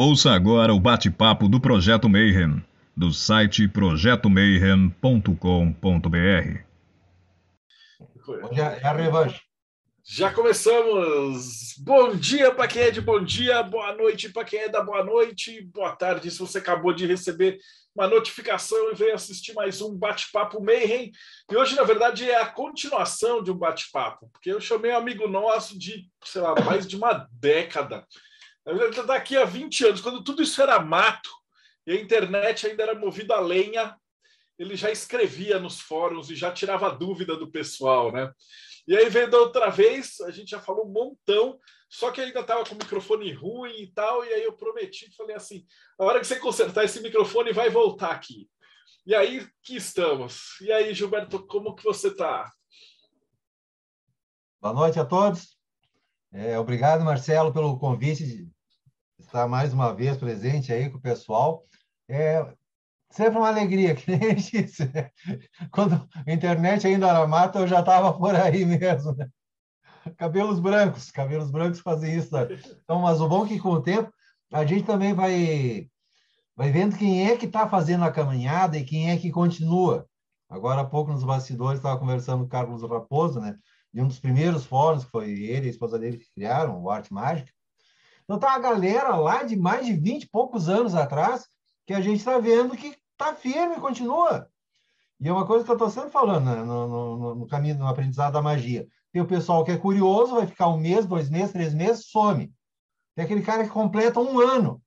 Ouça agora o bate-papo do Projeto Mayhem, do site projetomayhem.com.br. É a revanche. Já começamos. Bom dia para quem é de bom dia, boa noite para quem é da boa noite, boa tarde se você acabou de receber uma notificação e veio assistir mais um bate-papo Mayhem. E hoje, na verdade, é a continuação de um bate-papo, porque eu chamei um amigo nosso de, sei lá, mais de uma década daqui a 20 anos, quando tudo isso era mato e a internet ainda era movida a lenha, ele já escrevia nos fóruns e já tirava dúvida do pessoal, né? E aí veio da outra vez, a gente já falou um montão, só que ainda estava com o microfone ruim e tal, e aí eu prometi, falei assim, a hora que você consertar esse microfone vai voltar aqui. E aí que estamos. E aí, Gilberto, como que você está? Boa noite a todos. É, obrigado, Marcelo, pelo convite estar mais uma vez presente aí com o pessoal. É sempre uma alegria, que nem disse. Né? Quando a internet ainda era mata, eu já estava por aí mesmo. Né? Cabelos brancos, cabelos brancos fazem isso. Né? Então, mas o bom é que com o tempo a gente também vai vai vendo quem é que está fazendo a caminhada e quem é que continua. Agora há pouco nos bastidores estava conversando com o Carlos Raposo, né? De um dos primeiros fóruns que foi ele e a esposa dele que criaram, o Arte Mágica. Então tá a galera lá de mais de 20 e poucos anos atrás que a gente está vendo que está firme, continua. E é uma coisa que eu estou sempre falando né? no, no, no, caminho, no aprendizado da magia. Tem o pessoal que é curioso, vai ficar um mês, dois meses, três meses, some. Tem aquele cara que completa um ano,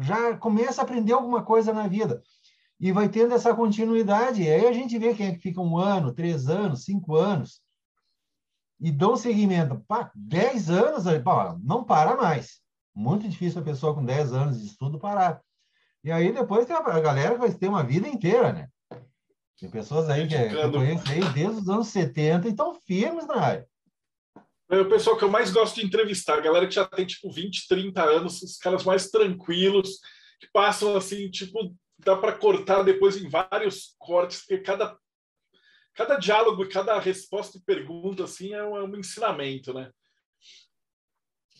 já começa a aprender alguma coisa na vida. E vai tendo essa continuidade. E aí a gente vê quem é que fica um ano, três anos, cinco anos. E dão seguimento. Pá, dez anos, pá, não para mais. Muito difícil a pessoa com 10 anos de estudo parar. E aí depois tem a galera que vai ter uma vida inteira, né? Tem pessoas aí que, que eu conheço aí desde os anos 70 e estão firmes na área. É o pessoal que eu mais gosto de entrevistar, a galera que já tem tipo 20, 30 anos, os caras mais tranquilos, que passam assim, tipo, dá para cortar depois em vários cortes, porque cada, cada diálogo e cada resposta e pergunta assim é um, é um ensinamento, né?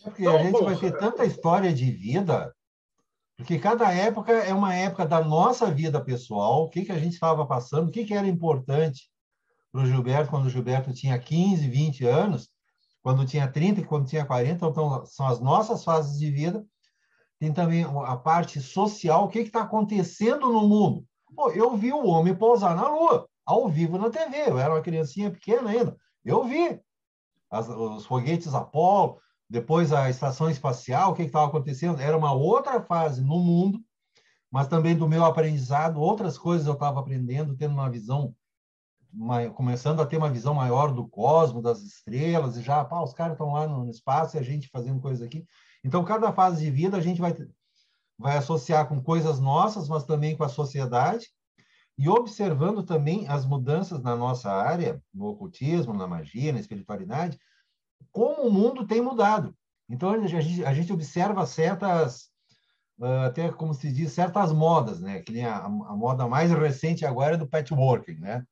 Porque então, a gente bom, vai ter tanta história de vida, porque cada época é uma época da nossa vida pessoal, o que, que a gente estava passando, o que, que era importante para o Gilberto quando o Gilberto tinha 15, 20 anos, quando tinha 30 e quando tinha 40, então são as nossas fases de vida. Tem também a parte social, o que está acontecendo no mundo. Pô, eu vi o homem pousar na Lua, ao vivo na TV, eu era uma criancinha pequena ainda, eu vi As, os foguetes Apolo, depois a estação espacial, o que estava acontecendo? Era uma outra fase no mundo, mas também do meu aprendizado, outras coisas eu estava aprendendo, tendo uma visão, uma, começando a ter uma visão maior do cosmos, das estrelas, e já, pá, os caras estão lá no espaço e a gente fazendo coisas aqui. Então, cada fase de vida a gente vai, vai associar com coisas nossas, mas também com a sociedade, e observando também as mudanças na nossa área, no ocultismo, na magia, na espiritualidade, como o mundo tem mudado. Então, a gente, a gente observa certas, uh, até como se diz, certas modas, né? Que nem a, a moda mais recente agora é do patchworking, né?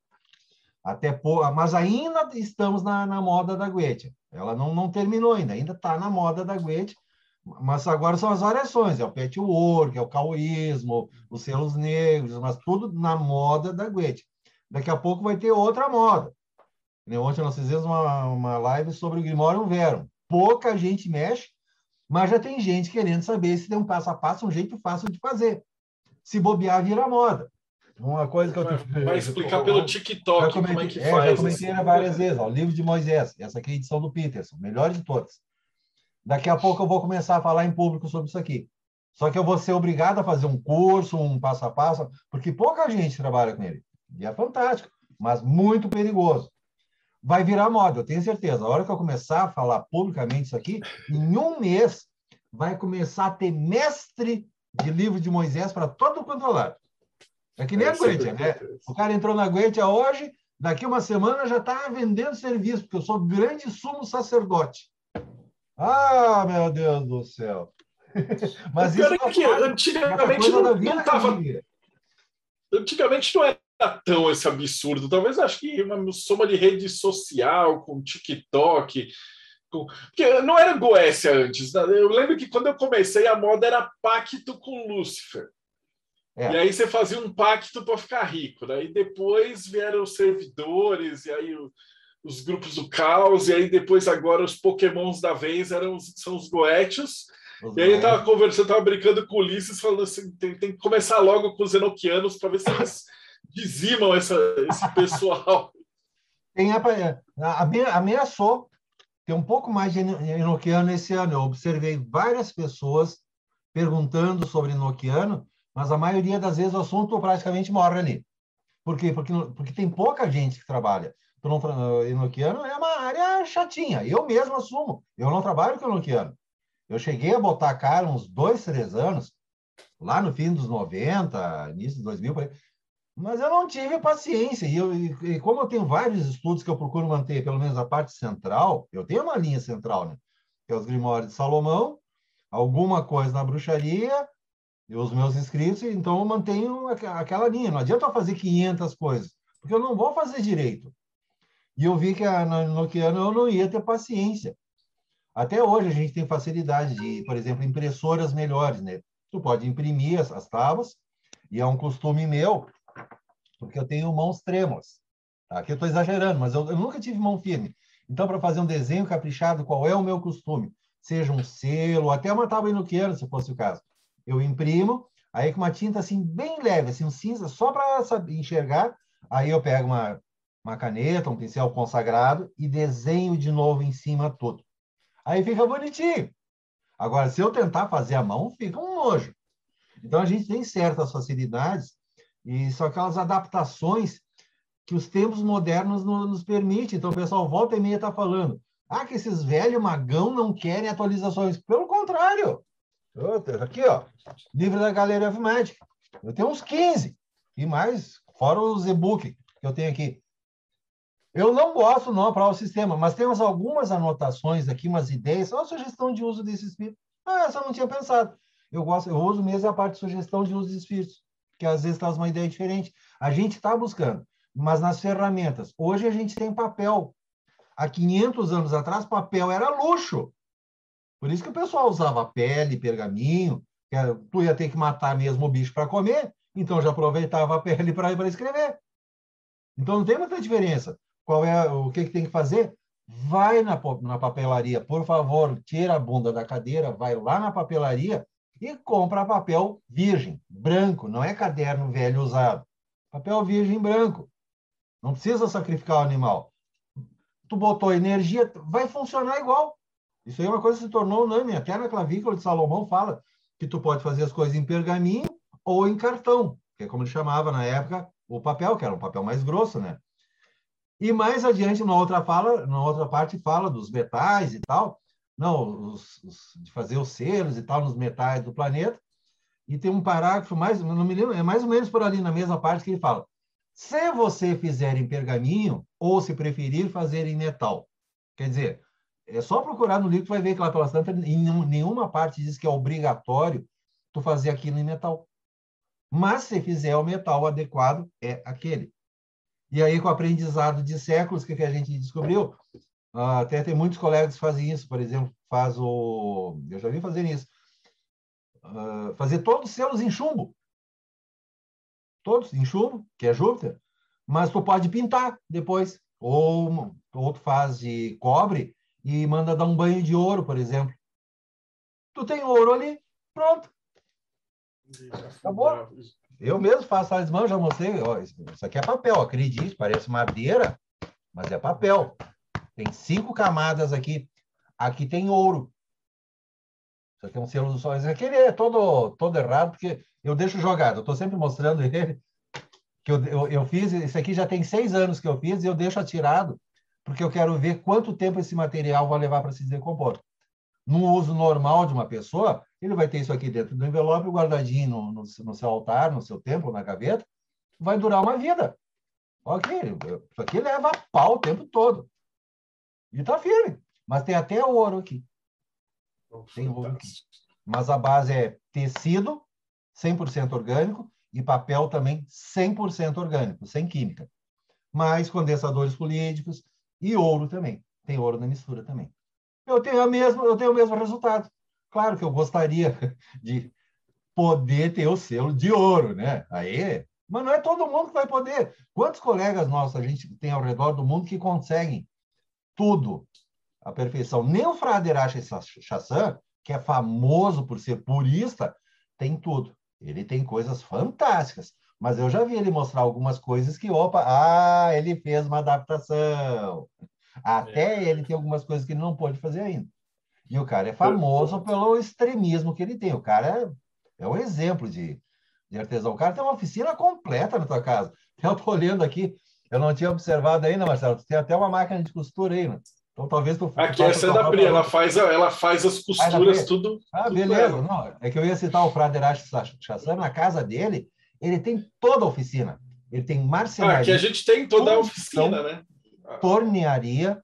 Até por, mas ainda estamos na, na moda da Goethe. Ela não, não terminou ainda, ainda está na moda da Goethe, mas agora são as variações, é o patchwork, é o caoísmo, os selos negros, mas tudo na moda da Goethe. Daqui a pouco vai ter outra moda. Ontem nós fizemos uma, uma live sobre o Grimório Verum. Pouca gente mexe, mas já tem gente querendo saber se tem um passo a passo, um jeito fácil de fazer. Se bobear, vira moda. Uma coisa que eu tenho... Vai explicar pelo TikTok comentei, como é que é, faz. Já comentei várias vezes. Ó, o livro de Moisés, essa aqui é a edição do Peterson, melhor de todas. Daqui a pouco eu vou começar a falar em público sobre isso aqui. Só que eu vou ser obrigado a fazer um curso, um passo a passo, porque pouca gente trabalha com ele. E é fantástico, mas muito perigoso vai virar moda, eu tenho certeza. A hora que eu começar a falar publicamente isso aqui, em um mês vai começar a ter mestre de livro de Moisés para todo quanto é lado. É que nem é a Goethe, né? O cara entrou na Goethe hoje, daqui uma semana já está vendendo serviço, porque eu sou grande sumo sacerdote. Ah, meu Deus do céu! Mas isso é que antigamente não, não tava... Antigamente não era tão esse absurdo. Talvez acho que uma soma de rede social com TikTok. Porque não era Goécia antes. Né? Eu lembro que quando eu comecei, a moda era pacto com Lúcifer. É. E aí você fazia um pacto para ficar rico. Né? E depois vieram os servidores, e aí os grupos do caos, e aí depois agora os pokémons da vez eram, são os goétios. E aí eu tava conversando, tava brincando com o Ulisses, falando assim, tem, tem que começar logo com os enoquianos para ver se eles dizimam essa, esse pessoal. Tem a, a, ameaçou ter um pouco mais de enoquiano esse ano. Eu observei várias pessoas perguntando sobre enoquiano, mas a maioria das vezes o assunto praticamente morre ali. Por quê? Porque, porque tem pouca gente que trabalha. Então, enoquiano é uma área chatinha. Eu mesmo assumo. Eu não trabalho com enoquiano. Eu cheguei a botar a cara uns dois, três anos, lá no fim dos 90, início de 2000, mas eu não tive paciência. E, eu, e, como eu tenho vários estudos que eu procuro manter, pelo menos a parte central, eu tenho uma linha central, né? Que é os Grimórios de Salomão, alguma coisa na bruxaria, e os meus inscritos, então eu mantenho aquela linha. Não adianta eu fazer 500 coisas, porque eu não vou fazer direito. E eu vi que a, no Nokiano eu não ia ter paciência. Até hoje a gente tem facilidade de, por exemplo, impressoras melhores, né? Tu pode imprimir as, as tábuas, e é um costume meu, porque eu tenho mãos trêmulas. Tá? Aqui eu estou exagerando, mas eu, eu, nunca tive mão firme. Então, para fazer um desenho caprichado, qual é o meu costume? Seja um selo, até uma tábua inoquiana, se fosse o caso. Eu imprimo, aí com uma tinta assim bem leve, assim um cinza, só para enxergar. Aí eu pego uma, uma caneta, um pincel consagrado e desenho de novo em cima tudo. Aí fica bonitinho. Agora, se eu tentar fazer a mão, fica um nojo. Então, a gente tem certas facilidades e são aquelas adaptações que os tempos modernos nos permitem. Então, o pessoal volta e meia está falando ah, que esses velhos magão não querem atualizações. Pelo contrário. Aqui, ó, livro da Galera of Magic. Eu tenho uns 15. E mais, fora os e-book que eu tenho aqui. Eu não gosto não para o sistema, mas temos algumas anotações aqui, umas ideias, uma sugestão de uso desse espírito. Ah, essa eu não tinha pensado. Eu gosto, eu uso mesmo a parte de sugestão de uso de espíritos, que às vezes traz uma ideia diferente. A gente está buscando, mas nas ferramentas. Hoje a gente tem papel. Há 500 anos atrás, papel era luxo. Por isso que o pessoal usava pele, pergaminho, era, tu ia ter que matar mesmo o bicho para comer, então já aproveitava a pele para escrever. Então não tem muita diferença qual é o que, que tem que fazer? Vai na, na papelaria, por favor, tira a bunda da cadeira, vai lá na papelaria e compra papel virgem, branco, não é caderno velho usado. Papel virgem branco. Não precisa sacrificar o animal. Tu botou energia, vai funcionar igual. Isso aí é uma coisa que se tornou unânime. Até na clavícula de Salomão fala que tu pode fazer as coisas em pergaminho ou em cartão, que é como ele chamava na época o papel, que era um papel mais grosso, né? E mais adiante, na outra fala, na outra parte, fala dos metais e tal, não, os, os, de fazer os selos e tal nos metais do planeta. E tem um parágrafo mais, não me lembro, é mais ou menos por ali na mesma parte que ele fala: se você fizer em pergaminho ou se preferir fazer em metal, quer dizer, é só procurar no livro que vai ver que lá pelas tantas em nenhuma parte diz que é obrigatório tu fazer aquilo em metal. Mas se fizer o metal adequado é aquele. E aí, com o aprendizado de séculos, o que, que a gente descobriu? Uh, até tem muitos colegas que fazem isso, por exemplo, faz o. Eu já vi fazer isso. Uh, fazer todos os selos em chumbo. Todos em chumbo, que é Júpiter. Mas tu pode pintar depois. Ou outro faz de cobre e manda dar um banho de ouro, por exemplo. Tu tem ouro ali, pronto. Acabou. Eu mesmo faço talismã, já mostrei. Ó, isso aqui é papel, acredite, parece madeira, mas é papel. Tem cinco camadas aqui. Aqui tem ouro. Isso aqui é um selo do sol. Esse aqui é todo, todo errado, porque eu deixo jogado. Eu estou sempre mostrando ele. Que eu, eu, eu fiz, esse aqui já tem seis anos que eu fiz, e eu deixo atirado, porque eu quero ver quanto tempo esse material vai levar para se decompor. No uso normal de uma pessoa, ele vai ter isso aqui dentro do envelope, guardadinho no, no, no seu altar, no seu templo, na gaveta, vai durar uma vida. Ok, isso aqui leva pau o tempo todo. E está firme. Mas tem até ouro aqui. Tem ouro aqui. Mas a base é tecido, 100% orgânico, e papel também 100% orgânico, sem química. Mais condensadores políticos e ouro também. Tem ouro na mistura também. eu tenho, a mesma, eu tenho o mesmo resultado. Claro que eu gostaria de poder ter o selo de ouro, né? Aí, mas não é todo mundo que vai poder. Quantos colegas nossos a gente tem ao redor do mundo que conseguem tudo, a perfeição? Nem o Frade Chassan, que é famoso por ser purista, tem tudo. Ele tem coisas fantásticas, mas eu já vi ele mostrar algumas coisas que, opa, ah, ele fez uma adaptação. Até é. ele tem algumas coisas que ele não pode fazer ainda. E o cara é famoso pelo extremismo que ele tem. O cara é, é um exemplo de, de artesão. O cara tem uma oficina completa na tua casa. Eu estou olhando aqui, eu não tinha observado ainda, Marcelo. Tu tem até uma máquina de costura aí, né? Então talvez tu. Aqui essa é da Pri, ela faz, ela faz as costuras, tudo. Ah, tudo beleza. Não, é que eu ia citar o Fraderache Chassan, na casa dele, ele tem toda a oficina. Ele tem marcenaria. Ah, aqui a gente tem toda a oficina, né? Tornearia,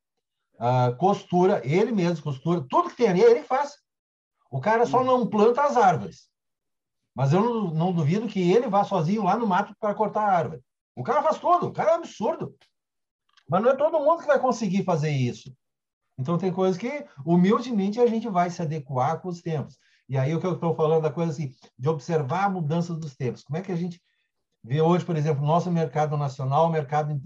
uh, costura, ele mesmo costura, tudo que tem ali ele faz. O cara só não planta as árvores. Mas eu não, não duvido que ele vá sozinho lá no mato para cortar a árvore. O cara faz tudo, o cara é absurdo. Mas não é todo mundo que vai conseguir fazer isso. Então, tem coisas que, humildemente, a gente vai se adequar com os tempos. E aí, o que eu estou falando da coisa assim, de observar a mudança dos tempos. Como é que a gente vê hoje, por exemplo, o nosso mercado nacional, o mercado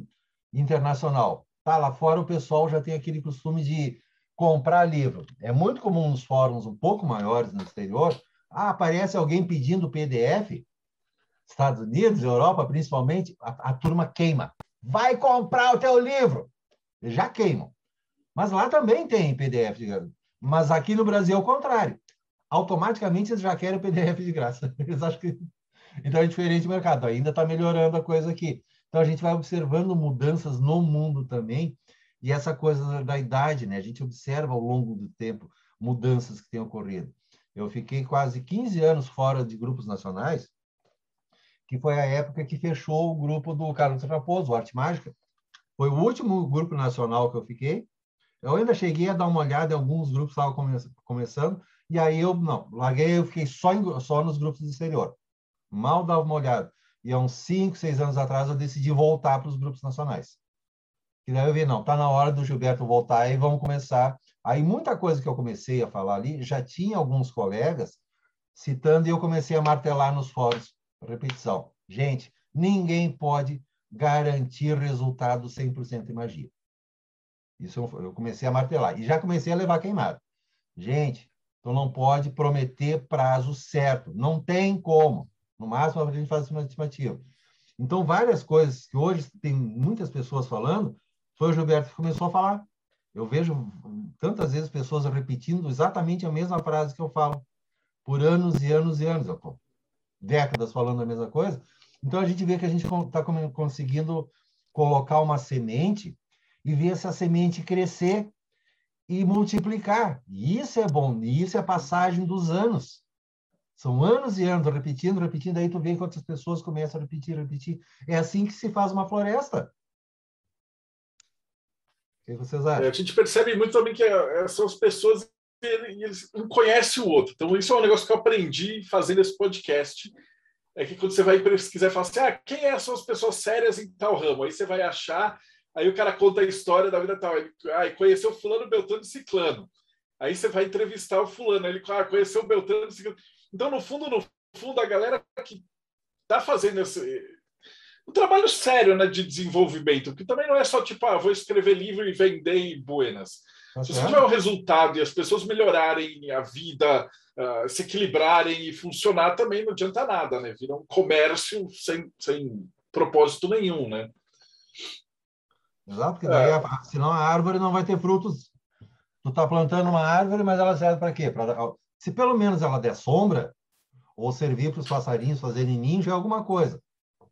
internacional? Tá, lá fora o pessoal já tem aquele costume de comprar livro. É muito comum nos fóruns um pouco maiores no exterior, ah, aparece alguém pedindo PDF, Estados Unidos, Europa principalmente, a, a turma queima. Vai comprar o teu livro. Já queimam. Mas lá também tem PDF graça. Mas aqui no Brasil é o contrário. Automaticamente eles já querem o PDF de graça. Eles acham que. Então é diferente do mercado. Ainda está melhorando a coisa aqui. Então a gente vai observando mudanças no mundo também. E essa coisa da idade, né? A gente observa ao longo do tempo mudanças que têm ocorrido. Eu fiquei quase 15 anos fora de grupos nacionais, que foi a época que fechou o grupo do Carlos Raposo, Arte Mágica. Foi o último grupo nacional que eu fiquei. Eu ainda cheguei a dar uma olhada em alguns grupos que estavam come começando, e aí eu, não, larguei, eu fiquei só, em, só nos grupos do exterior. Mal dava uma olhada. E há uns 5, 6 anos atrás eu decidi voltar para os grupos nacionais. E daí eu vi, não, tá na hora do Gilberto voltar e vamos começar. Aí muita coisa que eu comecei a falar ali, já tinha alguns colegas citando e eu comecei a martelar nos fóruns. Repetição. Gente, ninguém pode garantir resultado 100% em magia. Isso eu comecei a martelar. E já comecei a levar queimado. Gente, tu não pode prometer prazo certo. Não tem como. No máximo, a gente faz uma estimativa. Então, várias coisas que hoje tem muitas pessoas falando, foi o Gilberto que começou a falar. Eu vejo tantas vezes pessoas repetindo exatamente a mesma frase que eu falo, por anos e anos e anos. Eu décadas falando a mesma coisa. Então, a gente vê que a gente está conseguindo colocar uma semente e ver essa semente crescer e multiplicar. Isso é bom, isso é a passagem dos anos. São anos e anos, repetindo, repetindo, aí tu vê quantas pessoas começam a repetir, repetir. É assim que se faz uma floresta. O que vocês acham? É, a gente percebe muito também que é, são as pessoas eles um conhece o outro. Então, isso é um negócio que eu aprendi fazendo esse podcast. É que quando você vai pesquisar, fala assim: ah, quem é, são as pessoas sérias em tal ramo? Aí você vai achar Aí o cara conta a história da vida tal. Ele ah, conheceu fulano, Beltrano e Ciclano. Aí você vai entrevistar o fulano. Ele ah, conheceu o Beltrano e Ciclano. Então, no fundo, no fundo, a galera que está fazendo esse um trabalho sério né, de desenvolvimento, que também não é só tipo, ah, vou escrever livro e vender em buenas. Se você tiver o resultado e as pessoas melhorarem a vida, uh, se equilibrarem e funcionar, também não adianta nada, né? Vira um comércio sem, sem propósito nenhum, né? Exato, porque daí, é. senão a árvore não vai ter frutos. Tu está plantando uma árvore, mas ela serve para quê? Pra, se pelo menos ela der sombra, ou servir para os passarinhos fazerem ninho, já é alguma coisa.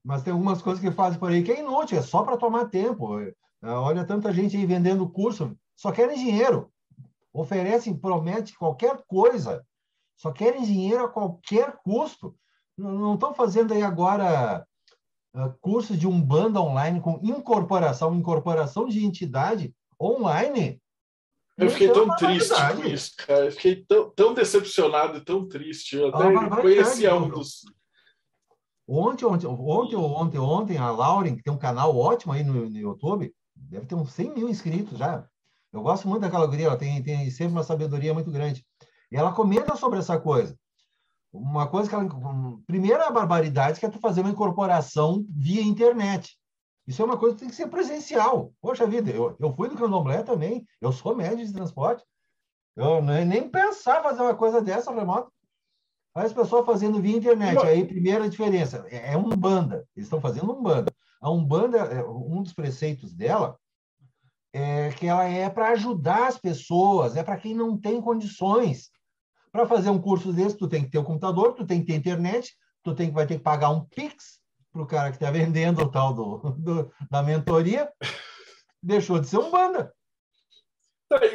Mas tem algumas coisas que fazem por aí que é inútil, é só para tomar tempo. É, olha tanta gente aí vendendo curso, só querem dinheiro. Oferecem, prometem qualquer coisa, só querem dinheiro a qualquer custo. Não estão fazendo aí agora uh, cursos de Umbanda online com incorporação, incorporação de entidade online. Eu fiquei tão triste com isso, cara. Eu fiquei tão, tão decepcionado e tão triste. Eu até ah, conhecia um dos. Ontem, ontem, ontem, ontem, ontem, a Lauren, que tem um canal ótimo aí no, no YouTube, deve ter uns 100 mil inscritos já. Eu gosto muito daquela guria, ela tem, tem sempre uma sabedoria muito grande. E ela comenta sobre essa coisa. Uma coisa que ela. Primeira barbaridade que é tu fazer uma incorporação via internet. Isso é uma coisa que tem que ser presencial. Poxa vida, eu, eu fui do candomblé também, eu sou médio de transporte. Eu nem pensava fazer uma coisa dessa remota. As pessoas fazendo via internet. Aí, primeira diferença, é, é Umbanda. Eles estão fazendo Umbanda. A Umbanda, é, um dos preceitos dela é que ela é para ajudar as pessoas, é para quem não tem condições. Para fazer um curso desse, tu tem que ter o um computador, tu tem que ter internet, tu tem que, vai ter que pagar um Pix para o cara que está vendendo o tal do, do, da mentoria. Deixou de ser um banda.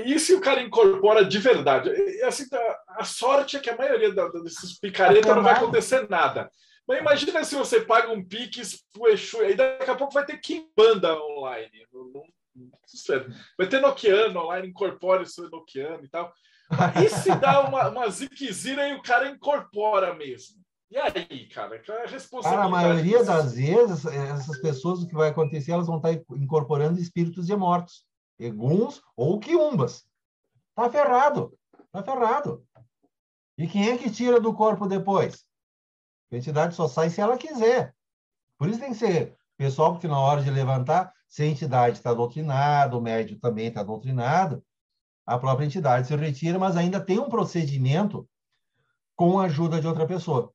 E se o cara incorpora de verdade? Assim, a sorte é que a maioria desses picaretas não vai acontecer nada. Mas imagina se você paga um Pix pro Exu, aí daqui a pouco vai ter banda online. Vai ter Nokiano online, incorpora isso Nokiano e tal. E se dá uma, uma ziquezira e o cara incorpora mesmo? E aí, cara, qual é a responsabilidade? Cara, a maioria das vezes, essas pessoas, o que vai acontecer, elas vão estar incorporando espíritos de mortos, eguns ou quiumbas. Tá ferrado, tá ferrado. E quem é que tira do corpo depois? A entidade só sai se ela quiser. Por isso tem que ser pessoal, porque na hora de levantar, se a entidade está doutrinada, o médium também está doutrinado, a própria entidade se retira, mas ainda tem um procedimento com a ajuda de outra pessoa.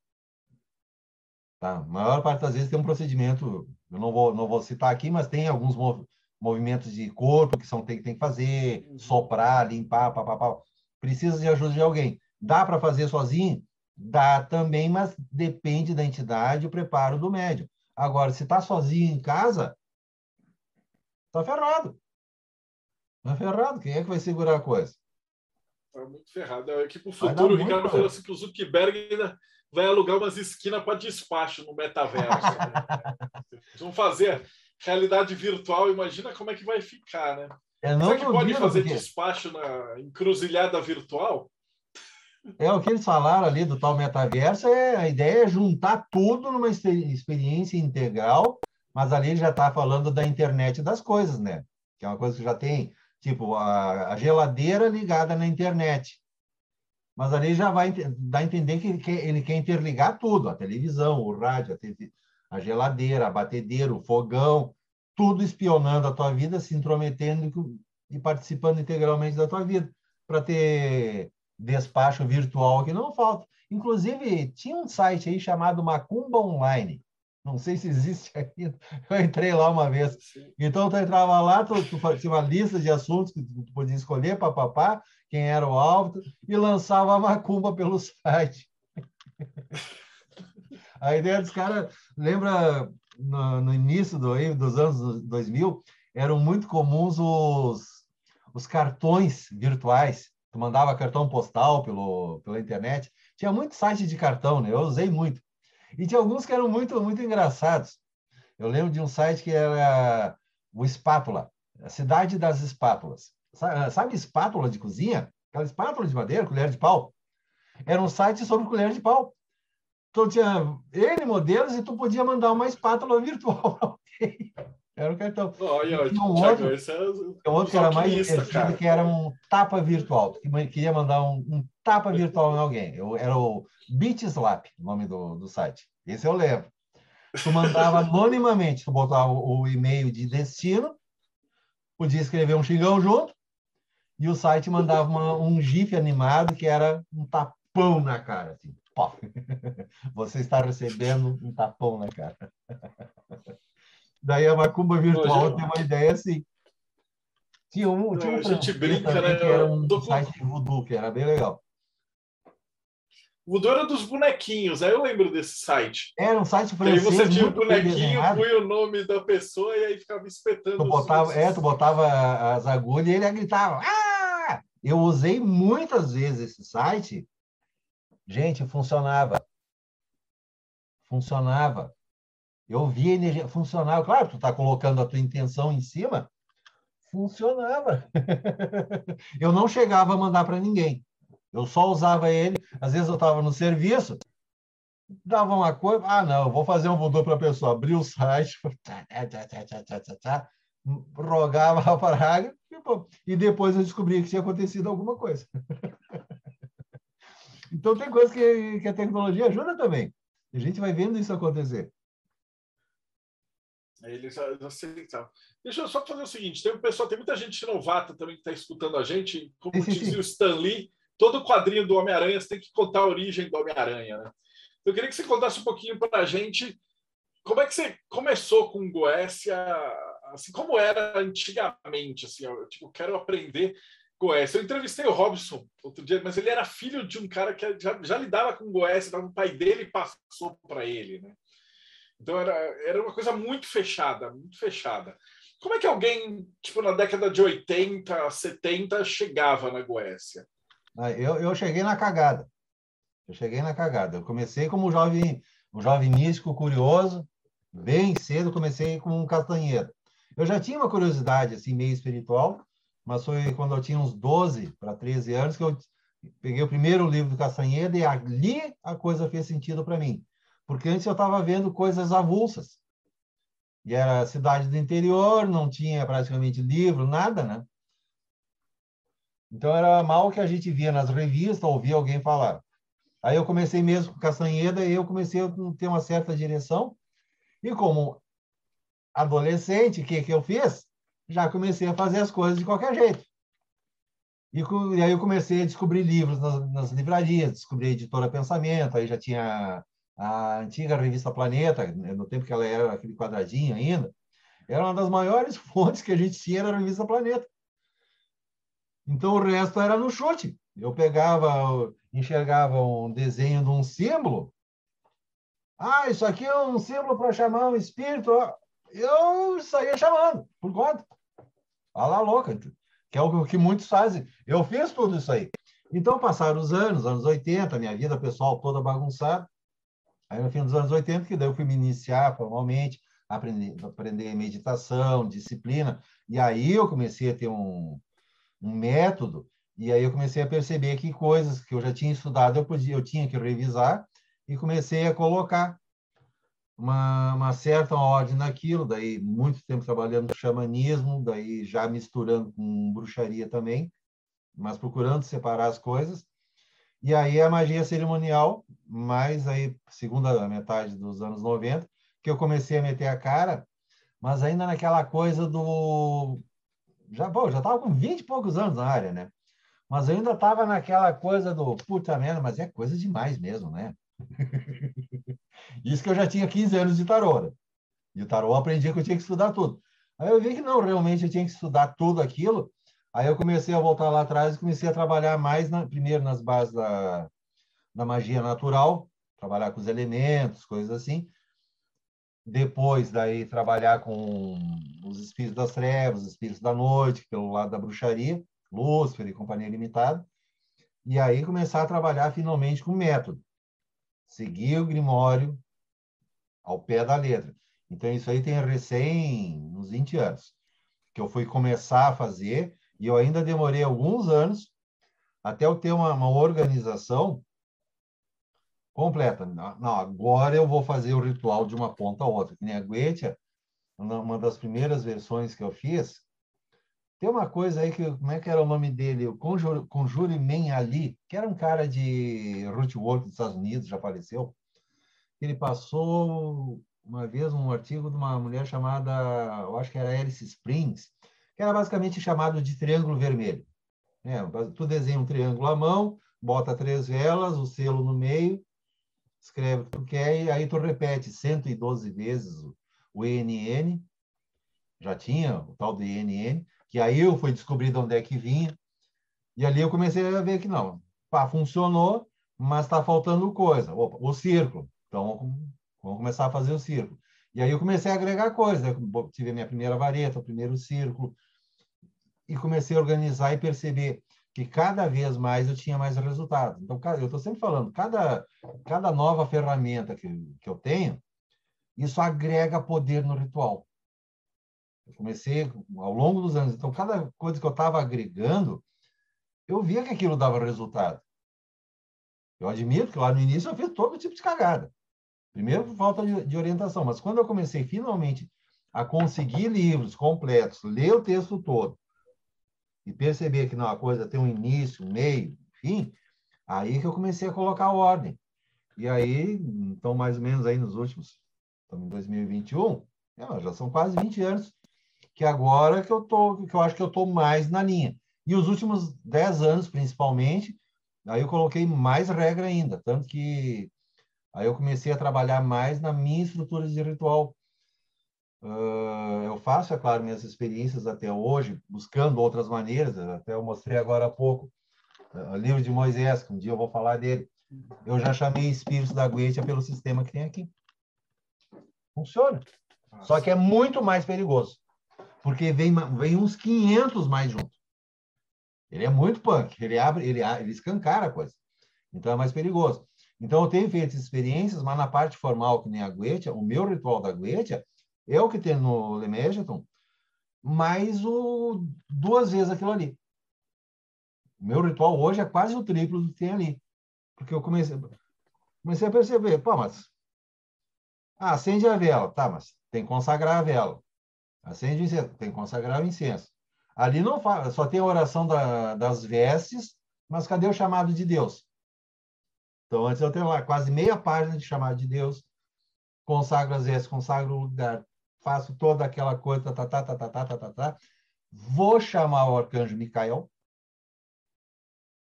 Tá? A maior parte das vezes tem um procedimento, eu não vou, não vou citar aqui, mas tem alguns mov movimentos de corpo que são, tem, tem que fazer, uhum. soprar, limpar, papapá. Precisa de ajuda de alguém. Dá para fazer sozinho? Dá também, mas depende da entidade e o preparo do médium. Agora, se está sozinho em casa, está ferrado. Está ferrado. Quem é que vai segurar a coisa? Está muito ferrado. É que para o futuro, o Ricardo falou assim que o Zuckerberg ainda vai alugar umas esquinas para despacho no metaverso. Né? vão fazer realidade virtual, imagina como é que vai ficar, né? É, não Será que pode fazer porque... despacho na encruzilhada virtual? É o que eles falaram ali do tal metaverso, é, a ideia é juntar tudo numa experiência integral, mas ali ele já está falando da internet das coisas, né? Que é uma coisa que já tem, tipo, a, a geladeira ligada na internet mas ali já vai dar a entender que ele quer, ele quer interligar tudo, a televisão, o rádio, a, TV, a geladeira, a batedeira, o fogão, tudo espionando a tua vida, se intrometendo e participando integralmente da tua vida, para ter despacho virtual que não falta. Inclusive, tinha um site aí chamado Macumba Online. Não sei se existe ainda. Eu entrei lá uma vez. Então, tu entrava lá, tu, tu tinha uma lista de assuntos que tu podia escolher, papapá, quem era o alvo, e lançava a macumba pelo site. A ideia dos caras, lembra no, no início do, dos anos 2000, eram muito comuns os, os cartões virtuais. Tu mandava cartão postal pelo, pela internet. Tinha muito site de cartão, né? Eu usei muito. E tinha alguns que eram muito, muito engraçados. Eu lembro de um site que era o Espátula, a cidade das espátulas. Sabe espátula de cozinha? Aquela espátula de madeira, colher de pau. Era um site sobre colher de pau. Então tinha N modelos e tu podia mandar uma espátula virtual Era o cartão. Olha, tinha um outro, é... um outro que era mais divertido, que era um tapa virtual. Que queria mandar um, um tapa virtual em alguém. Eu, era o BitSlap, o nome do, do site. Esse eu levo. Tu mandava anonimamente, tu botava o, o e-mail de destino, podia escrever um xingão junto, e o site mandava uma, um GIF animado que era um tapão na cara. Assim, Você está recebendo um tapão na cara. Daí a macumba virtual Hoje, tem uma ideia assim. Tinha um, tinha um a gente brinca, né? que era um do... site de voodoo, que era bem legal. Voodoo era dos bonequinhos, aí eu lembro desse site. Era um site francês. Aí você tinha o um bonequinho, punha o nome da pessoa e aí ficava espetando. Tu botava, é, tu botava as agulhas e ele gritava. Ah! Eu usei muitas vezes esse site. Gente, funcionava. Funcionava. Eu vi a energia, funcionava. Claro, tu está colocando a tua intenção em cima, funcionava. eu não chegava a mandar para ninguém. Eu só usava ele. Às vezes eu estava no serviço, dava uma coisa. Ah, não, vou fazer um voodoo para a pessoa. Abrir o site, rogava a praga, E depois eu descobri que tinha acontecido alguma coisa. então tem coisas que, que a tecnologia ajuda também. A gente vai vendo isso acontecer. Eles aceitavam. Deixa eu só fazer o seguinte: tem um pessoal, tem muita gente novata também que está escutando a gente. Como dizia o Stan Lee, todo quadrinho do Homem-Aranha você tem que contar a origem do Homem-Aranha. Né? Eu queria que você contasse um pouquinho para a gente como é que você começou com Goécia, assim como era antigamente, assim, eu, tipo, quero aprender Goécia. Eu entrevistei o Robson outro dia, mas ele era filho de um cara que já, já lidava com Goécia, então o pai dele passou para ele, né? Então era, era uma coisa muito fechada, muito fechada. Como é que alguém, tipo, na década de 80, 70, chegava na Goécia? Ah, eu, eu cheguei na cagada. Eu cheguei na cagada. Eu comecei como jovem, um jovem místico, curioso, bem cedo comecei com um castanheiro. Eu já tinha uma curiosidade assim meio espiritual, mas foi quando eu tinha uns 12 para 13 anos que eu peguei o primeiro livro do Castanheira e ali a coisa fez sentido para mim. Porque antes eu estava vendo coisas avulsas. E era cidade do interior, não tinha praticamente livro, nada, né? Então era mal que a gente via nas revistas, ouvia alguém falar. Aí eu comecei mesmo com Castanheda e eu comecei a ter uma certa direção. E como adolescente, o que, que eu fiz? Já comecei a fazer as coisas de qualquer jeito. E, e aí eu comecei a descobrir livros nas, nas, livrarias, descobri a editora Pensamento, aí já tinha a antiga revista Planeta, no tempo que ela era aquele quadradinho ainda, era uma das maiores fontes que a gente tinha era a revista Planeta. Então o resto era no chute. Eu pegava, enxergava um desenho de um símbolo, ah, isso aqui é um símbolo para chamar um espírito. Eu saía chamando, por conta. Lá, louca, que é o que muitos fazem. Eu fiz tudo isso aí. Então, passaram os anos, anos 80, minha vida pessoal toda bagunçada. Aí, no fim dos anos 80, que daí eu fui me iniciar formalmente, aprender, aprender meditação, disciplina. E aí eu comecei a ter um, um método. E aí eu comecei a perceber que coisas que eu já tinha estudado, eu, podia, eu tinha que revisar e comecei a colocar uma, uma, certa ordem naquilo, daí muito tempo trabalhando com xamanismo, daí já misturando com bruxaria também, mas procurando separar as coisas. E aí a magia cerimonial, mais aí segunda metade dos anos 90, que eu comecei a meter a cara, mas ainda naquela coisa do já, pô, já estava com 20 e poucos anos na área, né? Mas ainda estava naquela coisa do puta merda, mas é coisa demais mesmo, né? Isso que eu já tinha 15 anos de tarô. Né? E o tarô eu aprendi que eu tinha que estudar tudo. Aí eu vi que não, realmente eu tinha que estudar tudo aquilo. Aí eu comecei a voltar lá atrás e comecei a trabalhar mais, na, primeiro nas bases da, da magia natural, trabalhar com os elementos, coisas assim. Depois, daí, trabalhar com os espíritos das trevas, os espíritos da noite, pelo lado da bruxaria, Lúcifer e Companhia Limitada. E aí começar a trabalhar finalmente com método seguir o Grimório ao pé da letra. Então, isso aí tem recém uns 20 anos, que eu fui começar a fazer, e eu ainda demorei alguns anos até eu ter uma, uma organização completa. Não, agora eu vou fazer o ritual de uma ponta a outra. Que nem a Guetia, uma das primeiras versões que eu fiz, tem uma coisa aí que, como é que era o nome dele? O Conjure, Men Ali, que era um cara de rootwork dos Estados Unidos, já faleceu. Ele passou uma vez um artigo de uma mulher chamada, eu acho que era Alice Springs, que era basicamente chamado de triângulo vermelho. É, tu desenha um triângulo à mão, bota três velas, o selo no meio, escreve o que tu quer e aí tu repete 112 vezes o, ENN, já tinha o tal do ENN, que aí eu fui descobrir de onde é que vinha. E ali eu comecei a ver que não, pá, funcionou, mas está faltando coisa. Opa, o círculo. Então, vamos começar a fazer o círculo. E aí eu comecei a agregar coisas. Né? Tive a minha primeira vareta, o primeiro círculo. E comecei a organizar e perceber que cada vez mais eu tinha mais resultados. Então, eu estou sempre falando, cada, cada nova ferramenta que, que eu tenho, isso agrega poder no ritual. Eu comecei ao longo dos anos. Então, cada coisa que eu estava agregando, eu via que aquilo dava resultado. Eu admito que lá no início eu fiz todo tipo de cagada. Primeiro, por falta de, de orientação. Mas quando eu comecei finalmente a conseguir livros completos, ler o texto todo, e perceber que não, a coisa tem um início, um meio, fim, aí que eu comecei a colocar ordem. E aí, então, mais ou menos aí nos últimos, estamos em 2021, é, já são quase 20 anos, que agora que eu tô, que eu acho que eu estou mais na linha. E os últimos 10 anos, principalmente, aí eu coloquei mais regra ainda, tanto que aí eu comecei a trabalhar mais na minha estrutura de ritual. Uh, eu faço, é claro, minhas experiências até hoje, buscando outras maneiras, até eu mostrei agora há pouco, uh, o livro de Moisés, que um dia eu vou falar dele. Eu já chamei espíritos da Guetia pelo sistema que tem aqui. Funciona. Só que é muito mais perigoso. Porque vem, vem uns 500 mais junto. Ele é muito punk. Ele abre, ele, ele escancara a coisa. Então é mais perigoso. Então eu tenho feito experiências, mas na parte formal, que nem a Guetia, o meu ritual da Guetia é o que tem no Lemegeton, mais o, duas vezes aquilo ali. Meu ritual hoje é quase o triplo do que tem ali. Porque eu comecei, comecei a perceber, pô, mas. Ah, acende a vela, tá, mas tem que consagrar a vela. Acende o incenso, tem que consagrar o incenso. Ali não fala, só tem a oração da, das vestes, mas cadê o chamado de Deus? Então, antes eu tenho lá quase meia página de chamado de Deus, consagro as vestes, consagro o lugar, faço toda aquela coisa, tá, tá, tá, tá, tá, tá, tá, tá. Vou chamar o arcanjo Micael,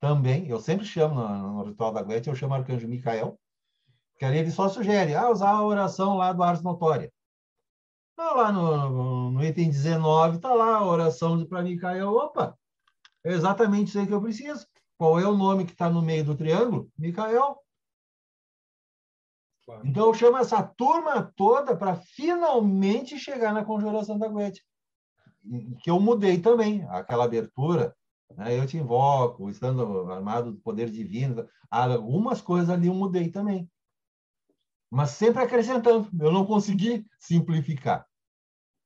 também, eu sempre chamo no, no ritual da Guete, eu chamo arcanjo Micael, que ali ele só sugere, ah, usar a oração lá do Ars Notória. Tá lá no, no item 19, tá lá a oração para Micael. Opa, é exatamente isso aí que eu preciso. Qual é o nome que está no meio do triângulo? Micael. Claro. Então chamo essa turma toda para finalmente chegar na conjuração da Guete. Que eu mudei também, aquela abertura né? Eu te invoco, estando armado do poder divino. Algumas coisas ali eu mudei também. Mas sempre acrescentando. Eu não consegui simplificar.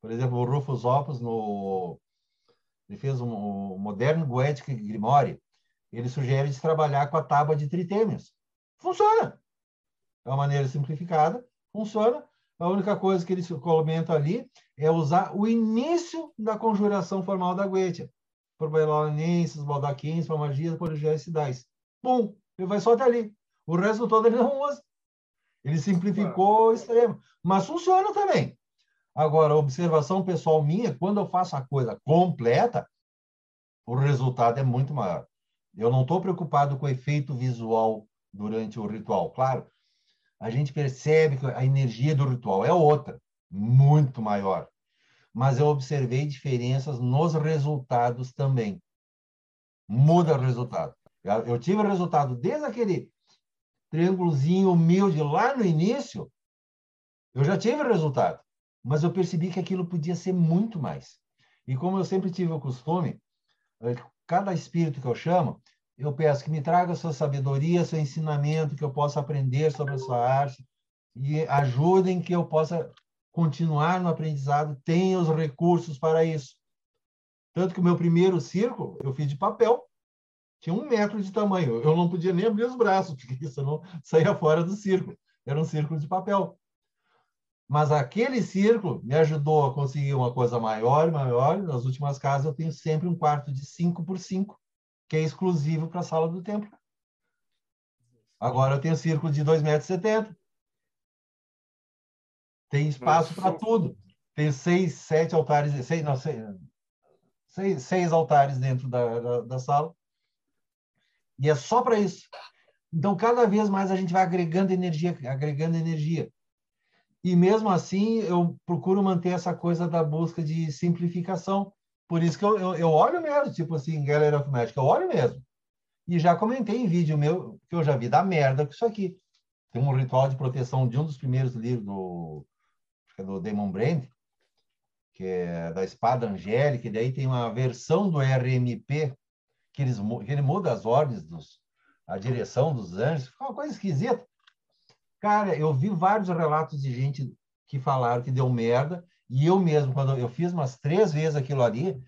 Por exemplo, o Rufus Opus, no... ele fez um, um moderno Goetic Grimoire. Ele sugere de trabalhar com a tábua de tritêmios. Funciona! É uma maneira simplificada, funciona. A única coisa que ele comenta ali é usar o início da conjuração formal da Goetia probelanenses, baldaquins, magias, colegiais cidades. Pum! Ele vai só até ali. O resto todo ele não usa. Ele simplificou o extremo. Mas funciona também. Agora, observação pessoal minha, quando eu faço a coisa completa, o resultado é muito maior. Eu não estou preocupado com o efeito visual durante o ritual. Claro, a gente percebe que a energia do ritual é outra, muito maior mas eu observei diferenças nos resultados também. Muda o resultado. Eu tive o resultado desde aquele triângulozinho humilde lá no início, eu já tive o resultado, mas eu percebi que aquilo podia ser muito mais. E como eu sempre tive o costume, eh, cada espírito que eu chamo, eu peço que me traga sua sabedoria, seu ensinamento, que eu possa aprender sobre a sua arte e ajudem que eu possa continuar no aprendizado, tem os recursos para isso. Tanto que o meu primeiro círculo eu fiz de papel, tinha um metro de tamanho. Eu não podia nem abrir os braços, porque isso não saía fora do círculo. Era um círculo de papel. Mas aquele círculo me ajudou a conseguir uma coisa maior maior. Nas últimas casas, eu tenho sempre um quarto de 5 por 5, que é exclusivo para a sala do templo. Agora eu tenho círculo de 2,70 metros. Tem espaço para tudo. Tem seis, sete altares, seis, não, seis, seis, seis altares dentro da, da, da sala. E é só para isso. Então, cada vez mais a gente vai agregando energia, agregando energia. E mesmo assim, eu procuro manter essa coisa da busca de simplificação. Por isso que eu, eu, eu olho mesmo, tipo assim, Gallery of Magic, eu olho mesmo. E já comentei em vídeo meu que eu já vi da merda com isso aqui. Tem um ritual de proteção de um dos primeiros livros do é do Demon Brand, que é da espada angélica, e daí tem uma versão do RMP que, eles, que ele muda as ordens, dos, a direção dos anjos, fica uma coisa esquisita. Cara, eu vi vários relatos de gente que falaram que deu merda, e eu mesmo, quando eu fiz umas três vezes aquilo ali,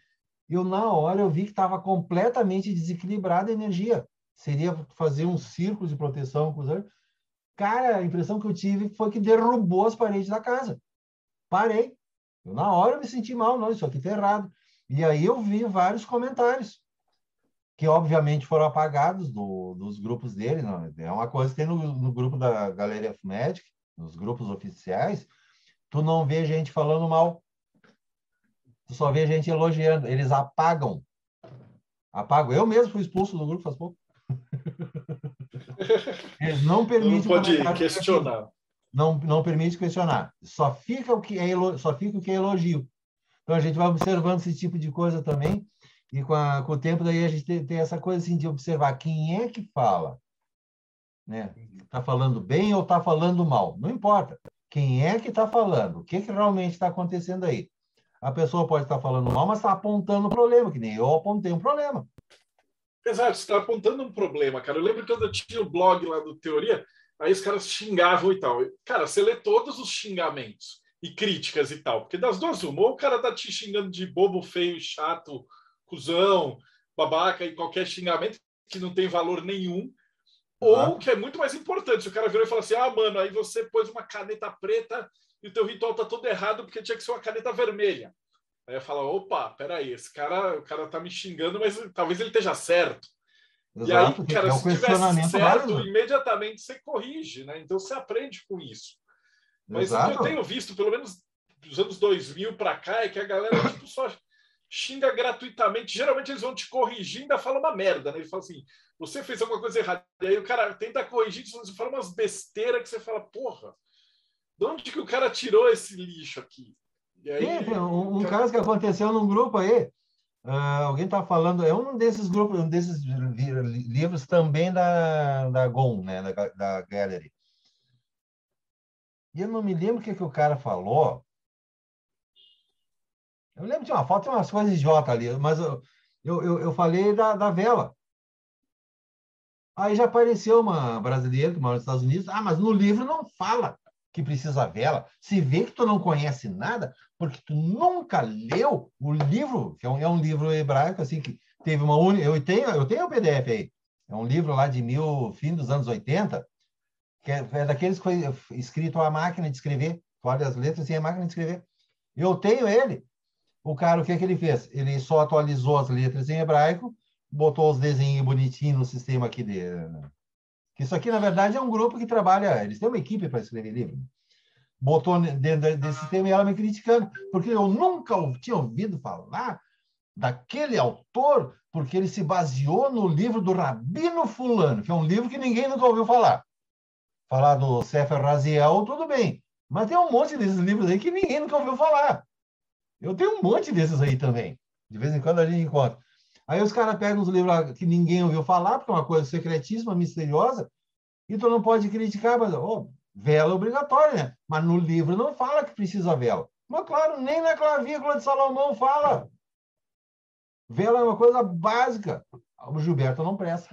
eu na hora eu vi que estava completamente desequilibrada a energia. Seria fazer um círculo de proteção com os anjos. Cara, a impressão que eu tive foi que derrubou as paredes da casa. Parei. Eu, na hora eu me senti mal, não, isso aqui está errado. E aí eu vi vários comentários que obviamente foram apagados do, dos grupos dele. Não. É uma coisa que tem no, no grupo da Galeria of Magic, nos grupos oficiais, tu não vê gente falando mal. Tu só vê gente elogiando. Eles apagam. Apagam. Eu mesmo fui expulso do grupo faz pouco. Eles não permitem. Não pode questionar. Não, não permite questionar. Só fica o que é só fica o que é elogio. Então a gente vai observando esse tipo de coisa também e com, a, com o tempo daí a gente tem, tem, essa coisa assim de observar quem é que fala, né? Está falando bem ou está falando mal? Não importa. Quem é que está falando? O que, que realmente está acontecendo aí? A pessoa pode estar tá falando mal, mas está apontando um problema, que nem eu apontei um problema. Exato, você está apontando um problema, cara. Eu lembro quando eu tinha o blog lá do Teoria, aí os caras xingavam e tal. Cara, você lê todos os xingamentos e críticas e tal, porque das duas uma, ou o cara tá te xingando de bobo, feio, chato, cuzão, babaca e qualquer xingamento que não tem valor nenhum. Ou que é muito mais importante, o cara virou e falou assim: ah, mano, aí você pôs uma caneta preta e o teu ritual tá todo errado porque tinha que ser uma caneta vermelha. Aí eu falo, opa, peraí, esse cara, o cara tá me xingando, mas talvez ele esteja certo. Exato, e aí, cara, é um se tivesse certo, válido. imediatamente você corrige, né? Então você aprende com isso. Mas Exato. o que eu tenho visto, pelo menos dos anos 2000 para cá, é que a galera tipo, só xinga gratuitamente. Geralmente eles vão te corrigir e ainda fala uma merda, né? Eles falam assim: você fez alguma coisa errada. E aí o cara tenta corrigir, você fala umas besteiras que você fala, porra, de onde que o cara tirou esse lixo aqui? Aí, Sim, um, um cara... caso que aconteceu num grupo aí. Uh, alguém está falando, é um desses grupos, um desses livros também da, da GOM, né, da, da Gallery. E eu não me lembro o que, que o cara falou, eu lembro de uma foto, tem umas coisas idiota ali, mas eu, eu, eu, eu falei da, da vela. Aí já apareceu uma brasileira que mora nos Estados Unidos. Ah, mas no livro não fala que precisa vela. Se vê que tu não conhece nada, porque tu nunca leu o livro, que é um, é um livro hebraico, assim, que teve uma única. Eu tenho, eu tenho o PDF aí. É um livro lá de mil, fim dos anos 80, que é, é daqueles que foi escrito à máquina de escrever. Olha as letras e é a máquina de escrever. Eu tenho ele o cara, o que, é que ele fez? Ele só atualizou as letras em hebraico, botou os desenhos bonitinhos no sistema aqui dele. Né? Isso aqui, na verdade, é um grupo que trabalha, eles têm uma equipe para escrever livro. Botou dentro desse sistema e ela me criticando, porque eu nunca tinha ouvido falar daquele autor, porque ele se baseou no livro do Rabino Fulano, que é um livro que ninguém nunca ouviu falar. Falar do Sefer Raziel, tudo bem. Mas tem um monte desses livros aí que ninguém nunca ouviu falar. Eu tenho um monte desses aí também. De vez em quando a gente encontra. Aí os caras pegam os livros que ninguém ouviu falar, porque é uma coisa secretíssima, misteriosa, e tu não pode criticar, mas oh, vela é obrigatória, né? Mas no livro não fala que precisa vela. Mas claro, nem na clavícula de Salomão fala. Vela é uma coisa básica. O Gilberto não presta.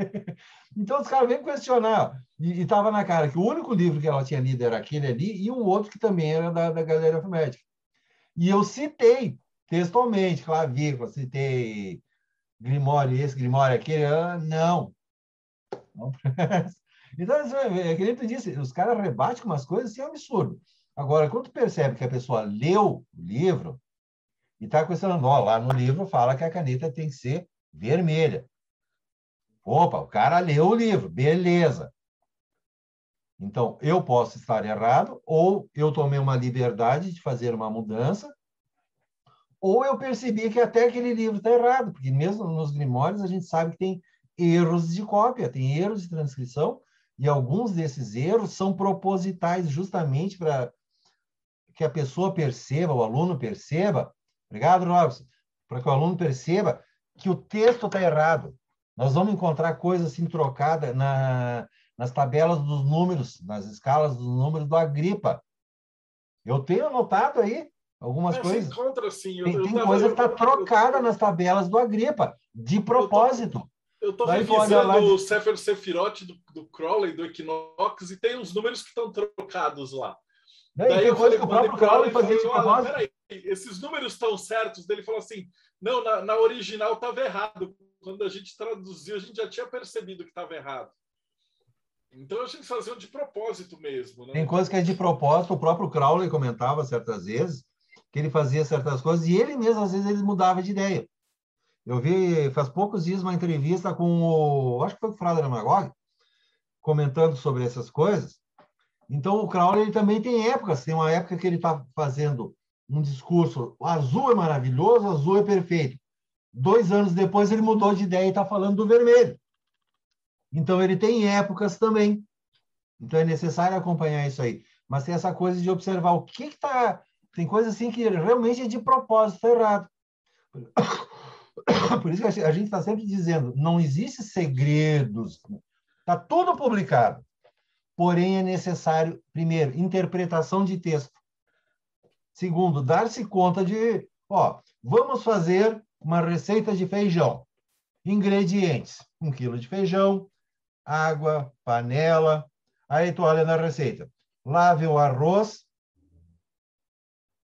então os caras vêm questionar. E estava na cara que o único livro que ela tinha lido era aquele ali e um outro que também era da, da Galera Médica. E eu citei textualmente, clavícula, citei Grimório esse, Grimório aquele. Ah, não. Não Então, é que tu disse, os caras rebatem com umas coisas assim, é um absurdo. Agora, quando tu percebe que a pessoa leu o livro e está questionando, ó, lá no livro fala que a caneta tem que ser vermelha. Opa, o cara leu o livro, beleza. Então, eu posso estar errado, ou eu tomei uma liberdade de fazer uma mudança, ou eu percebi que até aquele livro está errado, porque mesmo nos grimórios a gente sabe que tem erros de cópia, tem erros de transcrição, e alguns desses erros são propositais justamente para que a pessoa perceba, o aluno perceba, obrigado, Robson, para que o aluno perceba que o texto está errado. Nós vamos encontrar coisas assim trocadas na, nas tabelas dos números, nas escalas dos números do Agripa. Eu tenho anotado aí algumas é, coisas. Encontra, assim, tem, tem coisa que está trocada nas tabelas do Agripa, de propósito. Eu estou revisando o Sefer Sefirot do, do Crowley, do Equinox, e tem uns números que estão trocados lá. Daí, Daí tem coisa que o próprio Crowley fazia de propósito. Peraí, esses números estão certos? Dele falou assim, não, na, na original estava errado. Quando a gente traduziu, a gente já tinha percebido que estava errado. Então a gente fazia de propósito mesmo. Né? Tem coisa que é de propósito, o próprio Crowley comentava certas vezes, que ele fazia certas coisas e ele mesmo, às vezes, ele mudava de ideia. Eu vi, faz poucos dias, uma entrevista com o, acho que foi o Frader Magog, comentando sobre essas coisas. Então, o Crowley ele também tem épocas. Tem uma época que ele está fazendo um discurso, azul é maravilhoso, azul é perfeito. Dois anos depois, ele mudou de ideia e está falando do vermelho. Então, ele tem épocas também. Então, é necessário acompanhar isso aí. Mas tem essa coisa de observar o que está... Tem coisa assim que realmente é de propósito errado. Por isso que a gente está sempre dizendo, não existe segredos. Está tudo publicado. Porém, é necessário, primeiro, interpretação de texto. Segundo, dar-se conta de, ó, vamos fazer uma receita de feijão. Ingredientes: um quilo de feijão, água, panela. Aí tu olha na receita. Lave o arroz,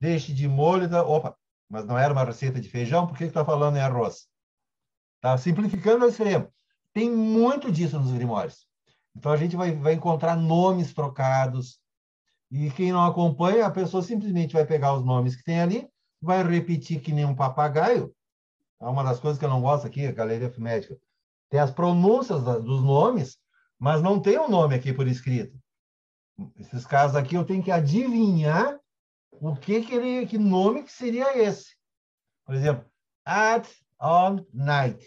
deixe de molho. Da... Opa, mas não era uma receita de feijão, por que está falando em arroz? Está simplificando ao extremo. Tem muito disso nos grimórios. Então a gente vai, vai encontrar nomes trocados. E quem não acompanha, a pessoa simplesmente vai pegar os nomes que tem ali, vai repetir que nem um papagaio. É uma das coisas que eu não gosto aqui, a galeria médica. Tem as pronúncias dos nomes, mas não tem o um nome aqui por escrito. Esses casos aqui eu tenho que adivinhar o que que ele, que nome que seria esse. Por exemplo, at on night.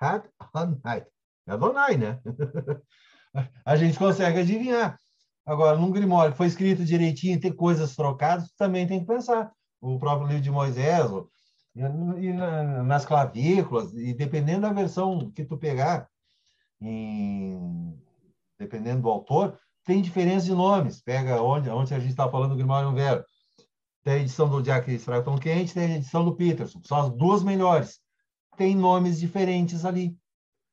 At on night. É Adonai, né? a gente consegue adivinhar. Agora, num grimório que foi escrito direitinho, tem coisas trocadas, também tem que pensar. O próprio livro de Moisés, e nas clavículas, e dependendo da versão que tu pegar, em, dependendo do autor, tem diferença de nomes. Pega onde, onde a gente está falando do Grimório Vero. Tem a edição do Jack Stratton Kent, tem a edição do Peterson. São as duas melhores. Tem nomes diferentes ali,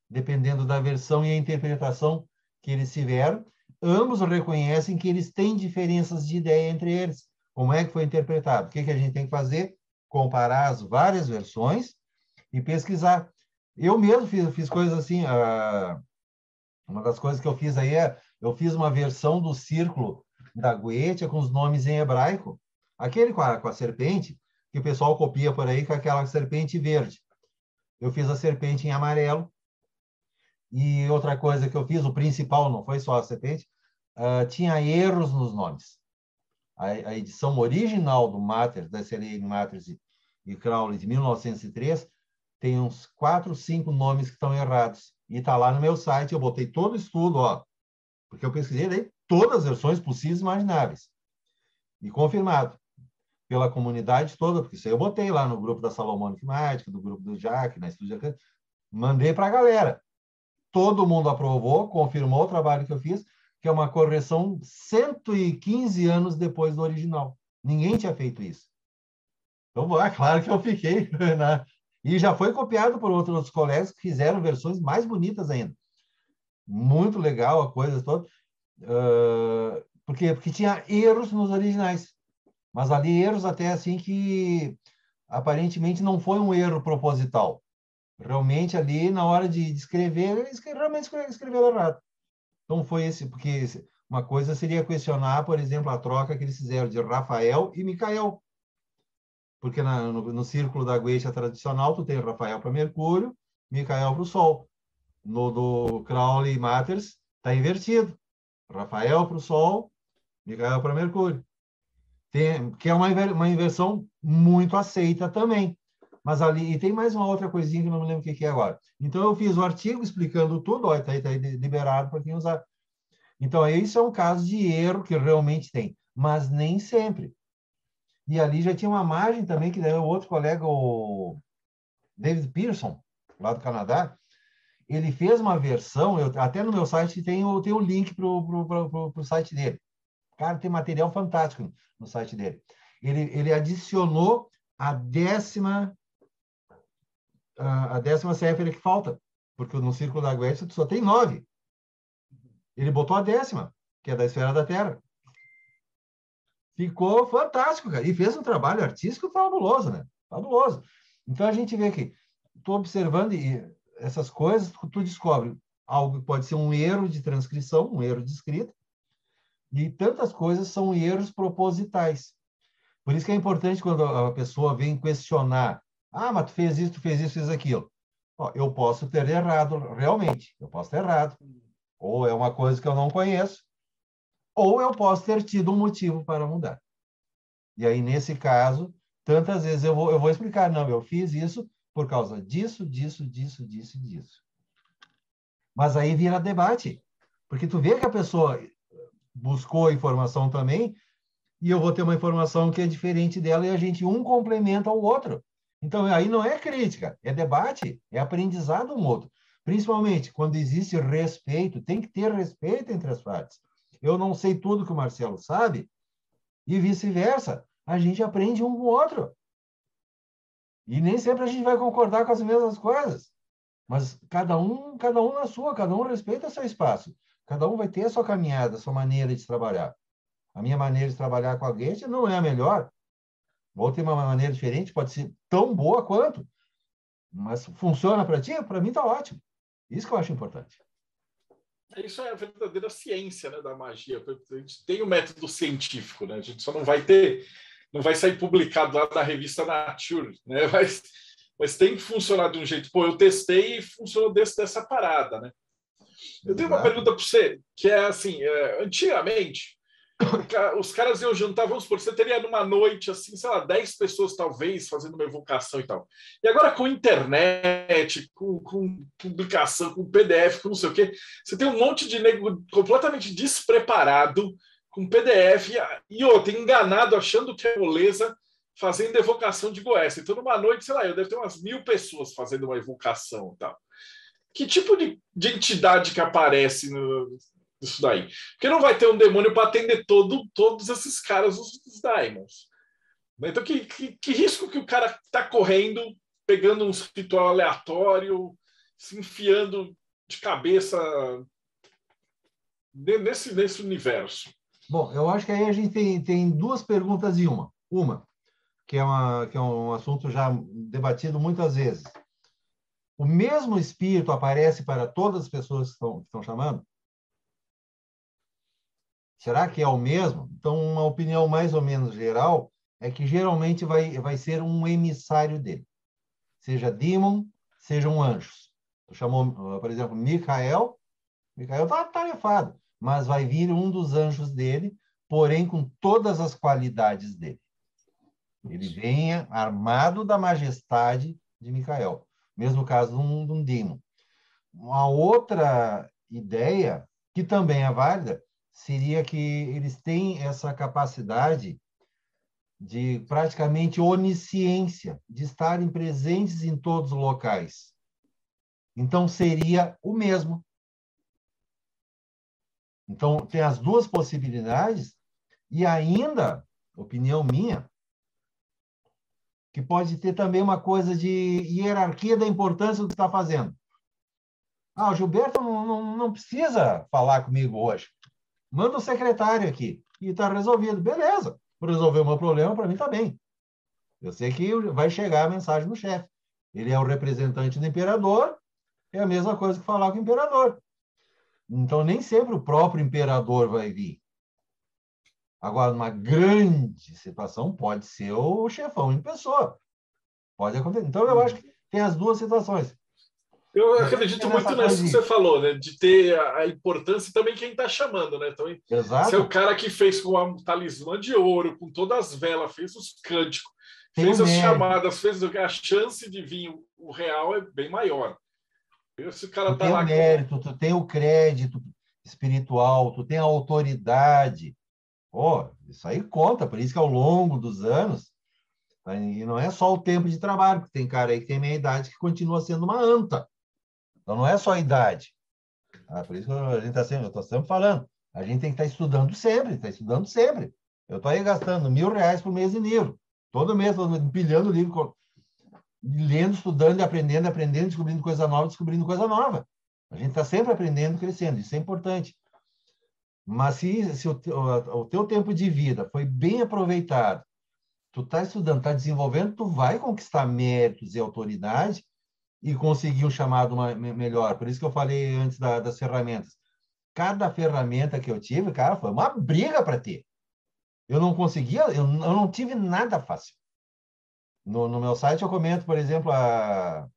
dependendo da versão e a interpretação que eles tiveram, ambos reconhecem que eles têm diferenças de ideia entre eles. Como é que foi interpretado? O que, que a gente tem que fazer? Comparar as várias versões e pesquisar. Eu mesmo fiz, fiz coisas assim. Uh, uma das coisas que eu fiz aí é eu fiz uma versão do círculo da Goetia com os nomes em hebraico. Aquele com a, com a serpente, que o pessoal copia por aí com aquela serpente verde. Eu fiz a serpente em amarelo e outra coisa que eu fiz, o principal, não foi só a serpente, uh, tinha erros nos nomes. A, a, edição original do Matters, da série Matters e, e Crowley, de 1903, tem uns quatro, cinco nomes que estão errados. E está lá no meu site, eu botei todo o estudo, ó, porque eu pesquisei daí todas as versões possíveis e imagináveis. E confirmado pela comunidade toda, porque isso eu botei lá no grupo da Salomônica Mágica, do grupo do Jack, na Estúdio mandei para a galera todo mundo aprovou, confirmou o trabalho que eu fiz, que é uma correção 115 anos depois do original. Ninguém tinha feito isso. Então, é claro que eu fiquei. Né? E já foi copiado por outros colegas que fizeram versões mais bonitas ainda. Muito legal a coisa toda. Uh, porque, porque tinha erros nos originais. Mas ali erros até assim que aparentemente não foi um erro proposital. Realmente ali, na hora de escrever, ele realmente escreveu errado. Então foi esse, porque uma coisa seria questionar, por exemplo, a troca que eles fizeram de Rafael e Micael. Porque na, no, no, círculo da Gueixa tradicional, tu tem Rafael para Mercúrio, Micael para o Sol. No do Crowley Matters, está invertido. Rafael para o Sol, Micael para Mercúrio. Tem, que é uma, uma inversão muito aceita também. Mas ali, e tem mais uma outra coisinha que não me lembro o que, que é agora. Então, eu fiz o artigo explicando tudo, está aí, tá aí liberado para quem usar. Então, isso é um caso de erro que realmente tem, mas nem sempre. E ali já tinha uma margem também, que o outro colega, o David Pearson, lá do Canadá, ele fez uma versão, eu, até no meu site tem o link para o site dele. Cara, tem material fantástico no site dele. Ele, ele adicionou a décima a, décima céfira que falta, porque no círculo da Guécia só tem nove. Ele botou a décima, que é da esfera da Terra. Ficou fantástico, cara. E fez um trabalho artístico fabuloso, né? Fabuloso. Então a gente vê que estou observando e essas coisas, tu descobre algo que pode ser um erro de transcrição, um erro de escrita, e tantas coisas são erros propositais. Por isso que é importante quando a pessoa vem questionar. Ah, mas tu fez isso, tu fez isso, fez aquilo. Ó, eu posso ter errado, realmente. Eu posso ter errado. Ou é uma coisa que eu não conheço. Ou eu posso ter tido um motivo para mudar. E aí, nesse caso, tantas vezes eu vou, eu vou explicar. Não, eu fiz isso por causa disso, disso, disso, disso, disso. Mas aí vira debate. Porque tu vê que a pessoa buscou informação também, e eu vou ter uma informação que é diferente dela e a gente um complementa o outro. Então, aí não é crítica, é debate, é aprendizado um outro. Principalmente quando existe respeito, tem que ter respeito entre as partes. Eu não sei tudo que o Marcelo sabe, e vice-versa. A gente aprende um com o outro. E nem sempre a gente vai concordar com as mesmas coisas. Mas cada um, cada um na sua, cada um respeita seu espaço. Cada um vai ter a sua caminhada, a sua maneira de trabalhar. A minha maneira de trabalhar com a gente não é a melhor. Vou ter uma maneira diferente, pode ser tão boa quanto. Mas funciona para ti? Para mim está ótimo. Isso que eu acho importante. Isso é a verdadeira ciência né, da magia. A gente tem o método científico, né? A gente só não vai ter, não vai sair publicado lá na revista Nature, né? Mas, mas tem que funcionar de um jeito. Pô, eu testei e funcionou desse, dessa parada, né? Eu tenho uma pergunta para você, que é assim, é, antigamente, os caras iam jantar, vamos supor, você teria numa noite, assim, sei lá, 10 pessoas talvez fazendo uma evocação e tal. E agora com internet, com, com publicação, com PDF, com não sei o quê, você tem um monte de nego completamente despreparado, com PDF, e outro, enganado, achando que é moleza, fazendo evocação de Goiás. Então, numa noite, sei lá, eu devo ter umas mil pessoas fazendo uma evocação e tal que tipo de, de entidade que aparece no, nisso daí? Porque não vai ter um demônio para atender todo, todos esses caras, os, os daimons. Então, que, que, que, risco que o cara está correndo, pegando um ritual aleatório, se enfiando de cabeça nesse, nesse universo? Bom, eu acho que aí a gente tem, tem duas perguntas e uma. Uma, que é, uma, que é um assunto já debatido muitas vezes o mesmo espírito aparece para todas as pessoas que estão, que estão chamando? Será que é o mesmo? Então, uma opinião mais ou menos geral é que geralmente vai, vai ser um emissário dele. Seja demon, sejam anjos. Chamou, por exemplo, Micael. Micael está tarefado, mas vai vir um dos anjos dele, porém com todas as qualidades dele. Ele vem armado da majestade de Micael. Mesmo caso de um, de um demon. Uma outra ideia, que também é válida, seria que eles têm essa capacidade de praticamente onisciência, de estarem presentes em todos os locais. Então, seria o mesmo. Então, tem as duas possibilidades, e ainda, opinião minha, que pode ter também uma coisa de hierarquia da importância do que está fazendo. Ah, o Gilberto não, não, não precisa falar comigo hoje. Manda o secretário aqui e está resolvido. Beleza. Por resolver o meu problema, para mim está bem. Eu sei que vai chegar a mensagem do chefe. Ele é o representante do imperador, é a mesma coisa que falar com o imperador. Então, nem sempre o próprio imperador vai vir. Agora, numa grande situação, pode ser o chefão em pessoa. Pode acontecer. Então, eu acho que tem as duas situações. Eu acredito muito nisso que você falou, né? De ter a importância também quem está chamando, né? Então, Exato. se é o cara que fez com a talismã de ouro, com todas as velas, fez os cânticos, tem fez as mérito. chamadas, fez a chance de vir o real é bem maior. Se o cara tu tá tem lá o mérito, tu tem o crédito espiritual, tu tem a autoridade, Pô, isso aí conta, por isso que ao longo dos anos, e não é só o tempo de trabalho, porque tem cara aí que tem meia idade que continua sendo uma anta. Então não é só a idade. Ah, por isso que a gente está sempre, eu estou sempre falando, a gente tem que estar tá estudando sempre, está estudando sempre. Eu estou aí gastando mil reais por mês em livro. Todo mês estou empilhando livro, lendo, estudando, aprendendo, aprendendo, descobrindo coisa nova, descobrindo coisa nova. A gente está sempre aprendendo, crescendo. Isso é importante. Mas se, se o, o, o teu tempo de vida foi bem aproveitado, tu está estudando, está desenvolvendo, tu vai conquistar méritos e autoridade e conseguir um chamado melhor. Por isso que eu falei antes da, das ferramentas. Cada ferramenta que eu tive, cara, foi uma briga para ter. Eu não conseguia, eu, eu não tive nada fácil. No, no meu site eu comento, por exemplo, a,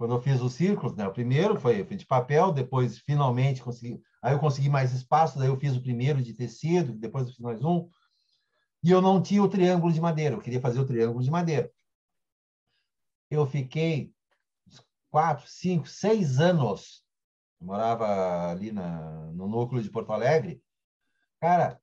quando eu fiz os círculos, né? O primeiro foi, de papel, depois finalmente consegui, aí eu consegui mais espaço, daí eu fiz o primeiro de tecido, depois eu fiz mais um. E eu não tinha o triângulo de madeira, eu queria fazer o triângulo de madeira. Eu fiquei quatro, cinco, seis anos, eu morava ali na, no núcleo de Porto Alegre. Cara,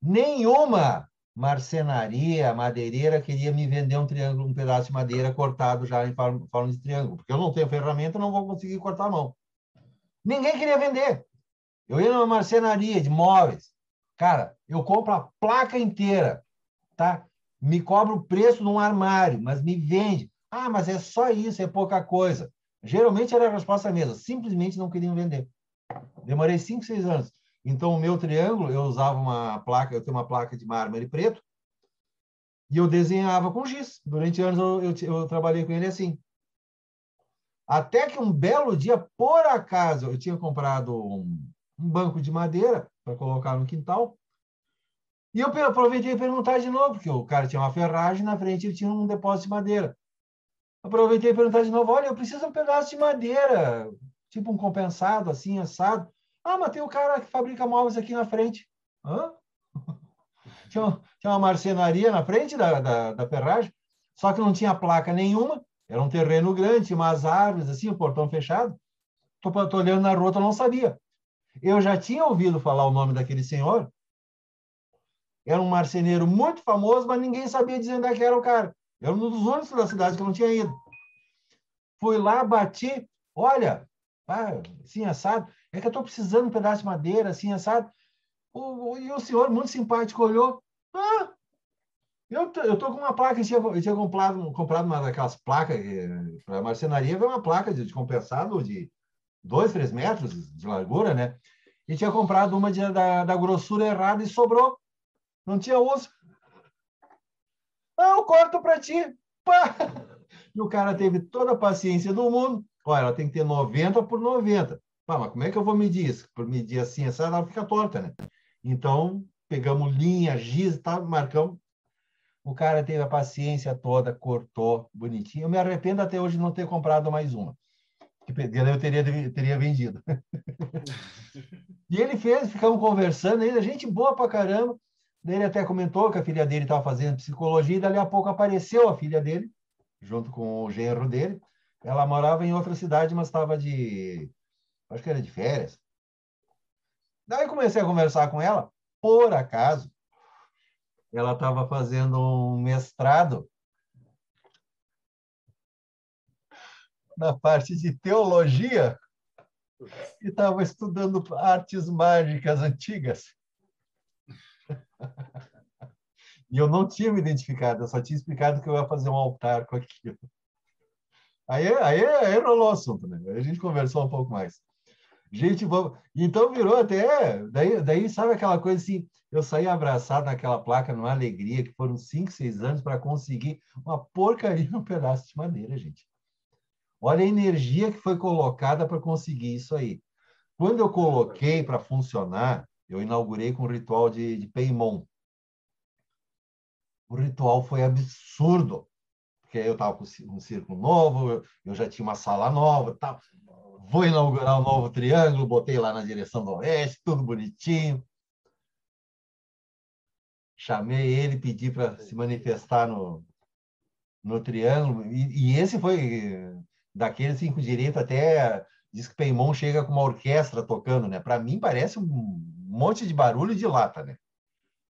nenhuma marcenaria, madeireira queria me vender um triângulo, um pedaço de madeira cortado já em forma de triângulo, porque eu não tenho ferramenta, não vou conseguir cortar a mão. Ninguém queria vender. Eu ia numa marcenaria de móveis. Cara, eu compro a placa inteira, tá? Me cobro o preço de um armário, mas me vende. Ah, mas é só isso, é pouca coisa. Geralmente era a resposta mesmo, simplesmente não queriam vender. Demorei cinco, seis anos. Então, o meu triângulo, eu usava uma placa, eu tenho uma placa de mármore preto, e eu desenhava com giz. Durante anos eu, eu, eu trabalhei com ele assim. Até que um belo dia, por acaso, eu tinha comprado um, um banco de madeira para colocar no quintal. E eu aproveitei para perguntar de novo, porque o cara tinha uma ferragem, na frente ele tinha um depósito de madeira. Aproveitei para perguntar de novo: olha, eu preciso de um pedaço de madeira, tipo um compensado, assim, assado. Ah, mas tem o cara que fabrica móveis aqui na frente. Hã? Tinha, tinha uma marcenaria na frente da, da, da ferragem, só que não tinha placa nenhuma. Era um terreno grande, tinha umas árvores, assim, um portão fechado. Estou olhando na eu não sabia. Eu já tinha ouvido falar o nome daquele senhor. Era um marceneiro muito famoso, mas ninguém sabia dizer onde é que era o cara. Era um dos únicos da cidade que eu não tinha ido. Fui lá, bati. Olha, assim, assado. É que eu estou precisando de um pedaço de madeira, assim, assado. O, o, e o senhor, muito simpático, olhou. Ah, eu, eu tô com uma placa, eu tinha, eu tinha comprado, comprado uma daquelas placas, eh, para marcenaria, veio uma placa de, de compensado de dois, três metros de largura, né? E tinha comprado uma de, da, da grossura errada e sobrou. Não tinha uso. Ah, eu corto para ti. Pá! E o cara teve toda a paciência do mundo. Olha, ela tem que ter 90 por 90. Pá, mas como é que eu vou medir isso? Por medir assim, essa ela fica torta, né? Então, pegamos linha, giz tal, marcamos. O cara teve a paciência toda, cortou bonitinho. Eu me arrependo até hoje de não ter comprado mais uma. Que eu teria, teria vendido. e ele fez, ficamos conversando, ele, gente boa pra caramba. Ele até comentou que a filha dele estava fazendo psicologia e dali a pouco apareceu a filha dele, junto com o genro dele. Ela morava em outra cidade, mas estava de. Acho que era de férias. Daí comecei a conversar com ela. Por acaso, ela estava fazendo um mestrado na parte de teologia e estava estudando artes mágicas antigas. E eu não tinha me identificado, eu só tinha explicado que eu ia fazer um altar com aquilo. Aí, aí, aí rolou o assunto, né? A gente conversou um pouco mais. Gente, então virou até. Daí, daí, sabe aquela coisa assim? Eu saí abraçado naquela placa numa alegria, que foram cinco, seis anos para conseguir uma porcaria no pedaço de madeira, gente. Olha a energia que foi colocada para conseguir isso aí. Quando eu coloquei para funcionar, eu inaugurei com o ritual de, de Peimon. O ritual foi absurdo, porque eu estava com um círculo novo, eu já tinha uma sala nova, tá. Vou inaugurar um novo triângulo, botei lá na direção do oeste, tudo bonitinho. Chamei ele, pedi para se manifestar no, no triângulo, e, e esse foi daquele assim, com direito até diz que Peimon chega com uma orquestra tocando, né? Para mim parece um monte de barulho de lata, né?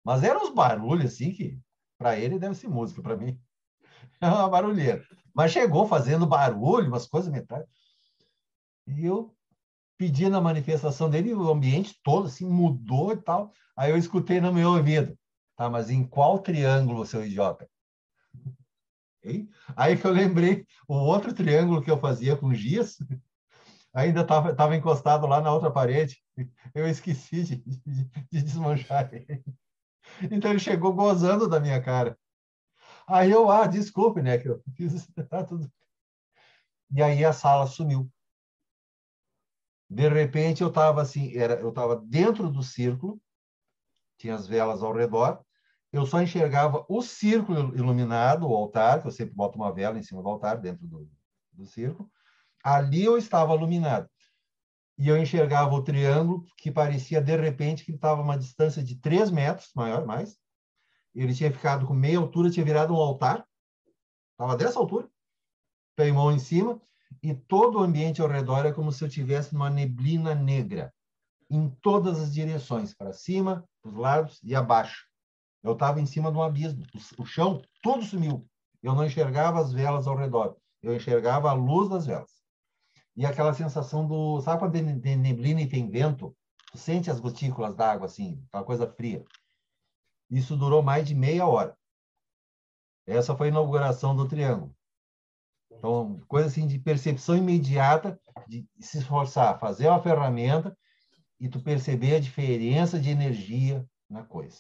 Mas eram uns barulhos assim que para ele deve ser música, para mim é uma barulheira. Mas chegou fazendo barulho, umas coisas metálicas. E eu pedi na manifestação dele, o ambiente todo assim mudou e tal. Aí eu escutei no meu ouvido. Tá, mas em qual triângulo, seu idiota? Aí que eu lembrei o outro triângulo que eu fazia com giz, ainda estava tava encostado lá na outra parede. Eu esqueci de, de, de desmanchar ele. Então ele chegou gozando da minha cara. Aí eu, ah, desculpe, né, que eu fiz tá tudo. E aí a sala sumiu. De repente eu estava assim, era, eu estava dentro do círculo, tinha as velas ao redor, eu só enxergava o círculo iluminado, o altar, que eu sempre boto uma vela em cima do altar, dentro do, do círculo. Ali eu estava iluminado. E eu enxergava o triângulo, que parecia, de repente, que estava uma distância de 3 metros, maior, mais. Ele tinha ficado com meia altura, tinha virado um altar. Estava dessa altura, peimão em cima, e todo o ambiente ao redor é como se eu tivesse numa neblina negra, em todas as direções, para cima, para os lados e abaixo. Eu estava em cima de um abismo. O chão, tudo sumiu. Eu não enxergava as velas ao redor. Eu enxergava a luz das velas. E aquela sensação do. Sabe quando tem neblina e tem vento? Tu sente as gotículas d'água, assim, aquela coisa fria. Isso durou mais de meia hora. Essa foi a inauguração do Triângulo. Então, coisa assim de percepção imediata, de se esforçar, fazer uma ferramenta e tu perceber a diferença de energia na coisa.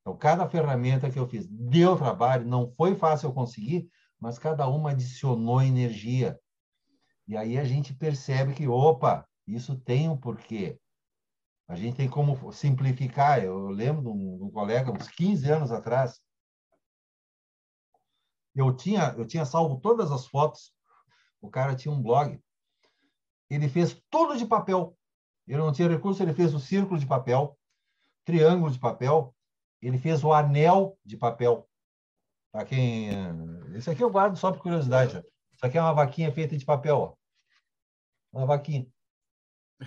Então, cada ferramenta que eu fiz deu trabalho, não foi fácil eu conseguir, mas cada uma adicionou energia. E aí a gente percebe que, opa, isso tem um porquê. A gente tem como simplificar. Eu lembro de um, colega, uns 15 anos atrás, eu tinha, eu tinha salvo todas as fotos. O cara tinha um blog. Ele fez tudo de papel. Ele não tinha recurso, ele fez o círculo de papel, triângulo de papel, ele fez o anel de papel. Para quem. Isso aqui eu guardo só por curiosidade. Isso aqui é uma vaquinha feita de papel. Ó. Uma vaquinha.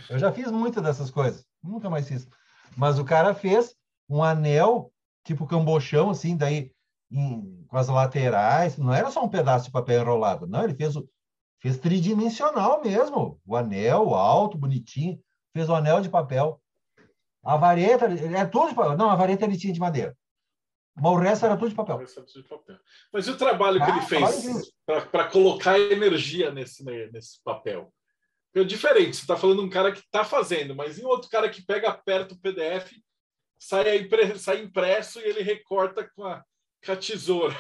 Eu já fiz muitas dessas coisas. Nunca mais fiz. Mas o cara fez um anel, tipo cambochão, assim, daí em, com as laterais. Não era só um pedaço de papel enrolado. Não, ele fez, o, fez tridimensional mesmo. O anel alto, bonitinho. Fez o anel de papel. A vareta, é tudo de papel. Não, a vareta ele tinha de madeira. Mas o resto era tudo de papel. Mas e o trabalho que ah, ele fez para colocar energia nesse, nesse papel? É diferente, você está falando de um cara que está fazendo, mas em outro cara que pega, aperta o PDF, sai, impre, sai impresso e ele recorta com a, com a tesoura.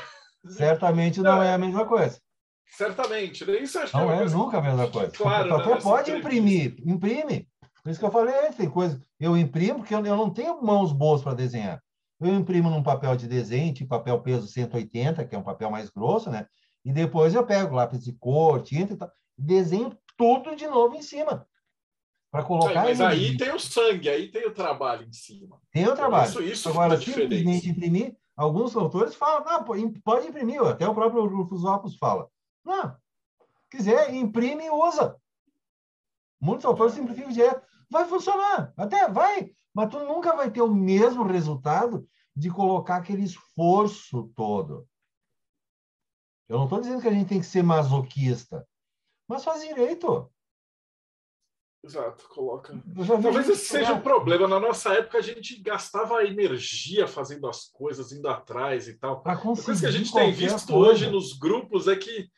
Certamente não, não é a mesma coisa. Certamente. Né? Isso acho não é, é nunca a mesma coisa. Claro, o papel pode imprimir, imprime. Por isso que eu falei, é, tem coisa. Eu imprimo porque eu, eu não tenho mãos boas para desenhar. Eu imprimo num papel de desenho, tipo papel peso 180, que é um papel mais grosso, né? E depois eu pego lápis de cor, tinta e tal, desenho tudo de novo em cima. Para colocar. mas aí tem o sangue, aí tem o trabalho em cima. Tem o trabalho. Isso, isso Agora, simplesmente imprimir, alguns autores falam, não, pode imprimir, até o próprio Rufus Opus fala. Não, quiser, imprime e usa. Muitos autores simplificam direto vai funcionar, até vai, mas tu nunca vai ter o mesmo resultado de colocar aquele esforço todo. Eu não estou dizendo que a gente tem que ser masoquista, mas faz direito. Exato, coloca. Talvez esse seja um problema. Na nossa época, a gente gastava energia fazendo as coisas, indo atrás e tal. A coisa que a gente tem visto coisa. hoje nos grupos é que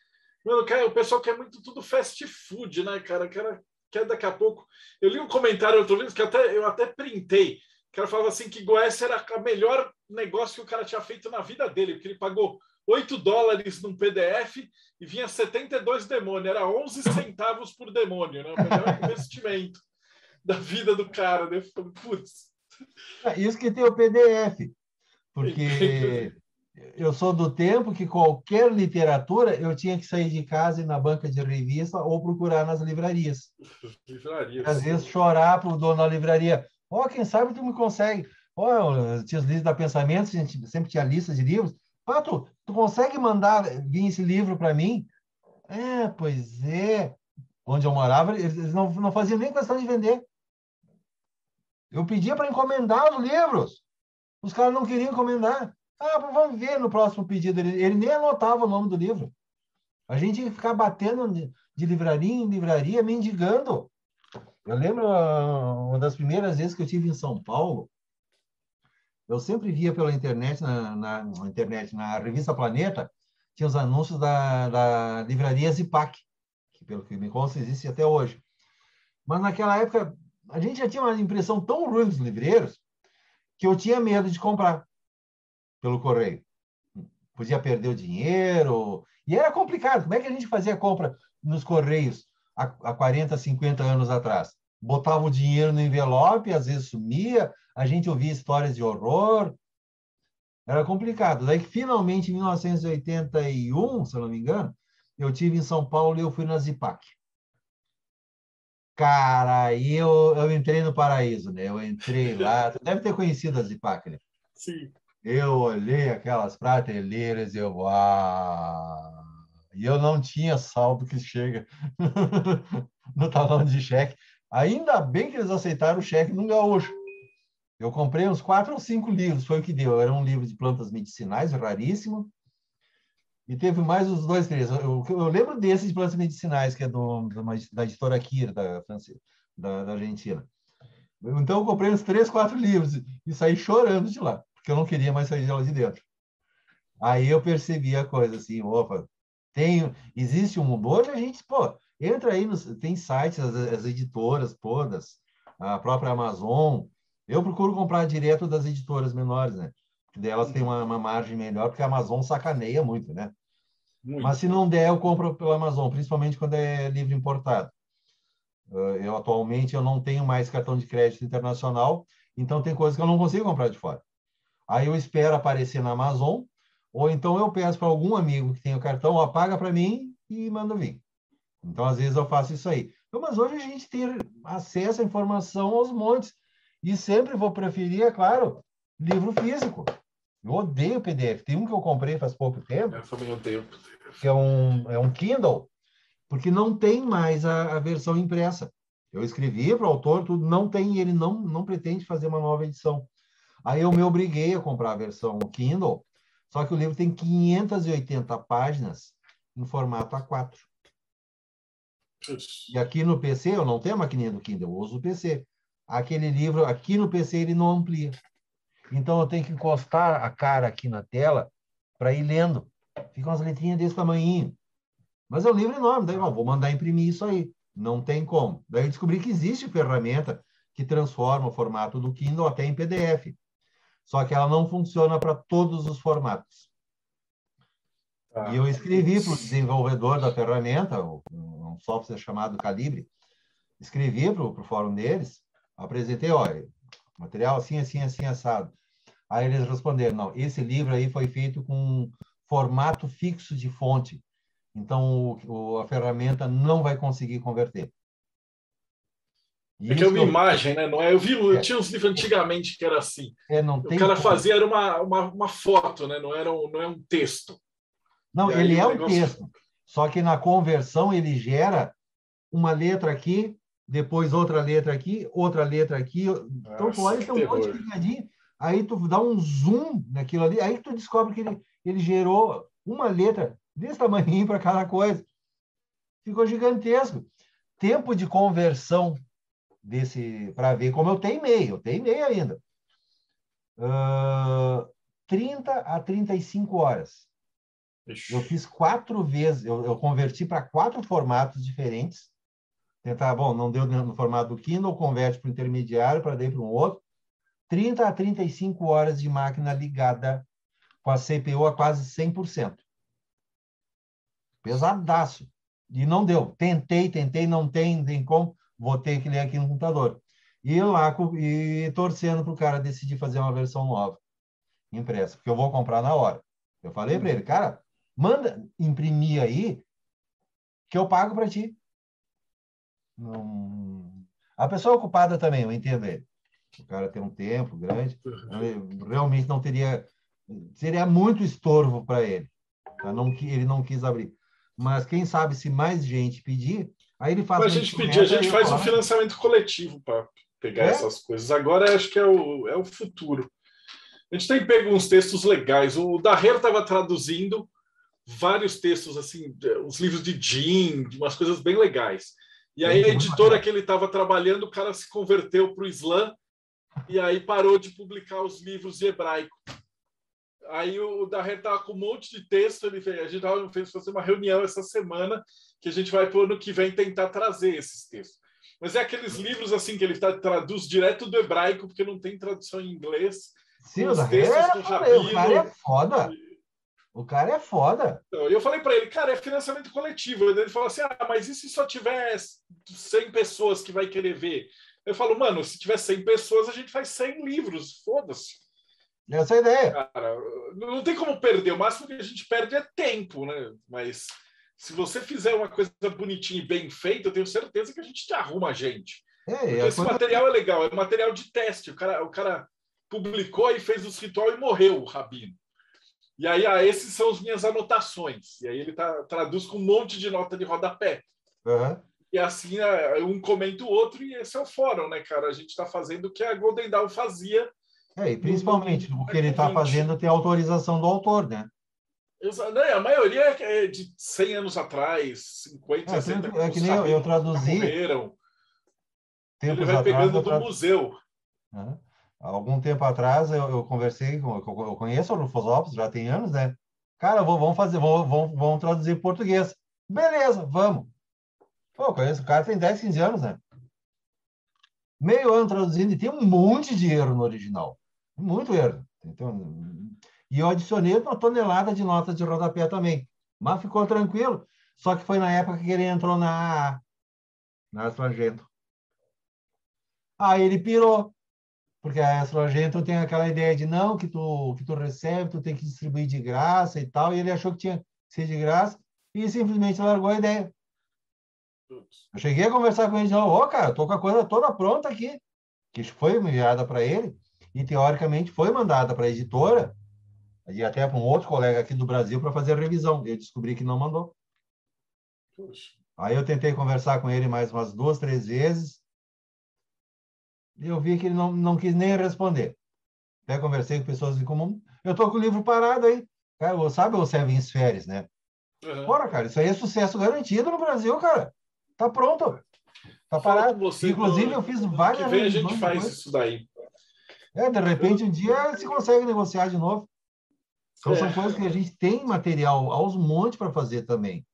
mano, o pessoal quer muito tudo fast food, né, cara? Quer que é daqui a pouco. Eu li um comentário outro vez que até, eu até printei. O cara falava assim que Goiás era o melhor negócio que o cara tinha feito na vida dele, porque ele pagou 8 dólares num PDF e vinha 72 demônios, era 11 centavos por demônio, né? O melhor investimento da vida do cara. Né? Putz. É, isso que tem o PDF, porque eu sou do tempo que qualquer literatura eu tinha que sair de casa e ir na banca de revista ou procurar nas livrarias. livrarias. Às vezes chorar para o dono da livraria. Ó, oh, quem sabe tu me consegue. Ó, oh, tinha os livros da Pensamento, a gente sempre tinha listas de livros. Ah, tu, consegue mandar vir esse livro para mim? É, pois é. Onde eu morava, eles não, não faziam nem questão de vender. Eu pedia para encomendar os livros. Os caras não queriam encomendar. Ah, vamos ver no próximo pedido. Ele, ele nem anotava o nome do livro. A gente ia ficar batendo de livraria em livraria, mendigando. Eu lembro ah, uma das primeiras vezes que eu estive em São Paulo, eu sempre via pela internet, na, na, na, internet, na revista Planeta, tinha os anúncios da, da livraria Zipac, que pelo que me consta existe até hoje. Mas naquela época, a gente já tinha uma impressão tão ruim dos livreiros que eu tinha medo de comprar pelo correio. Podia perder o dinheiro. E era complicado. Como é que a gente fazia compra nos correios há, há 40, 50 anos atrás? Botava o dinheiro no envelope, às vezes sumia, a gente ouvia histórias de horror. Era complicado. Daí, finalmente, em 1981, se eu não me engano, eu tive em São Paulo e eu fui na Zipac. Cara, aí eu, eu entrei no paraíso, né? Eu entrei lá. Tu deve ter conhecido a Zipac, né? Sim. Eu olhei aquelas prateleiras e eu. Ah! E eu não tinha saldo que chega no talão de cheque. Ainda bem que eles aceitaram o cheque no gaúcho. Eu comprei uns quatro ou cinco livros, foi o que deu. Era um livro de plantas medicinais, raríssimo. E teve mais os dois, três. Eu, eu lembro desse de plantas medicinais, que é do, da editora Kira, da, da, da Argentina. Então, eu comprei uns três, quatro livros e saí chorando de lá, porque eu não queria mais sair de lá de dentro. Aí eu percebi a coisa assim, opa, tem, existe um mundo. Hoje a gente, pô, entra aí, nos, tem sites, as, as editoras todas, a própria Amazon. Eu procuro comprar direto das editoras menores, né? delas tem uma, uma, margem melhor, porque a Amazon sacaneia muito, né? Muito. Mas se não der, eu compro pela Amazon, principalmente quando é livro importado. Eu atualmente eu não tenho mais cartão de crédito internacional, então tem coisas que eu não consigo comprar de fora. Aí eu espero aparecer na Amazon, ou então eu peço para algum amigo que tem o cartão, ó, paga para mim e manda vir. Então, às vezes, eu faço isso aí. Então, mas hoje a gente tem acesso à informação aos montes. E sempre vou preferir, é claro, livro físico. Eu odeio PDF. Tem um que eu comprei faz pouco tempo. Eu também odeio. Que é um, é um Kindle, porque não tem mais a, a versão impressa. Eu escrevi para o autor, tudo, não tem, ele não, não pretende fazer uma nova edição. Aí eu me obriguei a comprar a versão Kindle, só que o livro tem 580 páginas em formato A4. E aqui no PC, eu não tenho a maquininha do Kindle, eu uso o PC. Aquele livro, aqui no PC, ele não amplia. Então, eu tenho que encostar a cara aqui na tela para ir lendo. Ficam umas letrinhas desse tamanho. Mas é um livro enorme. Daí, ó, vou mandar imprimir isso aí. Não tem como. Daí eu descobri que existe ferramenta que transforma o formato do Kindle até em PDF. Só que ela não funciona para todos os formatos. Ah. E eu escrevi para o desenvolvedor da ferramenta, um software chamado Calibre, escrevi para o fórum deles, apresentei, olha, material assim, assim, assim, assado. Aí eles responderam, não, esse livro aí foi feito com formato fixo de fonte, então o, a ferramenta não vai conseguir converter. É que é uma imagem, né? Não é? Eu vi, eu é. tinha uns livros antigamente que era assim. É, não tem o cara como. fazia era uma, uma, uma, foto, né? Não era um, não é um texto. Não, e ele é um negócio... texto. Só que na conversão ele gera uma letra aqui, depois outra letra aqui, outra letra aqui. Então, tu olha, tem um monte de pegadinha. Aí tu dá um zoom naquilo ali, aí tu descobre que ele, ele gerou uma letra desse tamanho para cada coisa. Ficou gigantesco. Tempo de conversão desse para ver como eu teimei, eu teimei ainda. Uh, 30 a 35 horas. Eu fiz quatro vezes, eu, eu converti para quatro formatos diferentes tentar, bom, não deu no formato do Kindle, converte para o intermediário, para daí para um outro. 30 a 35 horas de máquina ligada com a CPU a quase 100%. Pesadaço. E não deu. Tentei, tentei, não tem, tem como. Vou ter que ler aqui no computador. E lá, e torcendo para o cara decidir fazer uma versão nova, impressa, porque eu vou comprar na hora. Eu falei para ele, cara, manda imprimir aí, que eu pago para ti. Não... A pessoa ocupada também, eu entendo ele. O cara tem um tempo grande, realmente não teria. Seria muito estorvo para ele. Tá? Não, ele não quis abrir. Mas quem sabe se mais gente pedir, aí ele faz. Mas a gente pedir, a gente faz um financiamento coletivo para pegar é? essas coisas. Agora acho que é o, é o futuro. A gente tem pego uns textos legais. O Darrer estava traduzindo vários textos, assim, os livros de Jim, umas coisas bem legais. E aí a editora que ele estava trabalhando, o cara se converteu para o Islã e aí parou de publicar os livros em hebraico. Aí o Daher estava com um monte de texto, ele fez, a gente estava fez fazer uma reunião essa semana que a gente vai para o ano que vem tentar trazer esses textos. Mas é aqueles livros assim que ele tá, traduz direto do hebraico, porque não tem tradução em inglês. Sim, os textos é, do Rabino. O cara é foda. O cara é foda. Então, eu falei para ele, cara, é financiamento coletivo. Ele falou assim: ah, mas e se só tiver 100 pessoas que vai querer ver? Eu falo, mano, se tiver 100 pessoas, a gente faz 100 livros, foda-se. Essa é a ideia. Cara, não tem como perder. O máximo que a gente perde é tempo, né? Mas se você fizer uma coisa bonitinha e bem feita, eu tenho certeza que a gente te arruma a gente. É, esse coisa... material é legal, é material de teste. O cara, o cara publicou e fez os ritual e morreu, o Rabino. E aí, ah, esses são as minhas anotações. E aí ele tá, traduz com um monte de nota de rodapé. Uhum. E assim, é, um comenta o outro, e esse é o fórum, né, cara? A gente está fazendo o que a Golden Dawn fazia. É, e principalmente o que ele está fazendo tem autorização do autor, né? Né, a maioria é de 100 anos atrás, 50, é, 60 É que nem eu, eu traduzi. Ele vai pegando do museu. Uhum. Algum tempo atrás eu, eu conversei com. Eu conheço o Rufus já tem anos, né? Cara, vou, vamos fazer, vamos, vamos, vamos traduzir em português. Beleza, vamos. Pô, conheço o cara tem 10, 15 anos, né? Meio ano traduzindo e tem um monte de erro no original. Muito erro. Então, e eu adicionei uma tonelada de notas de rodapé também. Mas ficou tranquilo. Só que foi na época que ele entrou na na Sargento. Aí ele pirou. Porque a Sargento tem aquela ideia de não, que tu, que tu recebe, tu tem que distribuir de graça e tal. E ele achou que tinha que ser de graça e simplesmente largou a ideia. Eu cheguei a conversar com ele e disse, ô, oh, cara, tô com a coisa toda pronta aqui. Que foi enviada para ele e, teoricamente, foi mandada para a editora e até para um outro colega aqui do Brasil para fazer a revisão. Eu descobri que não mandou. Aí eu tentei conversar com ele mais umas duas, três vezes. Eu vi que ele não, não quis nem responder. Até conversei com pessoas em comum. Eu tô com o livro parado aí. Cara, sabe o Seven Spheres, né? Uhum. Bora, cara, isso aí é sucesso garantido no Brasil, cara. Tá pronto. Tá parado. Você, Inclusive, eu fiz várias. Vem a gente faz isso daí. É, de repente, um dia se consegue negociar de novo. Então, é. são coisas que a gente tem material aos montes para fazer também.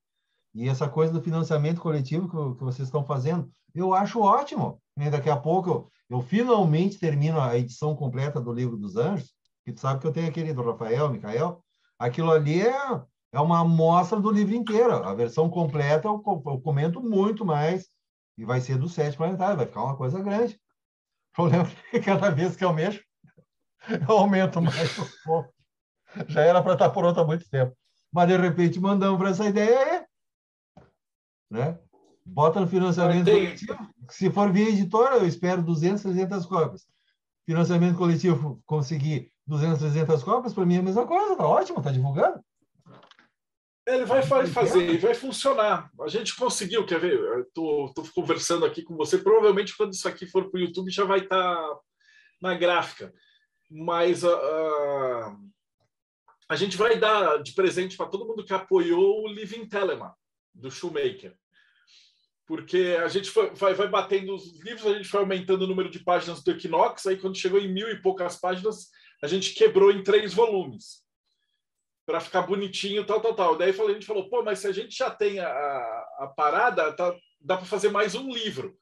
E essa coisa do financiamento coletivo que, que, vocês estão fazendo, eu acho ótimo. Daqui a pouco eu, finalmente termino a edição completa do Livro dos Anjos, que tu sabe que eu tenho aquele do Rafael, Micael. Aquilo ali é, é uma amostra do livro inteiro. A versão completa eu, eu comento muito mais e vai ser do sete planetário, vai ficar uma coisa grande. O problema é que cada vez que eu mexo, eu aumento mais um pouco já era para estar pronto há muito tempo. Mas, de repente, mandamos para essa ideia. Né? Bota no financiamento coletivo. Se for via editora, eu espero 200, 300 cópias. Financiamento coletivo, conseguir 200, 300 cópias, para mim é a mesma coisa. Tá ótimo, tá divulgando. Ele vai fazer, vai funcionar. A gente conseguiu, quer ver? Estou conversando aqui com você. Provavelmente, quando isso aqui for para o YouTube, já vai estar tá na gráfica. Mas uh, a gente vai dar de presente para todo mundo que apoiou o Living Telemann, do Shoemaker. Porque a gente foi, vai, vai batendo os livros, a gente foi aumentando o número de páginas do Equinox, aí quando chegou em mil e poucas páginas, a gente quebrou em três volumes para ficar bonitinho, tal, tal, tal. Daí a gente falou, pô, mas se a gente já tem a, a parada, tá, dá para fazer mais um livro.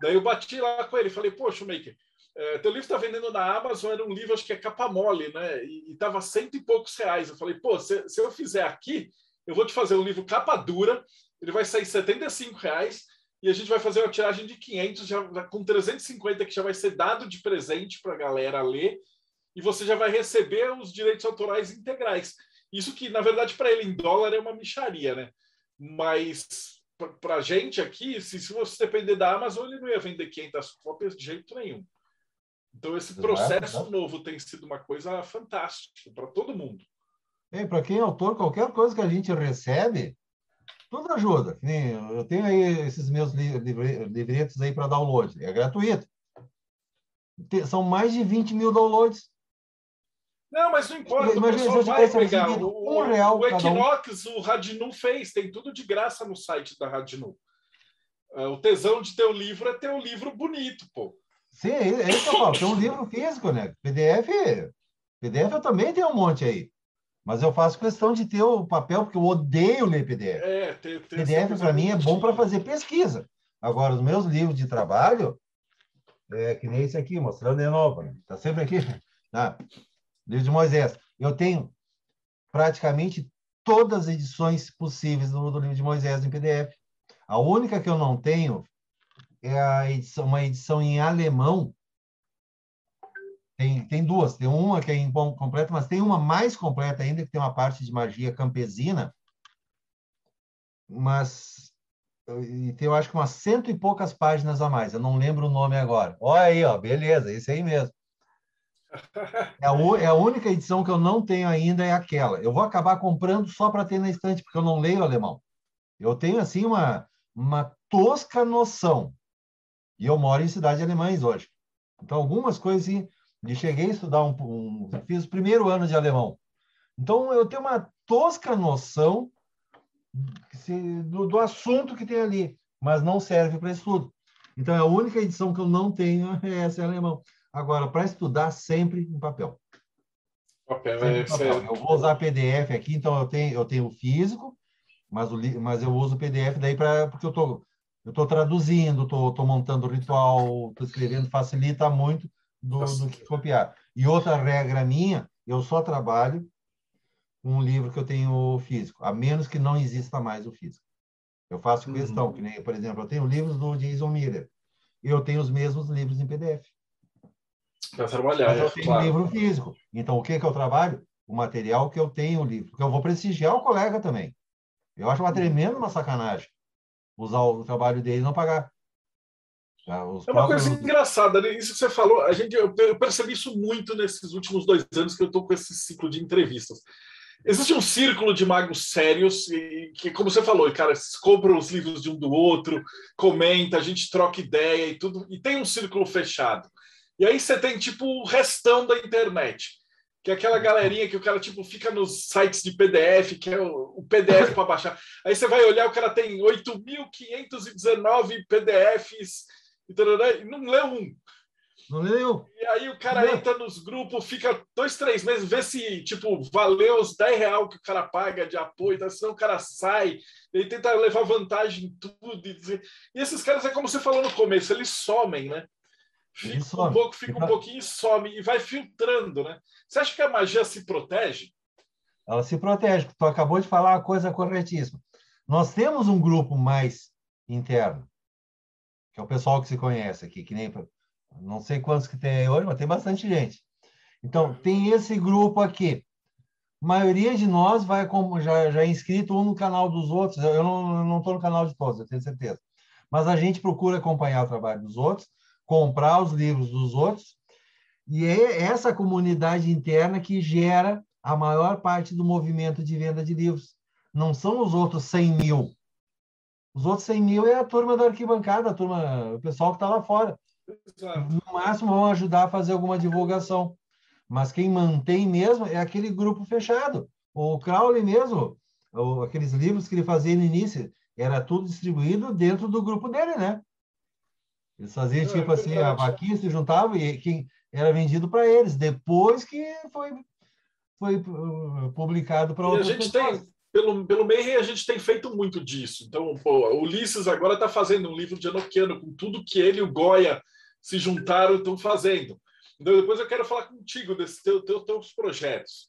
Daí eu bati lá com ele, falei, pô, Shoemaker, é, teu livro está vendendo na Amazon, era um livro, acho que é capa mole, né? E estava cento e poucos reais. Eu falei, pô, se, se, eu fizer aqui, eu vou te fazer um livro capa dura, ele vai sair 75 reais e a gente vai fazer uma tiragem de 500, já, com 350 que já vai ser dado de presente para a galera ler e você já vai receber os direitos autorais integrais. Isso que, na verdade, para ele em dólar é uma micharia, né? Mas para a gente aqui, se, se você depender da Amazon, ele não ia vender 500 cópias de jeito nenhum. Então, esse processo exato, novo tem sido uma coisa fantástica para todo mundo. É, para quem é autor, qualquer coisa que a gente recebe, tudo ajuda. Eu tenho aí esses meus livretos aí para download, é gratuito. São mais de 20 mil downloads. Não, mas não importa, Imagina, o vai pegar. O, um real o Equinox, um. o Radinu fez, tem tudo de graça no site da Radinu. É, o tesão de ter o livro é ter o um livro bonito, pô. Sim, é isso que eu falo. Tem um livro físico, né? PDF, PDF eu também tenho um monte aí. Mas eu faço questão de ter o papel, porque eu odeio ler PDF. É, tem, tem PDF, para mim, é bom para fazer pesquisa. Agora, os meus livros de trabalho, é que nem esse aqui, mostrando de novo. Está né? sempre aqui. Tá? Livro de Moisés. Eu tenho praticamente todas as edições possíveis do, do livro de Moisés em PDF. A única que eu não tenho é a edição, uma edição em alemão. Tem, tem duas, tem uma que é em bom completo, mas tem uma mais completa ainda, que tem uma parte de magia campesina. Mas e tem, eu acho que umas cento e poucas páginas a mais. Eu não lembro o nome agora. Olha aí, ó, beleza, esse aí mesmo. É a, é a, única edição que eu não tenho ainda é aquela. Eu vou acabar comprando só para ter na estante, porque eu não leio alemão. Eu tenho, assim, uma, uma tosca noção. E eu moro em cidades alemães hoje. Então, algumas coisas, assim, e cheguei a estudar um, um, Fiz o primeiro ano de alemão. Então, eu tenho uma tosca noção do, do assunto que tem ali, mas não serve para estudo. Então, a única edição que eu não tenho é essa em alemão. Agora, para estudar, sempre em papel. Papel, é, papel. Eu vou usar PDF aqui, então eu tenho, eu tenho físico, mas, o, mas eu uso o PDF daí para porque eu estou eu tô traduzindo, estou tô, tô montando o ritual, estou escrevendo, facilita muito do, do que copiar. E outra regra minha, eu só trabalho um livro que eu tenho físico, a menos que não exista mais o físico. Eu faço uhum. questão, que nem, por exemplo, eu tenho livros do Jason Miller, e eu tenho os mesmos livros em PDF. Para trabalhar, Mas eu é, tenho claro. livro físico. Então, o que, que eu trabalho? O material que eu tenho o livro. Porque eu vou prestigiar o colega também. Eu acho uma uhum. tremenda uma sacanagem usar o trabalho dele e não pagar. Os é uma próprios... coisa engraçada, né? Isso que você falou, a gente, eu percebi isso muito nesses últimos dois anos que eu estou com esse ciclo de entrevistas. Existe um círculo de magos sérios e que, como você falou, cara, compram os livros de um do outro, comenta, a gente troca ideia e tudo, e tem um círculo fechado. E aí você tem tipo o restão da internet, que é aquela galerinha que o cara tipo fica nos sites de PDF, que é o, o PDF para baixar. Aí você vai olhar, o cara tem 8.519 PDFs e não lê um. Não leu? E aí o cara não. entra nos grupos, fica dois, três meses, vê se, tipo, valeu os 10 reais que o cara paga de apoio, tá? senão o cara sai, ele tenta levar vantagem em tudo. E, dizer... e esses caras, é como você falou no começo, eles somem, né? Fica um pouco, fica um pouquinho e some, e vai filtrando, né? Você acha que a magia se protege? Ela se protege, tu acabou de falar a coisa corretíssima. Nós temos um grupo mais interno, que é o pessoal que se conhece aqui, que nem não sei quantos que tem hoje, mas tem bastante gente. Então, tem esse grupo aqui. A maioria de nós vai como já, já é inscrito um no canal dos outros. Eu não estou no canal de todos, eu tenho certeza. Mas a gente procura acompanhar o trabalho dos outros, comprar os livros dos outros. E é essa comunidade interna que gera a maior parte do movimento de venda de livros. Não são os outros 100 mil. Os outros 100 mil é a turma da arquibancada, a turma, o pessoal que está lá fora. No máximo vão ajudar a fazer alguma divulgação. Mas quem mantém mesmo é aquele grupo fechado. O Crowley mesmo, aqueles livros que ele fazia no início, era tudo distribuído dentro do grupo dele, né? Eles faziam é, tipo é assim, a vaquinha se juntava e quem era vendido para eles. Depois que foi, foi uh, publicado para outras pessoas. Tem, pelo, pelo meio a gente tem feito muito disso. Então, pô, Ulisses agora está fazendo um livro de Enochiano com tudo que ele e o Goya se juntaram estão fazendo. Então, depois eu quero falar contigo desses teu, teu, teus projetos.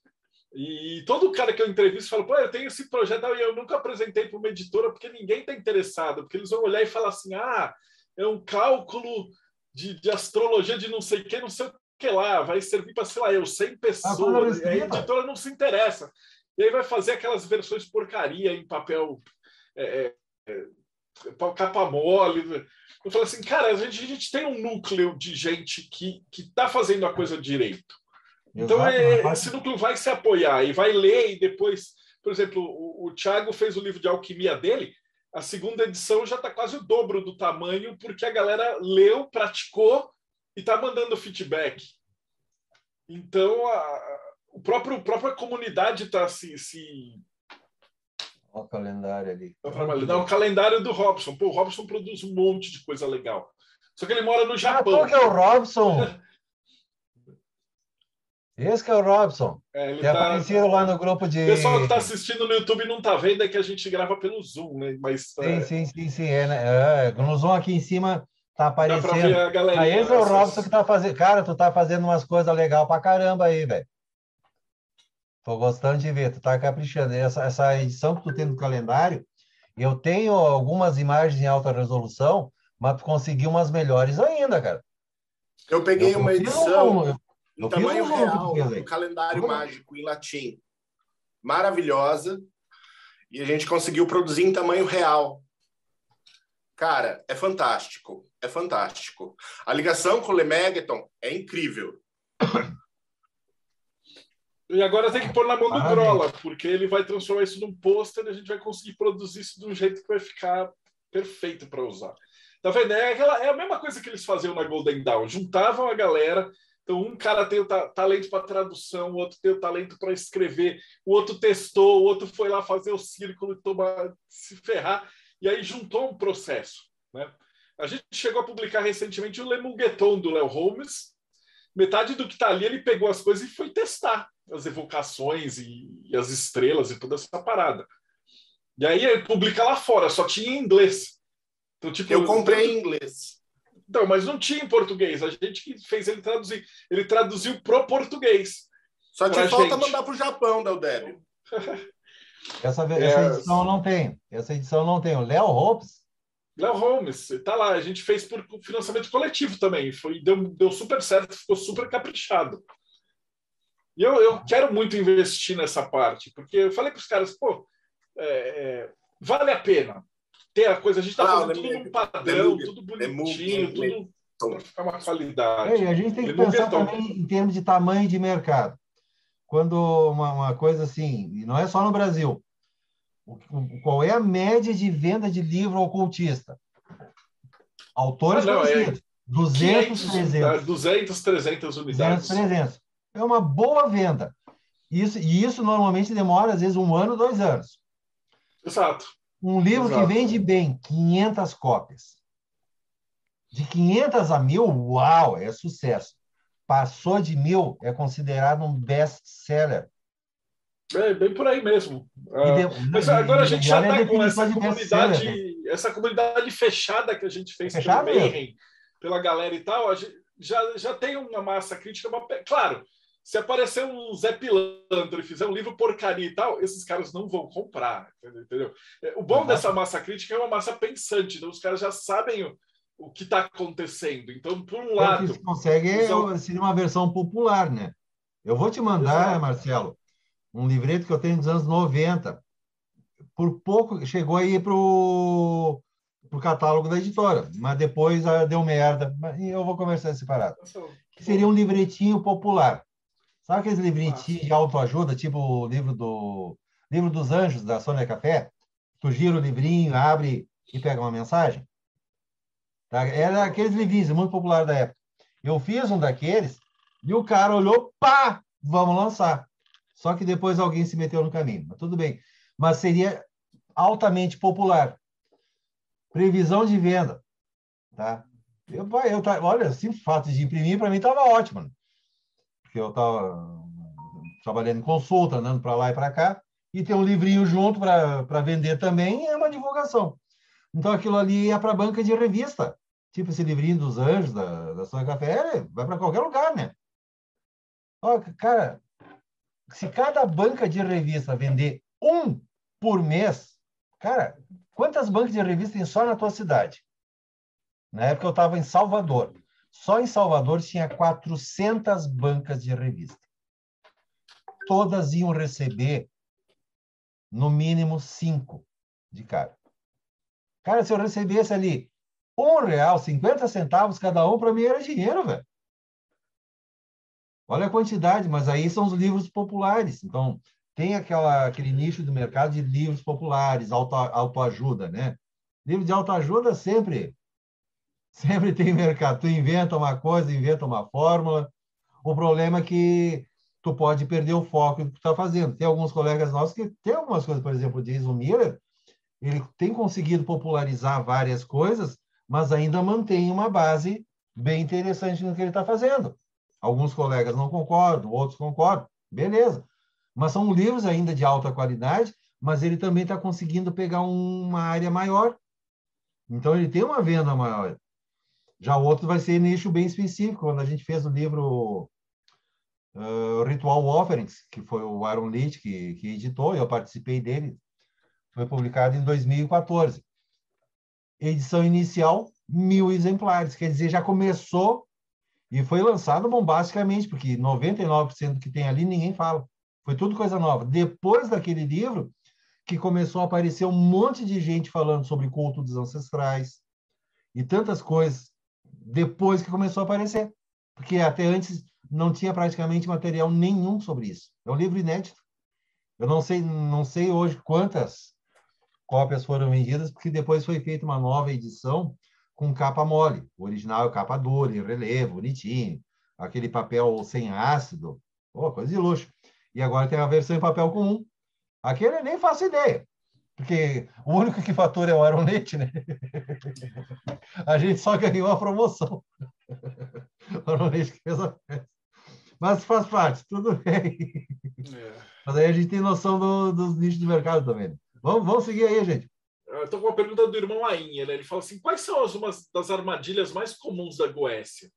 E todo cara que eu entrevisto fala, pô, eu tenho esse projeto e eu nunca apresentei para uma editora porque ninguém está interessado, porque eles vão olhar e falar assim, ah, é um cálculo de, de astrologia de não sei o que, não sei o que lá, vai servir para, sei lá, eu 100 pessoas, ah, a editora não se interessa. E aí vai fazer aquelas versões porcaria em papel é, é, é capa mole. Eu falei assim, cara, a gente, a gente tem um núcleo de gente que está fazendo a coisa direito. Então, é, esse núcleo vai se apoiar e vai ler e depois... Por exemplo, o, o Thiago fez o livro de alquimia dele, a segunda edição já está quase o dobro do tamanho, porque a galera leu, praticou e está mandando feedback. Então, a, o próprio a própria comunidade está se, se o calendário ali. Não, o calendário do Robson. Pô, o Robson produz um monte de coisa legal. Só que ele mora no Japão. Ah, que é o Robson? Esse que é o Robson. É, ele tá... aparecido lá no grupo de. O pessoal que está assistindo no YouTube não está vendo, é que a gente grava pelo Zoom, né? Mas, sim, é... sim, sim, sim. É, né? é, no Zoom aqui em cima tá aparecendo. Ah, esse é o Robson que tá fazendo. Cara, tu tá fazendo umas coisas legais pra caramba aí, velho. Tô gostando de ver, tu tá caprichando. Essa, essa edição que tu tem no calendário, eu tenho algumas imagens em alta resolução, mas tu conseguiu umas melhores ainda, cara. Eu peguei eu, uma edição um, eu, em tamanho um real, um calendário mágico em latim. Maravilhosa. E a gente conseguiu produzir em tamanho real. Cara, é fantástico. É fantástico. A ligação com o Lemegeton é incrível. E agora tem que pôr na mão do Grola, porque ele vai transformar isso num pôster e a gente vai conseguir produzir isso de um jeito que vai ficar perfeito para usar. Tá vendo? É, aquela, é a mesma coisa que eles faziam na Golden Dawn. Juntavam a galera. Então, um cara tem o ta talento para tradução, o outro tem o talento para escrever, o outro testou, o outro foi lá fazer o círculo e tomar, se ferrar. E aí juntou um processo. Né? A gente chegou a publicar recentemente o Lemugueton do Léo Holmes. Metade do que está ali, ele pegou as coisas e foi testar as evocações e, e, as estrelas e toda essa parada. E aí ele publica lá fora, só tinha em inglês. Então, tipo, eu comprei em inglês. Então, mas não tinha em português. A gente que fez ele traduzir. Ele traduziu pro português. Só te falta gente. mandar pro Japão, Deldébio. essa, essa é... edição não tem. Essa edição não tem. O Léo Holmes. Léo Holmes, tá lá. A gente fez por financiamento coletivo também. Foi, deu, deu super certo, ficou super caprichado. E eu, eu quero muito investir nessa parte, porque eu falei para os caras, pô, é, é, vale a pena ter a coisa. A gente está ah, fazendo tudo num padrão, tudo bonitinho, tudo para ficar uma qualidade. É, a gente tem que pensar também em termos de tamanho de mercado. Quando uma, uma coisa assim, e não é só no Brasil, qual é a média de venda de livro ocultista? Autores ah, não, é 200, 500, 300. 200, 300 unidades. 200, 300 é uma boa venda. Isso, e isso normalmente demora, às vezes, um ano, dois anos. Exato. Um livro Exato. que vende bem, 500 cópias. De 500 a mil, uau, é sucesso. Passou de mil, é considerado um best-seller. É bem por aí mesmo. de, Mas agora a gente já está com essa comunidade, né? essa comunidade fechada que a gente fez pelo Mayhem, pela galera e tal, já, já tem uma massa crítica. Uma... Claro, se aparecer um Zé Pilantra e fizer um livro porcaria e tal, esses caras não vão comprar, entendeu? É, o bom uhum. dessa massa crítica é uma massa pensante, então os caras já sabem o, o que está acontecendo. Então, por um lado... O que consegue é seria uma versão popular, né? Eu vou te mandar, Exato. Marcelo, um livreto que eu tenho dos anos 90. Por pouco, chegou aí para o catálogo da editora, mas depois ah, deu merda. E eu vou conversar separado. Que seria um livretinho popular. Sabe aqueles livrinhos de autoajuda, tipo o livro do livro dos anjos da Sônia Café? Tu gira o livrinho, abre e pega uma mensagem? Tá? Era aqueles livrinhos muito popular da época. Eu fiz um daqueles e o cara olhou, pá, vamos lançar. Só que depois alguém se meteu no caminho. Mas tudo bem. Mas seria altamente popular. Previsão de venda. Tá? Eu, eu, olha, o simples fato de imprimir, para mim, estava ótimo. Né? porque eu estava trabalhando em consulta, andando para lá e para cá, e ter um livrinho junto para vender também é uma divulgação. Então, aquilo ali ia para a banca de revista. Tipo esse livrinho dos anjos, da, da Sônia Café, vai para qualquer lugar, né? Ó, cara, se cada banca de revista vender um por mês, cara, quantas bancas de revista tem só na tua cidade? Na época eu estava em Salvador. Só em Salvador tinha 400 bancas de revista. Todas iam receber, no mínimo, cinco de cara. Cara, se eu recebesse ali um real, 50 centavos cada um, para mim era dinheiro, velho. Olha a quantidade, mas aí são os livros populares. Então, tem aquela, aquele nicho do mercado de livros populares, auto, autoajuda, né? Livro de autoajuda sempre Sempre tem mercado. Tu inventa uma coisa, inventa uma fórmula. O problema é que tu pode perder o foco do que tu está fazendo. Tem alguns colegas nossos que tem algumas coisas, por exemplo, o Jason Miller, ele tem conseguido popularizar várias coisas, mas ainda mantém uma base bem interessante no que ele está fazendo. Alguns colegas não concordam, outros concordam, beleza. Mas são livros ainda de alta qualidade, mas ele também está conseguindo pegar uma área maior. Então, ele tem uma venda maior. Já o outro vai ser nicho bem específico. Quando a gente fez o livro uh, Ritual Offerings, que foi o Aaron Leach que, que editou, eu participei dele, foi publicado em 2014. Edição inicial, mil exemplares, quer dizer, já começou e foi lançado bombasticamente, porque 99% do que tem ali ninguém fala. Foi tudo coisa nova. Depois daquele livro, que começou a aparecer um monte de gente falando sobre culto dos ancestrais e tantas coisas, depois que começou a aparecer. Porque até antes não tinha praticamente material nenhum sobre isso. É um livro inédito. Eu não sei, não sei hoje quantas cópias foram vendidas, porque depois foi feita uma nova edição com capa mole. O original é capa dura, em relevo, bonitinho. Aquele papel sem ácido. Oh, coisa de luxo. E agora tem a versão em papel comum. Aquele eu nem faço ideia. Porque o único que fatura é o Aronete, né? A gente só ganhou a promoção. O Aronete que fez a festa. Mas faz parte, tudo bem. É. Mas aí a gente tem noção do, dos nichos de mercado também. Né? Vamos, vamos seguir aí, gente. Estou com uma pergunta do irmão Ainha. Né? Ele fala assim: quais são as umas das armadilhas mais comuns da Goécia?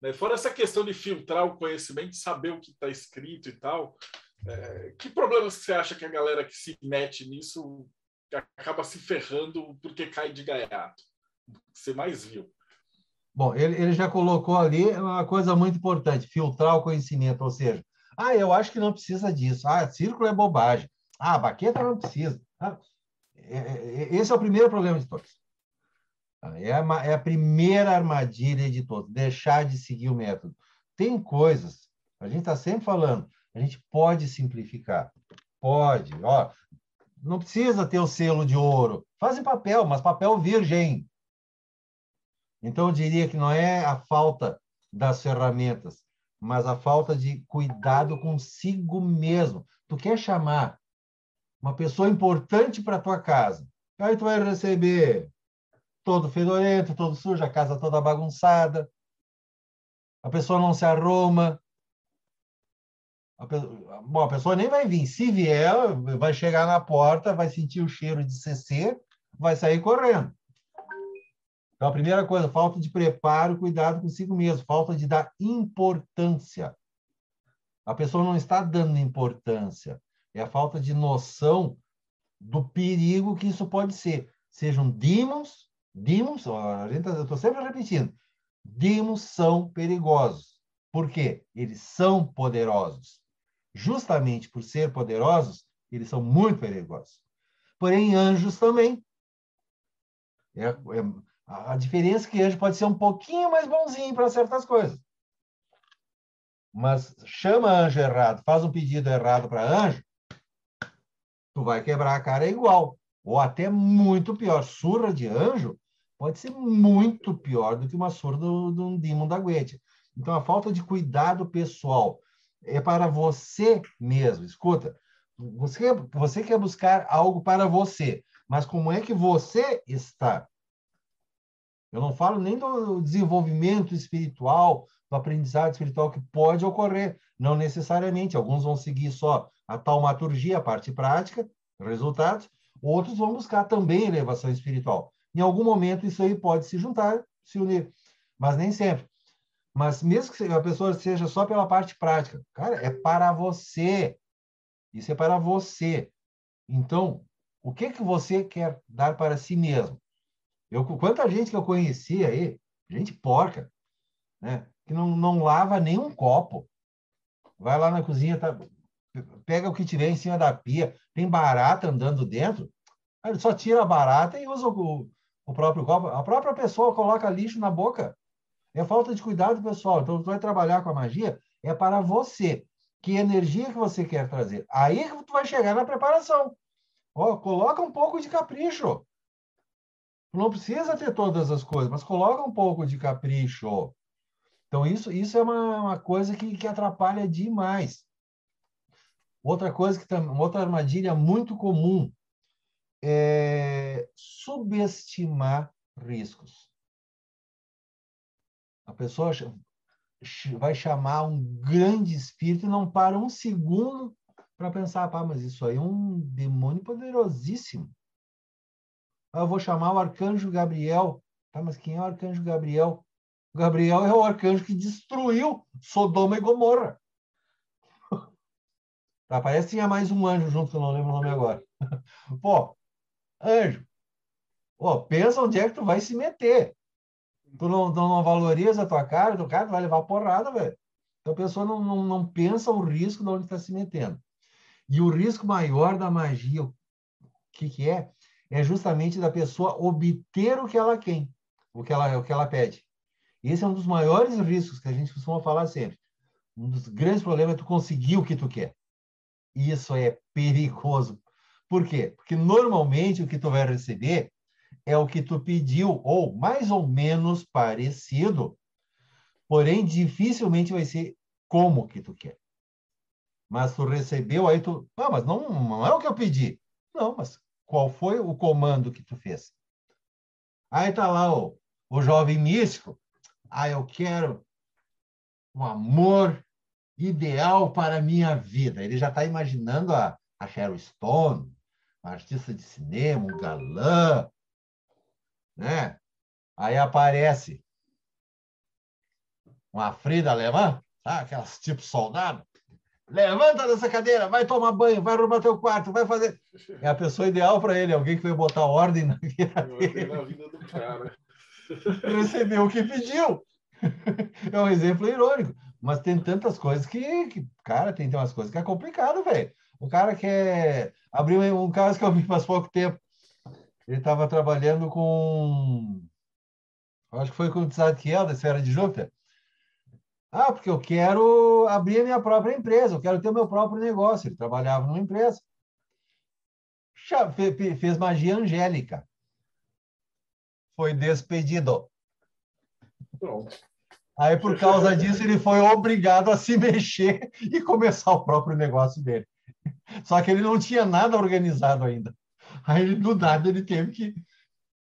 Né? Fora essa questão de filtrar o conhecimento, saber o que está escrito e tal, é, que problemas você acha que a galera que se mete nisso acaba se ferrando porque cai de gaiato? Você mais viu? Bom, ele, ele já colocou ali uma coisa muito importante: filtrar o conhecimento, ou seja, ah, eu acho que não precisa disso. Ah, círculo é bobagem. Ah, baqueta não precisa. Ah, esse é o primeiro problema de todos. É a, é a primeira armadilha de todos, deixar de seguir o método. Tem coisas, a gente está sempre falando, a gente pode simplificar. Pode. Ó, não precisa ter o selo de ouro. Faz em papel, mas papel virgem. Então, eu diria que não é a falta das ferramentas, mas a falta de cuidado consigo mesmo. Tu quer chamar uma pessoa importante para tua casa. Aí tu vai receber todo fedorento, todo sujo, a casa toda bagunçada. A pessoa não se arruma. A pessoa, bom, a pessoa nem vai vir. Se vier, vai chegar na porta, vai sentir o cheiro de CC, vai sair correndo. Então, a primeira coisa, falta de preparo, cuidado consigo mesmo, falta de dar importância. A pessoa não está dando importância é a falta de noção do perigo que isso pode ser. Sejam demons, demons, a gente, tá, eu estou sempre repetindo, demons são perigosos. Por quê? Eles são poderosos. Justamente por ser poderosos, eles são muito perigosos. Porém, anjos também. É, é, a diferença é que anjo pode ser um pouquinho mais bonzinho para certas coisas. Mas chama anjo errado, faz um pedido errado para anjo, tu vai quebrar a cara igual, ou até muito pior. Surra de anjo pode ser muito pior do que uma surra de um demon da Goethe. Então, a falta de cuidado pessoal é para você mesmo. Escuta, você, você quer buscar algo para você, mas como é que você está? Eu não falo nem do desenvolvimento espiritual, do aprendizado espiritual que pode ocorrer, não necessariamente. Alguns vão seguir só a taumaturgia, a parte prática, resultados, outros vão buscar também elevação espiritual. Em algum momento isso aí pode se juntar, se unir, mas nem sempre. Mas mesmo que a pessoa seja só pela parte prática, cara, é para você. Isso é para você. Então, o que que você quer dar para si mesmo? Eu, quanta gente que eu conheci aí, gente porca, né? Que não, não lava nem um copo. Vai lá na cozinha, tá, pega o que tiver em cima da pia, tem barata andando dentro, ele só tira a barata e usa o, o próprio copo. A própria pessoa coloca lixo na boca. É falta de cuidado, pessoal. Então, tu vai trabalhar com a magia, é para você. Que energia que você quer trazer? Aí que tu vai chegar na preparação. Ó, coloca um pouco de capricho. Não precisa ter todas as coisas, mas coloca um pouco de capricho. Então, isso, isso é uma, uma coisa que, que atrapalha demais. Outra coisa que também, outra armadilha muito comum é subestimar riscos. A pessoa vai chamar um grande espírito e não para um segundo para pensar, pá, mas isso aí é um demônio poderosíssimo. Ah, eu vou chamar o arcanjo Gabriel. Tá, mas quem é o arcanjo Gabriel? O Gabriel é o arcanjo que destruiu Sodoma e Gomorra. Tá? Parece que tinha mais um anjo junto, que eu não lembro o nome agora. Pô, anjo, pô, pensa onde é que tu vai se meter. Tu não, não valoriza a tua cara, tu cara tu vai levar porrada, velho. Então a pessoa não, não, não pensa o risco de onde está se metendo. E o risco maior da magia, o que, que é? É justamente da pessoa obter o que ela quer, o que ela, o que ela pede. Esse é um dos maiores riscos que a gente costuma falar sempre. Um dos grandes problemas é tu conseguir o que tu quer. Isso é perigoso. Por quê? Porque normalmente o que tu vai receber é o que tu pediu, ou mais ou menos parecido, porém dificilmente vai ser como que tu quer. Mas tu recebeu, aí tu. Ah, mas não, não é o que eu pedi. Não, mas qual foi o comando que tu fez? Aí tá lá o, o jovem místico. Ah, eu quero um amor ideal para a minha vida. Ele já está imaginando a, a Cheryl Stone, uma artista de cinema, um galã, né? Aí aparece uma Frida alemã, tá? aquelas tipo soldado. Levanta dessa cadeira, vai tomar banho, vai arrumar teu quarto, vai fazer. É a pessoa ideal para ele, alguém que vai botar ordem na vida dele. Na vida do cara. Recebeu o que pediu. É um exemplo irônico. Mas tem tantas coisas que, que cara, tem, tem umas coisas que é complicado, velho. O cara quer abrir um, um caso que eu vi faz pouco tempo. Ele estava trabalhando com. Acho que foi com o Tzadkiel, da esfera de Júpiter. Ah, porque eu quero abrir a minha própria empresa, eu quero ter o meu próprio negócio. Ele trabalhava numa empresa. Fez magia angélica. Foi despedido. Pronto. Aí, por causa disso, ele foi obrigado a se mexer e começar o próprio negócio dele. Só que ele não tinha nada organizado ainda. Aí, do nada, ele teve que.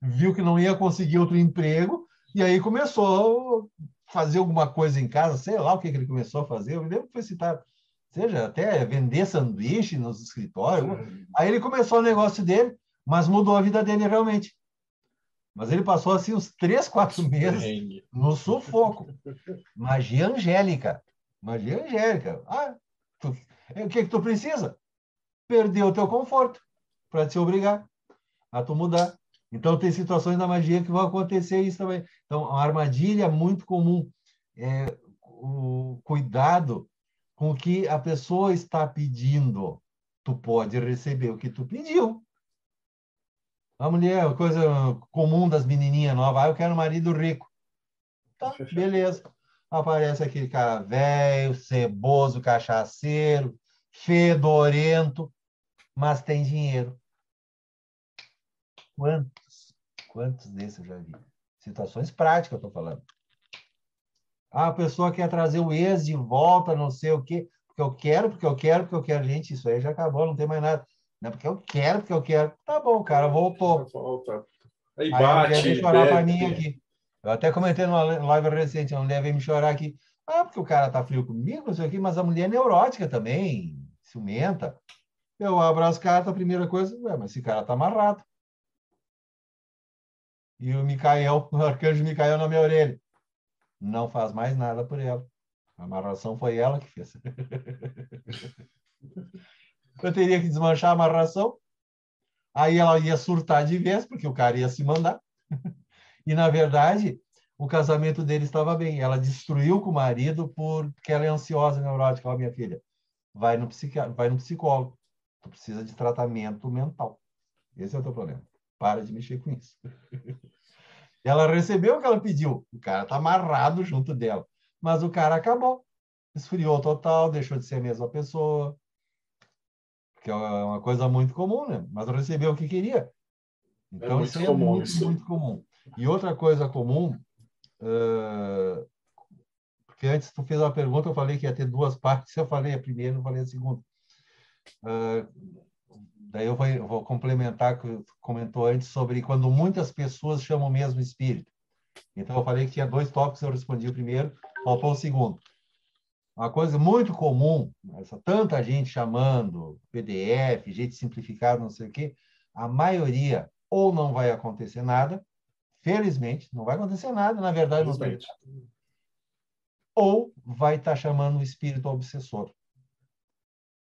Viu que não ia conseguir outro emprego, e aí começou fazer alguma coisa em casa, sei lá o que, que ele começou a fazer. Eu me lembro que foi citado, seja até vender sanduíche nos escritórios. Aí ele começou o negócio dele, mas mudou a vida dele realmente. Mas ele passou assim uns três, quatro meses no sufoco. Magia angélica. Magia angélica. Ah, tu, é, o que, que tu precisa? Perder o teu conforto para te obrigar a tu mudar. Então, tem situações da magia que vão acontecer isso também. Então, a armadilha é muito comum. É, o cuidado com o que a pessoa está pedindo. Tu pode receber o que tu pediu. A mulher, coisa comum das menininhas novas, ah, eu quero um marido rico. Tá, beleza. Aparece aquele cara velho, ceboso, cachaceiro, fedorento, mas tem dinheiro. Quantos? Quantos desses eu já vi? Situações práticas eu estou falando. Ah, a pessoa quer trazer o ex de volta, não sei o quê, porque eu quero, porque eu quero, porque eu quero. Gente, isso aí já acabou, não tem mais nada. Não, porque eu quero, porque eu quero. Tá bom, cara, voltou. Volta. Aí bate. Aí chorar para mim aqui. Eu até comentei numa live recente, a mulher veio me chorar aqui. Ah, porque o cara tá frio comigo, não sei o quê, mas a mulher é neurótica também, ciumenta. Eu abro as cartas, a primeira coisa, ué, mas esse cara tá amarrado. E o Micael, o arcanjo Micael na minha orelha. Não faz mais nada por ela. A amarração foi ela que fez. eu teria que desmanchar a amarração. Aí ela ia surtar de vez, porque o cara ia se mandar. e, na verdade, o casamento dele estava bem. Ela destruiu com o marido porque ela é ansiosa, neurótica. Ó, minha filha, vai no, psiquiatra, vai no psicólogo. Tu precisa de tratamento mental. Esse é o teu problema. Para de mexer com isso. ela recebeu o que ela pediu. O cara está amarrado junto dela. Mas o cara acabou. Esfriou total, deixou de ser a mesma pessoa que é uma coisa muito comum, né? Mas recebeu o que queria. Então, é isso é comum, muito, isso. muito comum. E outra coisa comum, uh, porque antes tu fez uma pergunta, eu falei que ia ter duas partes, eu falei a primeira, não falei a segunda. Uh, daí eu vou, eu vou complementar o que comentou antes sobre quando muitas pessoas chamam o mesmo espírito. Então, eu falei que tinha dois tópicos, eu respondi o primeiro, faltou o segundo. Uma coisa muito comum, essa tanta gente chamando PDF, jeito simplificado, não sei o quê, a maioria ou não vai acontecer nada, felizmente, não vai acontecer nada, na verdade não tem ou vai estar tá chamando o espírito obsessor.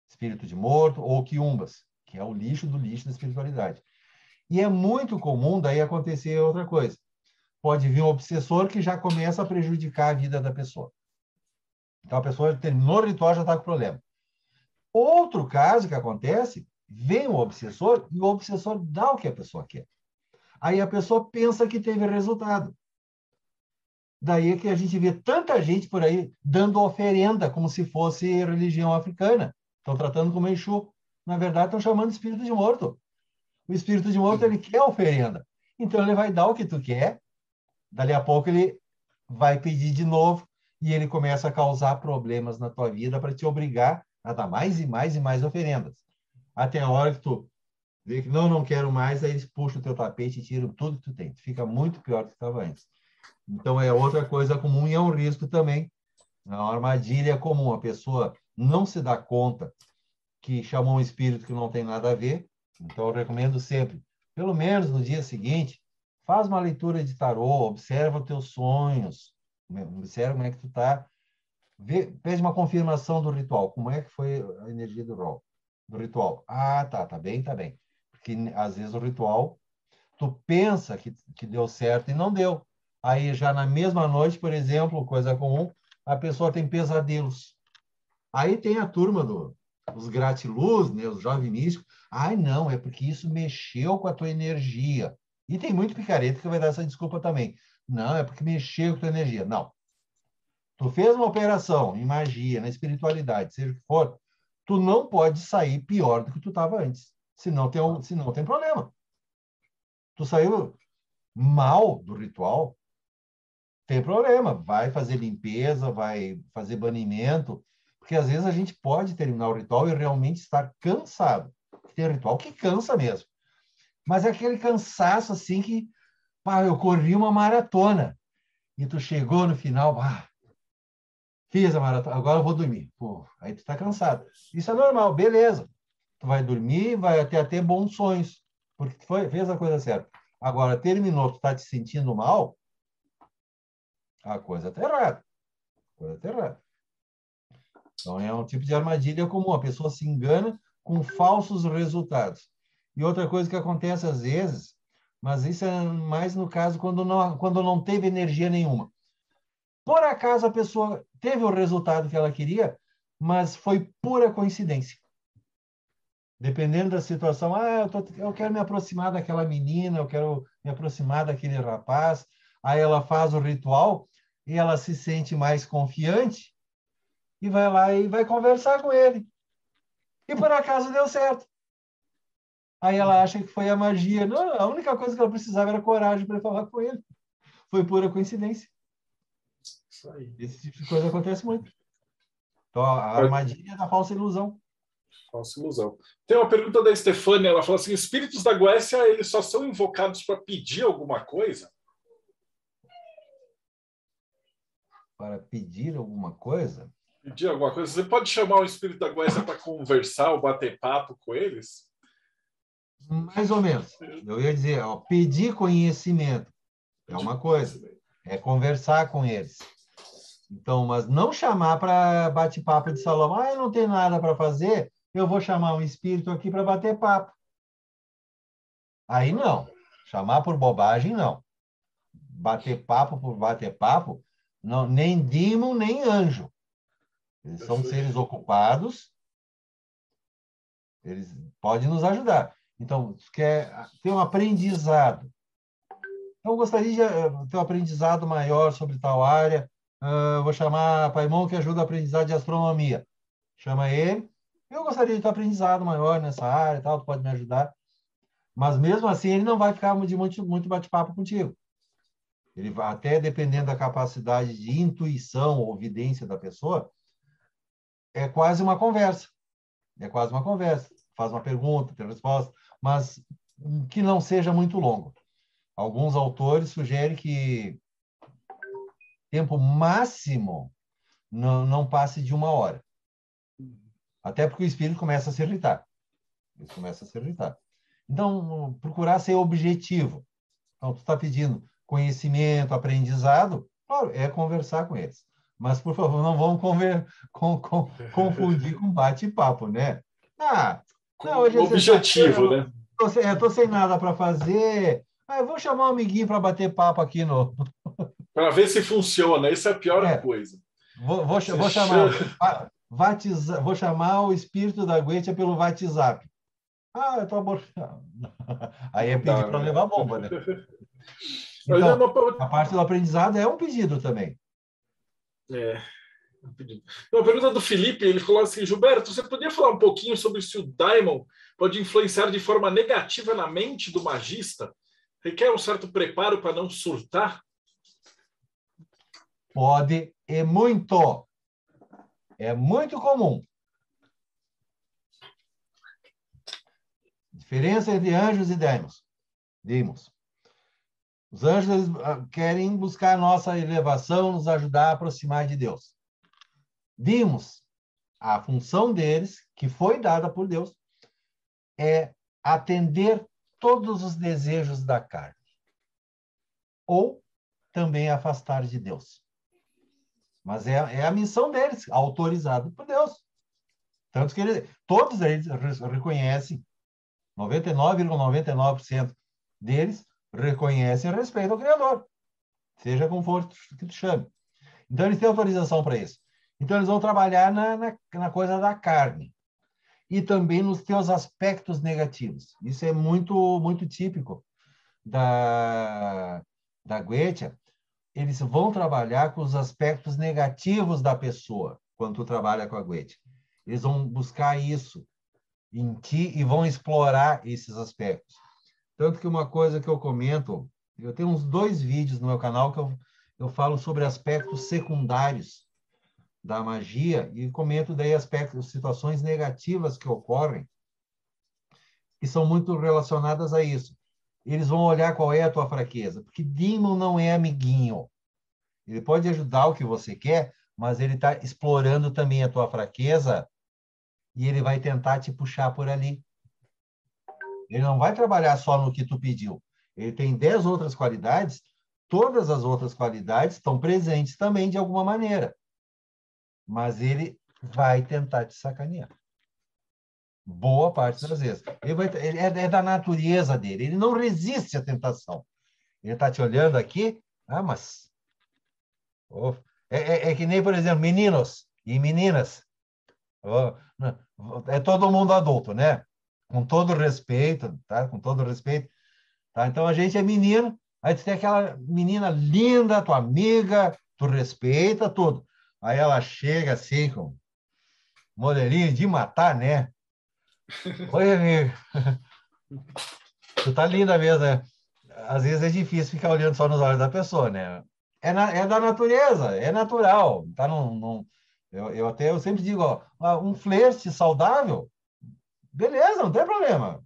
espírito de morto, ou quiumbas, que é o lixo do lixo da espiritualidade. E é muito comum daí acontecer outra coisa. Pode vir um obsessor que já começa a prejudicar a vida da pessoa. Então a pessoa terminou o ritual já está com problema. Outro caso que acontece, vem o obsessor e o obsessor dá o que a pessoa quer. Aí a pessoa pensa que teve resultado. Daí é que a gente vê tanta gente por aí dando oferenda como se fosse religião africana. Estão tratando como Exu. Na verdade, estão chamando de espírito de morto. O espírito de morto, ele quer oferenda. Então, ele vai dar o que tu quer. Dali a pouco, ele vai pedir de novo e ele começa a causar problemas na tua vida para te obrigar a dar mais e mais e mais oferendas. Até a hora que tu vê que não, não quero mais, aí eles puxam o teu tapete e tiram tudo que tu tem. Tu fica muito pior do que estava antes. Então, é outra coisa comum e é um risco também. É uma armadilha comum. A pessoa não se dá conta que chamou um espírito que não tem nada a ver. Então, eu recomendo sempre, pelo menos no dia seguinte, faz uma leitura de tarô, observa os teus sonhos, observa como é que tu está, pede uma confirmação do ritual, como é que foi a energia do rol, do ritual. Ah, tá, tá bem, tá bem. Porque às vezes o ritual, tu pensa que, que deu certo e não deu. Aí já na mesma noite, por exemplo, coisa comum, a pessoa tem pesadelos. Aí tem a turma do, dos gratiluz, né, os jovens místicos. Ai, não, é porque isso mexeu com a tua energia. E tem muito picareta que vai dar essa desculpa também. Não, é porque mexeu com a tua energia. Não. Tu fez uma operação em magia, na espiritualidade, seja o que for, tu não pode sair pior do que tu estava antes. Senão tem, senão tem problema. Tu saiu mal do ritual, tem problema. Vai fazer limpeza, vai fazer banimento, porque às vezes a gente pode terminar o ritual e realmente estar cansado. Tem ritual que cansa mesmo. Mas é aquele cansaço assim que, pá, eu corri uma maratona e tu chegou no final, pá, fiz a maratona, agora eu vou dormir. Pô, aí tu está cansado. Isso é normal, beleza. Tu vai dormir, vai até ter bons sonhos, porque tu foi, fez a coisa certa. Agora, terminou, tu está te sentindo mal, a coisa está errada. A coisa está errada. Então, é um tipo de armadilha comum. A pessoa se engana com falsos resultados. E outra coisa que acontece às vezes, mas isso é mais no caso quando não, quando não teve energia nenhuma. Por acaso a pessoa teve o resultado que ela queria, mas foi pura coincidência. Dependendo da situação, ah, eu, tô, eu quero me aproximar daquela menina, eu quero me aproximar daquele rapaz. Aí ela faz o ritual e ela se sente mais confiante e vai lá e vai conversar com ele. E por acaso deu certo. Aí ela acha que foi a magia. Não, a única coisa que ela precisava era coragem para falar com ele. Foi pura coincidência. Esse tipo de coisa acontece muito. Então, a armadilha da falsa ilusão. Falsa ilusão. Tem uma pergunta da Stefania, ela fala assim: espíritos da Goécia, eles só são invocados para pedir alguma coisa? Para pedir alguma coisa? Pedir alguma coisa? Você pode chamar o espírito da Goécia para conversar ou bater papo com eles? Mais ou menos. Eu ia dizer, ó, pedir conhecimento é uma coisa, é conversar com eles. Então, mas não chamar para bate-papo de salão. Ah, eu não tenho nada para fazer, eu vou chamar um espírito aqui para bater papo. Aí não. Chamar por bobagem, não. Bater papo por bater papo, não, nem dimo, nem anjo. Eles são seres ocupados, eles podem nos ajudar. Então, quer ter um aprendizado. Então, eu gostaria de eh, ter um aprendizado maior sobre tal área. Uh, vou chamar Paimon, que ajuda a aprendizado de astronomia. Chama ele. Eu gostaria de ter um aprendizado maior nessa área, tal, tu pode me ajudar. Mas mesmo assim, ele não vai ficar de muito, muito bate-papo contigo. Ele vai, até dependendo da capacidade de intuição ou vidência da pessoa, é quase uma conversa. É quase uma conversa. Faz uma pergunta, tem resposta, mas que não seja muito longo. Alguns autores sugerem que tempo máximo não, não passe de uma hora. Até porque o espírito começa a se irritar. Ele começa a se irritar. Então, procurar ser objetivo. Então, tu está pedindo conhecimento, aprendizado, claro, é conversar com eles. Mas, por favor, não vamos conver, com, com, confundir com bate-papo, né? Ah, não, hoje é objetivo, né? Estou sem nada para fazer. Ah, eu vou chamar um amiguinho para bater papo aqui no. para ver se funciona. Isso é a pior é. coisa. Vou, vou, vou chamar, vatiza, vou chamar o espírito da Guetia pelo WhatsApp. Ah, eu estou abortando. Aí é pedir para né? levar bomba, né? Então, a parte do aprendizado é um pedido também. É. Uma pergunta do Felipe, ele falou assim, Gilberto, você podia falar um pouquinho sobre se o Daimon pode influenciar de forma negativa na mente do magista? Requer um certo preparo para não surtar? Pode, e muito. É muito comum. Diferença entre anjos e demos. Dimos. Os anjos ah, querem buscar a nossa elevação, nos ajudar a aproximar de Deus. Dimos. A função deles, que foi dada por Deus, é atender todos os desejos da carne. Ou também afastar de Deus. Mas é, é a missão deles, autorizado por Deus. Tanto que ele, todos eles reconhecem, 99,99% ,99 deles reconhecem e respeitam o Criador, seja como for que tu chame. Então, eles têm autorização para isso. Então, eles vão trabalhar na, na, na, coisa da carne e também nos teus aspectos negativos. Isso é muito, muito típico da, da Goetia, eles vão trabalhar com os aspectos negativos da pessoa quando tu trabalha com a Goethe. Eles vão buscar isso em ti e vão explorar esses aspectos. Tanto que uma coisa que eu comento, eu tenho uns dois vídeos no meu canal que eu, eu falo sobre aspectos secundários da magia e comento daí aspectos, situações negativas que ocorrem que são muito relacionadas a isso eles vão olhar qual é a tua fraqueza, porque Demon não é amiguinho. Ele pode ajudar o que você quer, mas ele está explorando também a tua fraqueza e ele vai tentar te puxar por ali. Ele não vai trabalhar só no que tu pediu. Ele tem dez outras qualidades, todas as outras qualidades estão presentes também de alguma maneira. Mas ele vai tentar te sacanear. Boa parte das vezes. Ele, vai, ele é, é, da natureza dele. Ele não resiste à tentação. Ele está te olhando aqui, ah, mas. Oh, é, é, é, que nem, por exemplo, meninos e meninas. Oh, é todo mundo adulto, né? Com todo respeito, tá? Com todo respeito. Tá? Então a gente é menino, aí tu tem aquela menina linda, tua amiga, tu respeita tudo. Aí ela chega assim com modelinho de matar, né? Oi, amigo. Tu tá linda mesmo, né? Às vezes é difícil ficar olhando só nos olhos da pessoa, né? É, na, é da natureza, é natural. Tá num, num eu, eu até eu sempre digo, ó, um flerte saudável, beleza, não tem problema.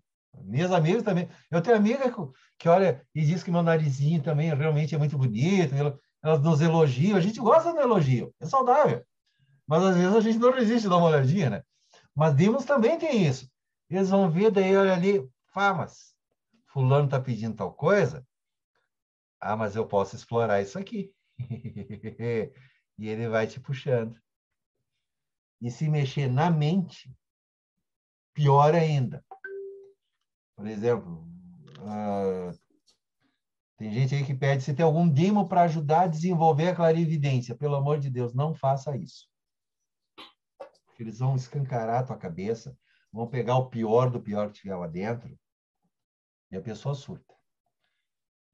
Minhas amigas também. Eu tenho amiga que, olha e diz que meu narizinho também realmente é muito bonito. Elas nos elogiam. A gente gosta do elogio, é saudável. Mas às vezes a gente não resiste a dar uma olhadinha, né? Mas Dimos também tem isso. Eles vão ver, daí olha ali, famas. Fulano está pedindo tal coisa. Ah, mas eu posso explorar isso aqui. e ele vai te puxando. E se mexer na mente, pior ainda. Por exemplo, uh, tem gente aí que pede se tem algum demo para ajudar a desenvolver a clarividência. Pelo amor de Deus, não faça isso. Eles vão escancarar a tua cabeça, vão pegar o pior do pior que tiver lá dentro e a pessoa surta.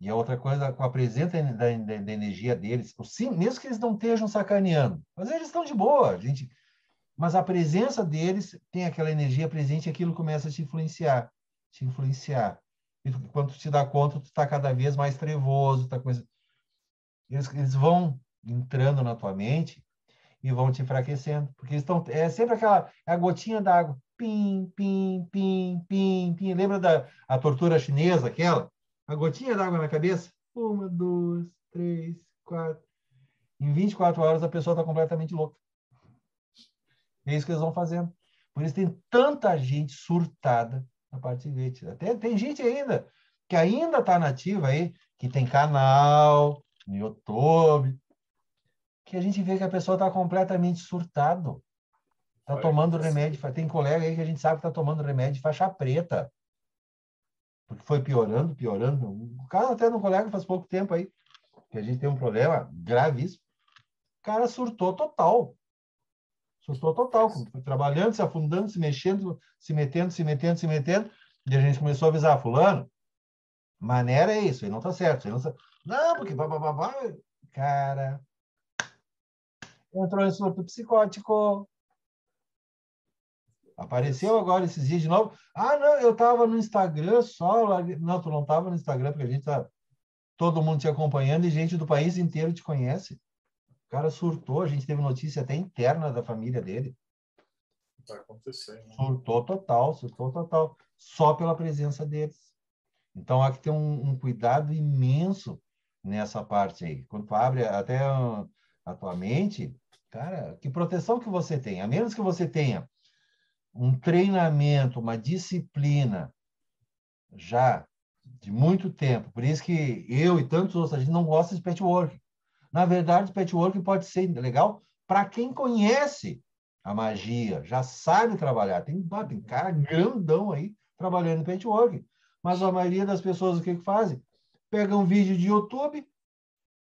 E a outra coisa, com a presença da, da, da energia deles, sim, mesmo que eles não estejam sacaneando, mas eles estão de boa, gente. Mas a presença deles tem aquela energia presente e aquilo começa a te influenciar, te influenciar. E tu, quando tu te dá conta, tu está cada vez mais trevoso, tá coisa. Eles, eles vão entrando na tua mente e vão te enfraquecendo, porque estão é sempre aquela é a gotinha d'água pim, pim, pim, pim, pim. Lembra da a tortura chinesa, aquela? A gotinha d'água na cabeça? Uma, duas, três, quatro. Em 24 horas a pessoa está completamente louca. É isso que eles vão fazendo. Por isso tem tanta gente surtada na parte de Até tem gente ainda que ainda está nativa aí, que tem canal no YouTube, que a gente vê que a pessoa está completamente surtado. Está tomando remédio. Tem colega aí que a gente sabe que está tomando remédio de faixa preta. Porque foi piorando, piorando. O caso até no colega faz pouco tempo aí, que a gente tem um problema gravíssimo. O cara surtou total. Surtou total. Foi trabalhando, se afundando, se mexendo, se metendo, se metendo, se metendo. E a gente começou a avisar, fulano, maneira é isso, ele não está certo. Não, tá... não, porque babá, cara, entrou em surto psicótico. Apareceu agora esses dias de novo. Ah, não, eu estava no Instagram só. Não, tu não estava no Instagram, porque a gente tá todo mundo te acompanhando e gente do país inteiro te conhece. O cara surtou, a gente teve notícia até interna da família dele. Está acontecendo. Surtou total, surtou total. Só pela presença deles. Então, há que ter um, um cuidado imenso nessa parte aí. Quando tu abre até a tua mente, cara, que proteção que você tem? A menos que você tenha um treinamento, uma disciplina já de muito tempo. Por isso que eu e tantos outros, a gente não gosta de patchwork. Na verdade, patchwork pode ser legal para quem conhece a magia, já sabe trabalhar. Tem, tem cara grandão aí trabalhando em patchwork. Mas a maioria das pessoas o que, que fazem? Pega um vídeo de YouTube,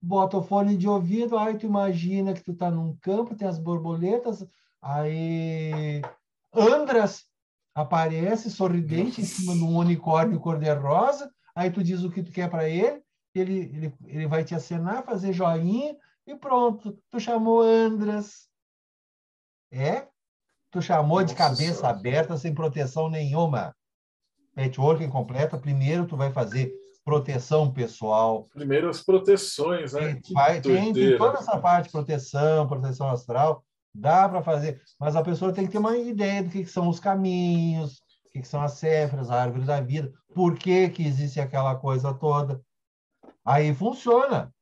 bota o fone de ouvido, aí tu imagina que tu tá num campo, tem as borboletas, aí Andras aparece sorridente em cima de um unicórnio cor-de-rosa, aí tu diz o que tu quer para ele, ele, ele, ele vai te acenar, fazer joinha e pronto, tu chamou Andras. É? Tu chamou de cabeça senhora. aberta, sem proteção nenhuma. Patchwork incompleta, primeiro tu vai fazer proteção pessoal. Primeiras proteções, né? Vai, tem, tem toda essa parte de proteção, proteção astral. Dá para fazer, mas a pessoa tem que ter uma ideia do que, que são os caminhos, o que, que são as céfaras, a árvore da vida, por que, que existe aquela coisa toda. Aí funciona.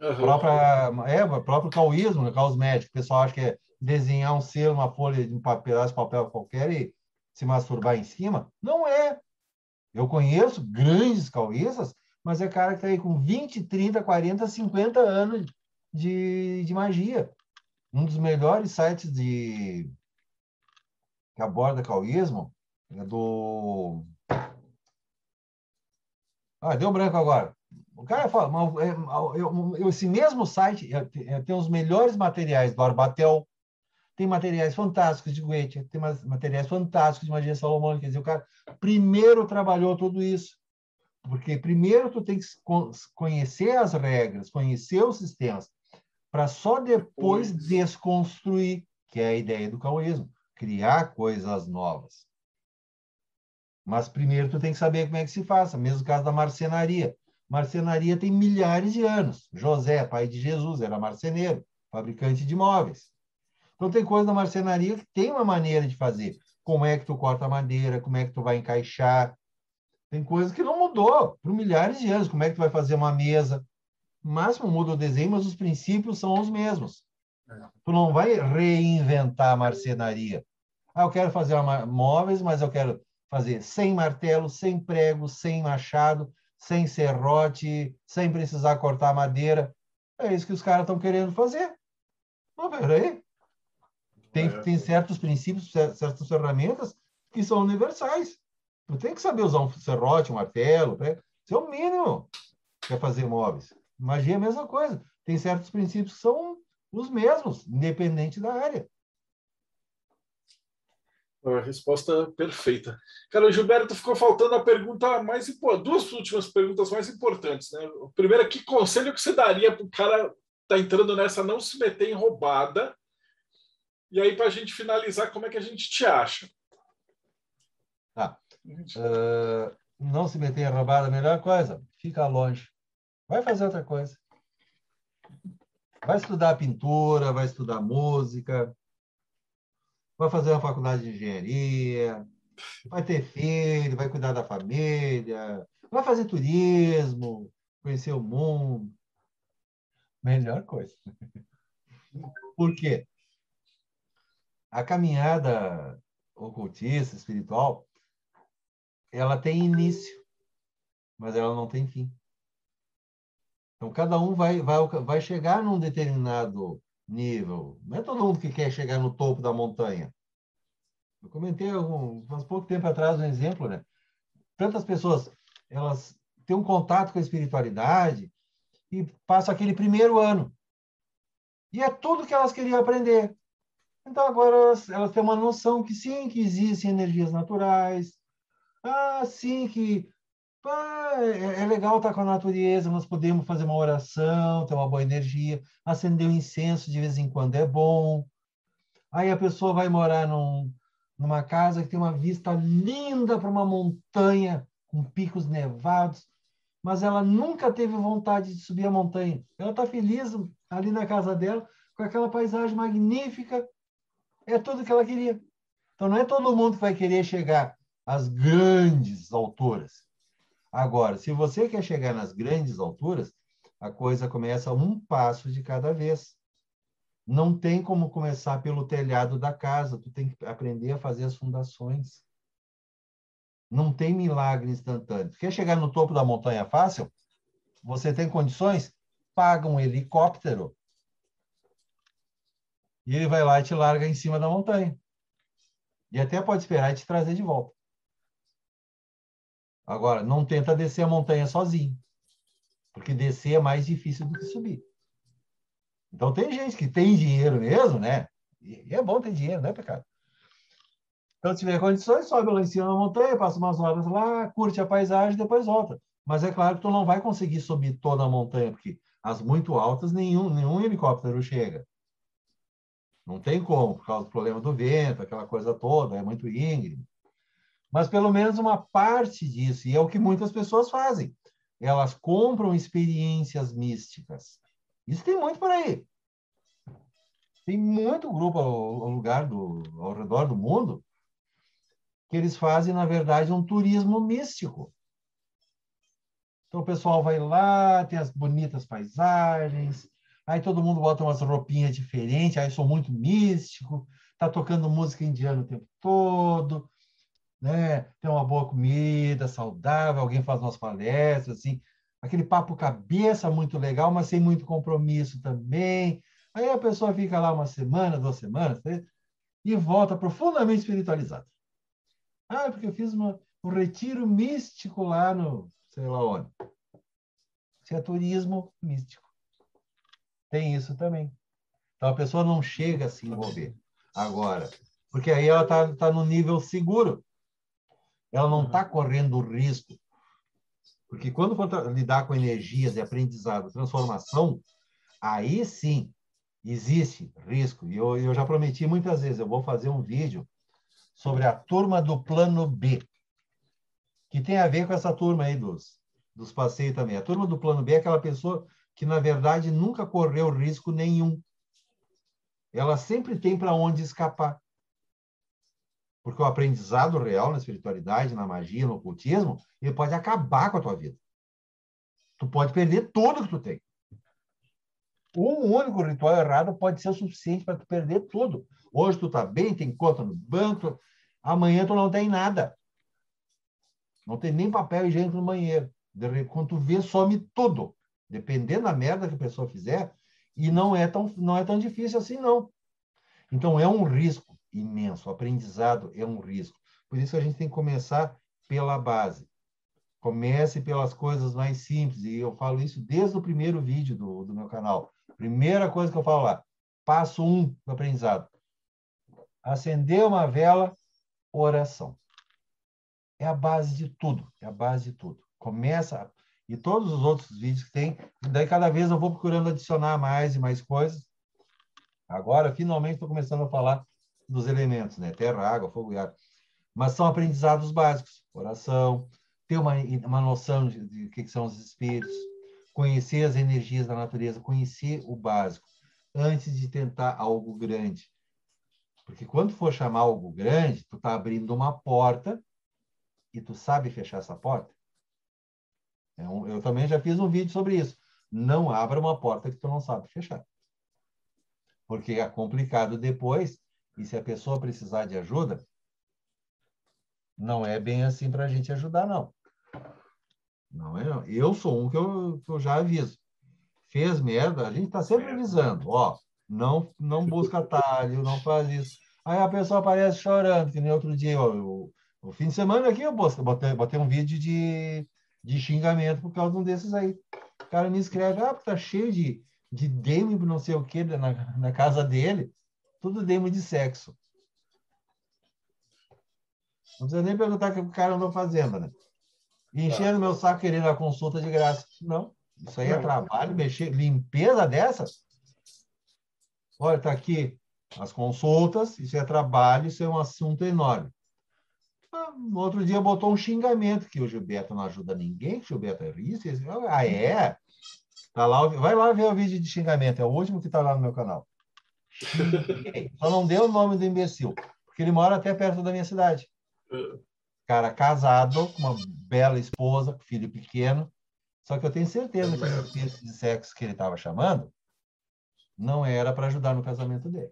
Uhum. Própria, é, o próprio caoísmo, né, caos médico. O pessoal acha que é desenhar um selo, uma folha de um pedaço de papel qualquer e se masturbar em cima. Não é. Eu conheço grandes cauístas, mas é cara que está aí com 20, 30, 40, 50 anos de, de magia um dos melhores sites de que aborda cauísmo é do ah, deu branco agora. O cara fala, é, esse mesmo site é, é, tem os melhores materiais do Arbatel, tem materiais fantásticos de Goethe, tem materiais fantásticos de magia salomônica. Quer dizer, o cara primeiro trabalhou tudo isso. Porque primeiro tu tem que conhecer as regras, conhecer os sistemas, para só depois desconstruir, que é a ideia do caoísmo, criar coisas novas. Mas primeiro tu tem que saber como é que se faça, mesmo caso da marcenaria. Marcenaria tem milhares de anos. José, pai de Jesus, era marceneiro, fabricante de móveis. Então tem coisa da marcenaria que tem uma maneira de fazer. Como é que tu corta a madeira, como é que tu vai encaixar. Tem coisa que não mudou por milhares de anos. Como é que tu vai fazer uma mesa, máximo muda o desenho, mas os princípios são os mesmos. É. Tu não vai reinventar a marcenaria. Ah, eu quero fazer uma, móveis, mas eu quero fazer sem martelo, sem prego, sem machado, sem serrote, sem precisar cortar madeira. É isso que os caras estão querendo fazer. Não, peraí. Tem, é. tem certos princípios, certas ferramentas que são universais. Tu tem que saber usar um serrote, um martelo. Isso é o mínimo para fazer móveis. Magia é a mesma coisa. Tem certos princípios que são os mesmos, independente da área. A resposta perfeita. Cara, o Gilberto ficou faltando a pergunta mais duas últimas perguntas mais importantes. Né? A primeira, que conselho que você daria para o cara tá entrando nessa não se meter em roubada? E aí, para a gente finalizar, como é que a gente te acha? Tá. Uh, não se meter em roubada, a melhor coisa, fica longe. Vai fazer outra coisa. Vai estudar pintura, vai estudar música, vai fazer uma faculdade de engenharia, vai ter filho, vai cuidar da família, vai fazer turismo, conhecer o mundo. Melhor coisa. Por quê? A caminhada ocultista, espiritual, ela tem início, mas ela não tem fim. Então, cada um vai, vai, vai chegar num determinado nível. Não é todo mundo que quer chegar no topo da montanha. Eu comentei algum, faz pouco tempo atrás um exemplo, né? Tantas pessoas, elas têm um contato com a espiritualidade e passam aquele primeiro ano. E é tudo que elas queriam aprender. Então agora elas, elas têm uma noção que sim, que existem energias naturais. Ah, sim, que é, é legal estar com a natureza, nós podemos fazer uma oração, ter uma boa energia, acender um incenso de vez em quando é bom. Aí a pessoa vai morar num, numa casa que tem uma vista linda para uma montanha com picos nevados, mas ela nunca teve vontade de subir a montanha. Ela está feliz ali na casa dela, com aquela paisagem magnífica. É tudo que ela queria. Então não é todo mundo que vai querer chegar às grandes alturas. Agora, se você quer chegar nas grandes alturas, a coisa começa um passo de cada vez. Não tem como começar pelo telhado da casa, tu tem que aprender a fazer as fundações. Não tem milagre instantâneo. Quer chegar no topo da montanha fácil? Você tem condições? Paga um helicóptero. E ele vai lá e te larga em cima da montanha. E até pode esperar e te trazer de volta. Agora, não tenta descer a montanha sozinho, porque descer é mais difícil do que subir. Então, tem gente que tem dinheiro mesmo, né? E é bom ter dinheiro, né, pecado? Então, se tiver condições, sobe lá em cima da montanha, passa umas horas lá, curte a paisagem, depois volta. Mas é claro que tu não vai conseguir subir toda a montanha, porque as muito altas, nenhum, nenhum helicóptero chega. Não tem como, por causa do problema do vento, aquela coisa toda, é muito íngreme mas pelo menos uma parte disso, e é o que muitas pessoas fazem. Elas compram experiências místicas. Isso tem muito por aí. Tem muito grupo ao, lugar do, ao redor do mundo que eles fazem, na verdade, um turismo místico. Então o pessoal vai lá, tem as bonitas paisagens, aí todo mundo bota umas roupinhas diferentes, aí sou muito místico, tá tocando música indiana o tempo todo, né? Tem uma boa comida, saudável, alguém faz umas palestras, assim, aquele papo cabeça muito legal, mas sem muito compromisso também. Aí a pessoa fica lá uma semana, duas semanas, e volta profundamente espiritualizada. Ah, porque eu fiz uma, um retiro místico lá no, sei lá onde. Isso é turismo místico. Tem isso também. Então a pessoa não chega a se envolver. Agora, porque aí ela está tá no nível seguro. Ela não está uhum. correndo risco. Porque quando for lidar com energias e aprendizado, transformação, aí sim existe risco. E eu, eu já prometi muitas vezes, eu vou fazer um vídeo sobre a turma do plano B, que tem a ver com essa turma aí dos, dos passeios também. A turma do plano B é aquela pessoa que, na verdade, nunca correu risco nenhum. Ela sempre tem para onde escapar. Porque o aprendizado real na espiritualidade, na magia, no ocultismo, ele pode acabar com a tua vida. Tu pode perder tudo que tu tem. Um único ritual errado pode ser o suficiente para tu perder tudo. Hoje tu tá bem, tem conta no banco, amanhã tu não tem nada. Não tem nem papel higiênico no banheiro. Quando tu vê, some tudo. Dependendo da merda que a pessoa fizer, e não é tão, não é tão difícil assim, não. Então, é um risco imenso. O aprendizado é um risco. Por isso a gente tem que começar pela base. Comece pelas coisas mais simples. E eu falo isso desde o primeiro vídeo do, do meu canal. Primeira coisa que eu falo lá. Passo um do aprendizado. Acender uma vela, oração. É a base de tudo. É a base de tudo. Começa. E todos os outros vídeos que tem, daí cada vez eu vou procurando adicionar mais e mais coisas. Agora, finalmente, estou começando a falar dos elementos, né? Terra, água, fogo e ar. Mas são aprendizados básicos. Oração, ter uma, uma noção de, de, que são os espíritos, conhecer as energias da natureza, conhecer o básico, antes de tentar algo grande. Porque quando for chamar algo grande, tu está abrindo uma porta e tu sabe fechar essa porta. É eu também já fiz um vídeo sobre isso. Não abra uma porta que tu não sabe fechar. Porque é complicado depois e se a pessoa precisar de ajuda, não é bem assim para a gente ajudar, não. Não é, não. Eu sou um que eu, que eu já aviso. Fez merda, a gente está sempre avisando. Ó, Não, não busca atalho, não faz isso. Aí a pessoa aparece chorando, que nem outro dia. o fim de semana aqui eu botei, botei um vídeo de, de xingamento por causa de um desses aí. O cara me escreve, ah, porque tá cheio de, de demo não sei o que na, na casa dele. Tudo demo de sexo. Não precisa nem perguntar o que o cara andou fazendo, né? enchendo tá. meu saco querendo a consulta de graça. Não, isso aí é trabalho, mexer, limpeza dessas. Olha, está aqui as consultas, isso é trabalho, isso é um assunto enorme. Ah, no outro dia botou um xingamento, que o Gilberto não ajuda ninguém, que o Gilberto é isso. Ah, é? Tá lá, vai lá ver o vídeo de xingamento, é o último que está lá no meu canal. Só não deu o nome do imbecil, porque ele mora até perto da minha cidade. Cara casado, com uma bela esposa, com filho pequeno. Só que eu tenho certeza que os textos de sexo que ele estava chamando não era para ajudar no casamento dele.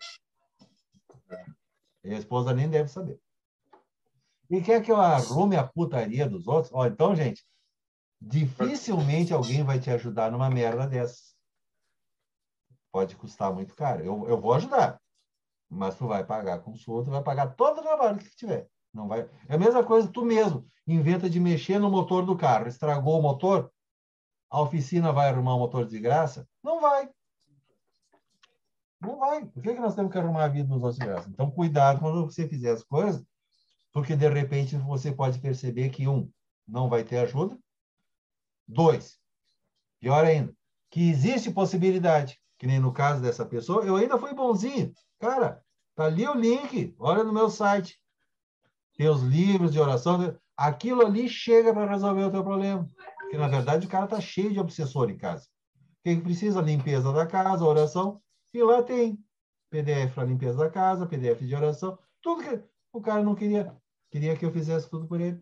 E a esposa nem deve saber. E quer que eu arrume a putaria dos outros? Ó, então, gente, dificilmente alguém vai te ajudar numa merda dessas. Pode custar muito caro. Eu, eu vou ajudar, mas tu vai pagar consulta, vai pagar todo o trabalho que tiver. Não vai. É a mesma coisa tu mesmo. Inventa de mexer no motor do carro, estragou o motor, a oficina vai arrumar o motor de graça? Não vai. Não vai. Por que, que nós temos que arrumar a vida dos outros de graça? Então, cuidado quando você fizer as coisas, porque de repente você pode perceber que, um, não vai ter ajuda. Dois, pior ainda, que existe possibilidade, que nem no caso dessa pessoa, eu ainda fui bonzinho. Cara, tá ali o link, olha no meu site tem os livros de oração, aquilo ali chega para resolver o teu problema. Porque, na verdade, o cara está cheio de obsessor em casa. Quem precisa? Limpeza da casa, oração, e lá tem PDF para limpeza da casa, PDF de oração, tudo que o cara não queria, queria que eu fizesse tudo por ele.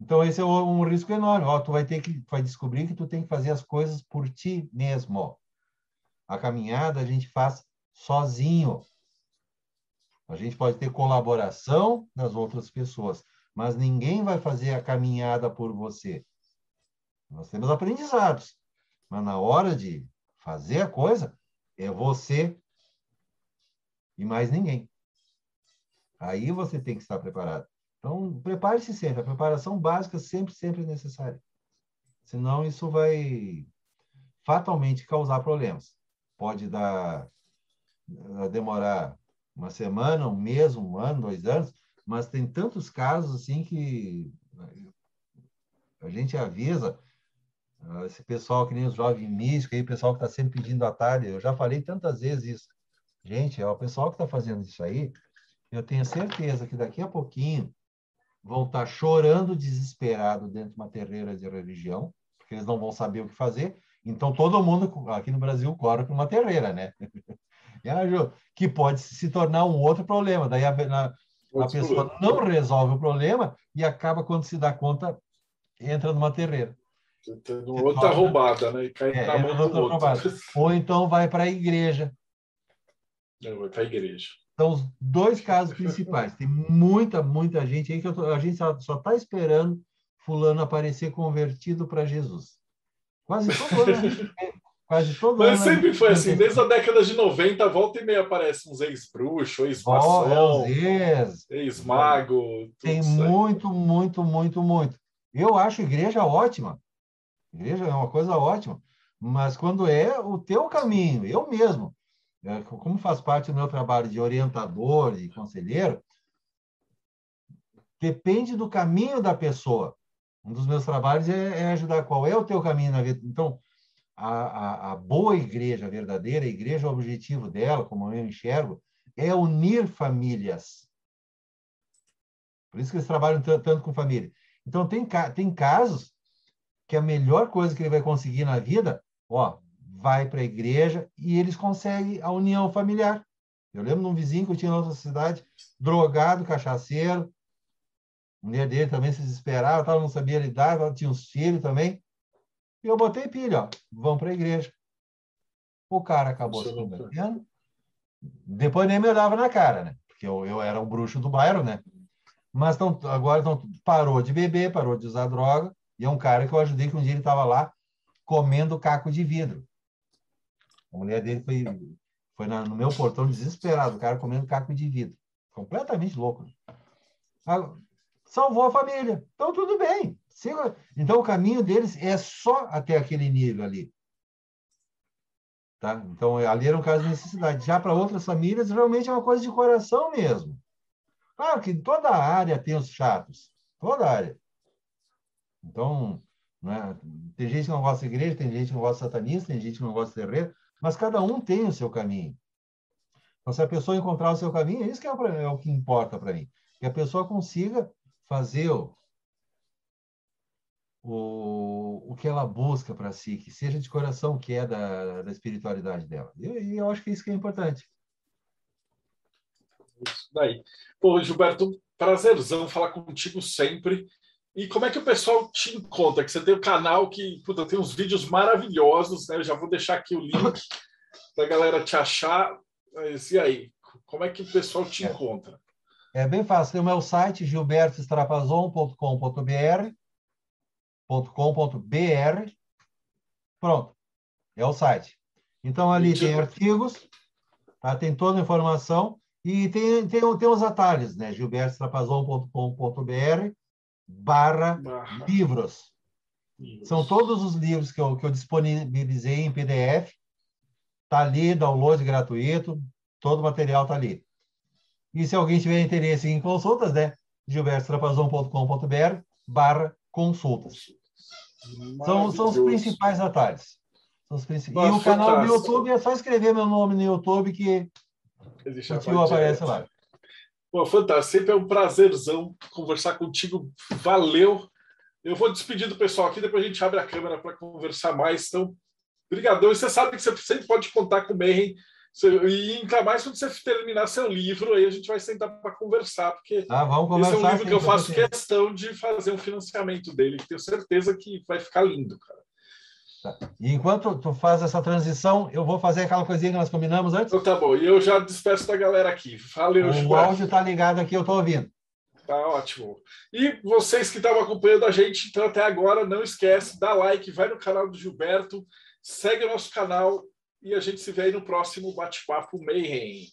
Então, esse é um risco enorme. Ó, tu vai ter que vai descobrir que tu tem que fazer as coisas por ti mesmo. A caminhada a gente faz sozinho. A gente pode ter colaboração das outras pessoas, mas ninguém vai fazer a caminhada por você. Nós temos aprendizados, mas na hora de fazer a coisa, é você e mais ninguém. Aí você tem que estar preparado. Então, prepare-se sempre. A preparação básica sempre, sempre é necessária. Senão, isso vai fatalmente causar problemas. Pode dar, demorar uma semana, um mês, um ano, dois anos, mas tem tantos casos assim que a gente avisa ah, esse pessoal que nem os jovens místicos, aí, o pessoal que está sempre pedindo atalho, eu já falei tantas vezes isso. Gente, é o pessoal que está fazendo isso aí, eu tenho certeza que daqui a pouquinho vão estar tá chorando desesperado dentro de uma terreira de religião, porque eles não vão saber o que fazer. Então, todo mundo aqui no Brasil corre para uma terreira, né? que pode se tornar um outro problema. Daí a, a, a pessoa não resolve o problema e acaba, quando se dá conta, entra numa terreira. Tendo outra roubada, né? E cai é, na mão do outro. Ou então vai para a igreja. Não, vai para a igreja. Então, os dois casos principais. Tem muita, muita gente aí que tô, a gente só está esperando fulano aparecer convertido para Jesus. Quase todo ano Quase todo Mas ano, sempre foi assim, desde a década de 90, volta e meia aparece uns ex-bruxo, ex-maçom, ex-mago. Tem muito, muito, muito, muito. Eu acho igreja ótima. Igreja é uma coisa ótima. Mas quando é o teu caminho, eu mesmo, é, como faz parte do meu trabalho de orientador e conselheiro, depende do caminho da pessoa. Um dos meus trabalhos é, é ajudar qual é o teu caminho na vida. Então, a, a, a boa igreja, a verdadeira igreja, o objetivo dela, como eu enxergo, é unir famílias. Por isso que eles trabalham tanto com família. Então, tem, tem casos que a melhor coisa que ele vai conseguir na vida, ó, vai para a igreja e eles conseguem a união familiar. Eu lembro de um vizinho que eu tinha na outra cidade, drogado, cachaceiro. A mulher dele também se desesperava, não sabia lidar, tinha uns filhos também. E eu botei pilha, ó, vão para a igreja. O cara acabou se convertendo. Depois nem me olhava na cara, né? Porque eu, eu era o bruxo do bairro, né? Mas tão, agora tão, parou de beber, parou de usar droga. E é um cara que eu ajudei que um dia ele estava lá comendo caco de vidro. A mulher dele foi, Foi na, no meu portão desesperado, o cara comendo caco de vidro. Completamente louco. Ah, salvou a família. Então, tudo bem. Então, o caminho deles é só até aquele nível ali. Tá? Então, ali era um caso de necessidade. Já para outras famílias, realmente é uma coisa de coração mesmo. Claro que toda área tem os chatos. Toda área. Então, né? tem gente que não gosta de igreja, tem gente que não gosta de satanista, tem gente que não gosta de terreiro, mas cada um tem o seu caminho. Então, se a pessoa encontrar o seu caminho, é isso que é, é o que importa para mim. Que a pessoa consiga fazer o, o, o que ela busca para si, que seja de coração que é da, da espiritualidade dela. E eu, eu acho que isso que é importante. Isso daí. Pô, Gilberto, prazerzão falar contigo sempre. E como é que o pessoal te encontra? Que você tem o um canal que puta, tem uns vídeos maravilhosos, né? Eu já vou deixar aqui o link para a galera te achar. Mas e aí? Como é que o pessoal te é. encontra? É bem fácil. Tem o meu site, gilbertostrapazon.com.br .com.br. Pronto. É o site. Então, ali tem artigos, tá? tem toda a informação e tem, tem, tem os atalhos, né? gilbertostrapazon.com.br barra livros. São todos os livros que eu, que eu disponibilizei em PDF. Está ali, download gratuito, todo o material está ali. E se alguém tiver interesse em consultas, né? gilbertostrapazon.com.br barra consultas. São, são os principais atalhos. São os principais. e o canal do YouTube é só escrever meu nome no YouTube que o tio aparece lá. Pô, fantástico. Sempre é um prazerzão conversar contigo. Valeu. Eu vou despedir do pessoal aqui, depois a gente abre a câmera para conversar mais. Então, brigadão. E você sabe que você sempre pode contar com o Mayhem e ainda mais quando você terminar seu livro, aí a gente vai sentar para conversar, porque ah, vamos conversar, esse é um livro que eu faço questão de fazer um financiamento dele, que tenho certeza que vai ficar lindo, cara. Tá. E enquanto tu faz essa transição, eu vou fazer aquela coisinha que nós combinamos antes. Então tá bom, e eu já despeço da galera aqui. Valeu, O áudio tá ligado aqui, eu estou ouvindo. Tá ótimo. E vocês que estavam acompanhando a gente então até agora, não esquece, dá like, vai no canal do Gilberto, segue o nosso canal e a gente se vê aí no próximo Bate-Papo Mayhem.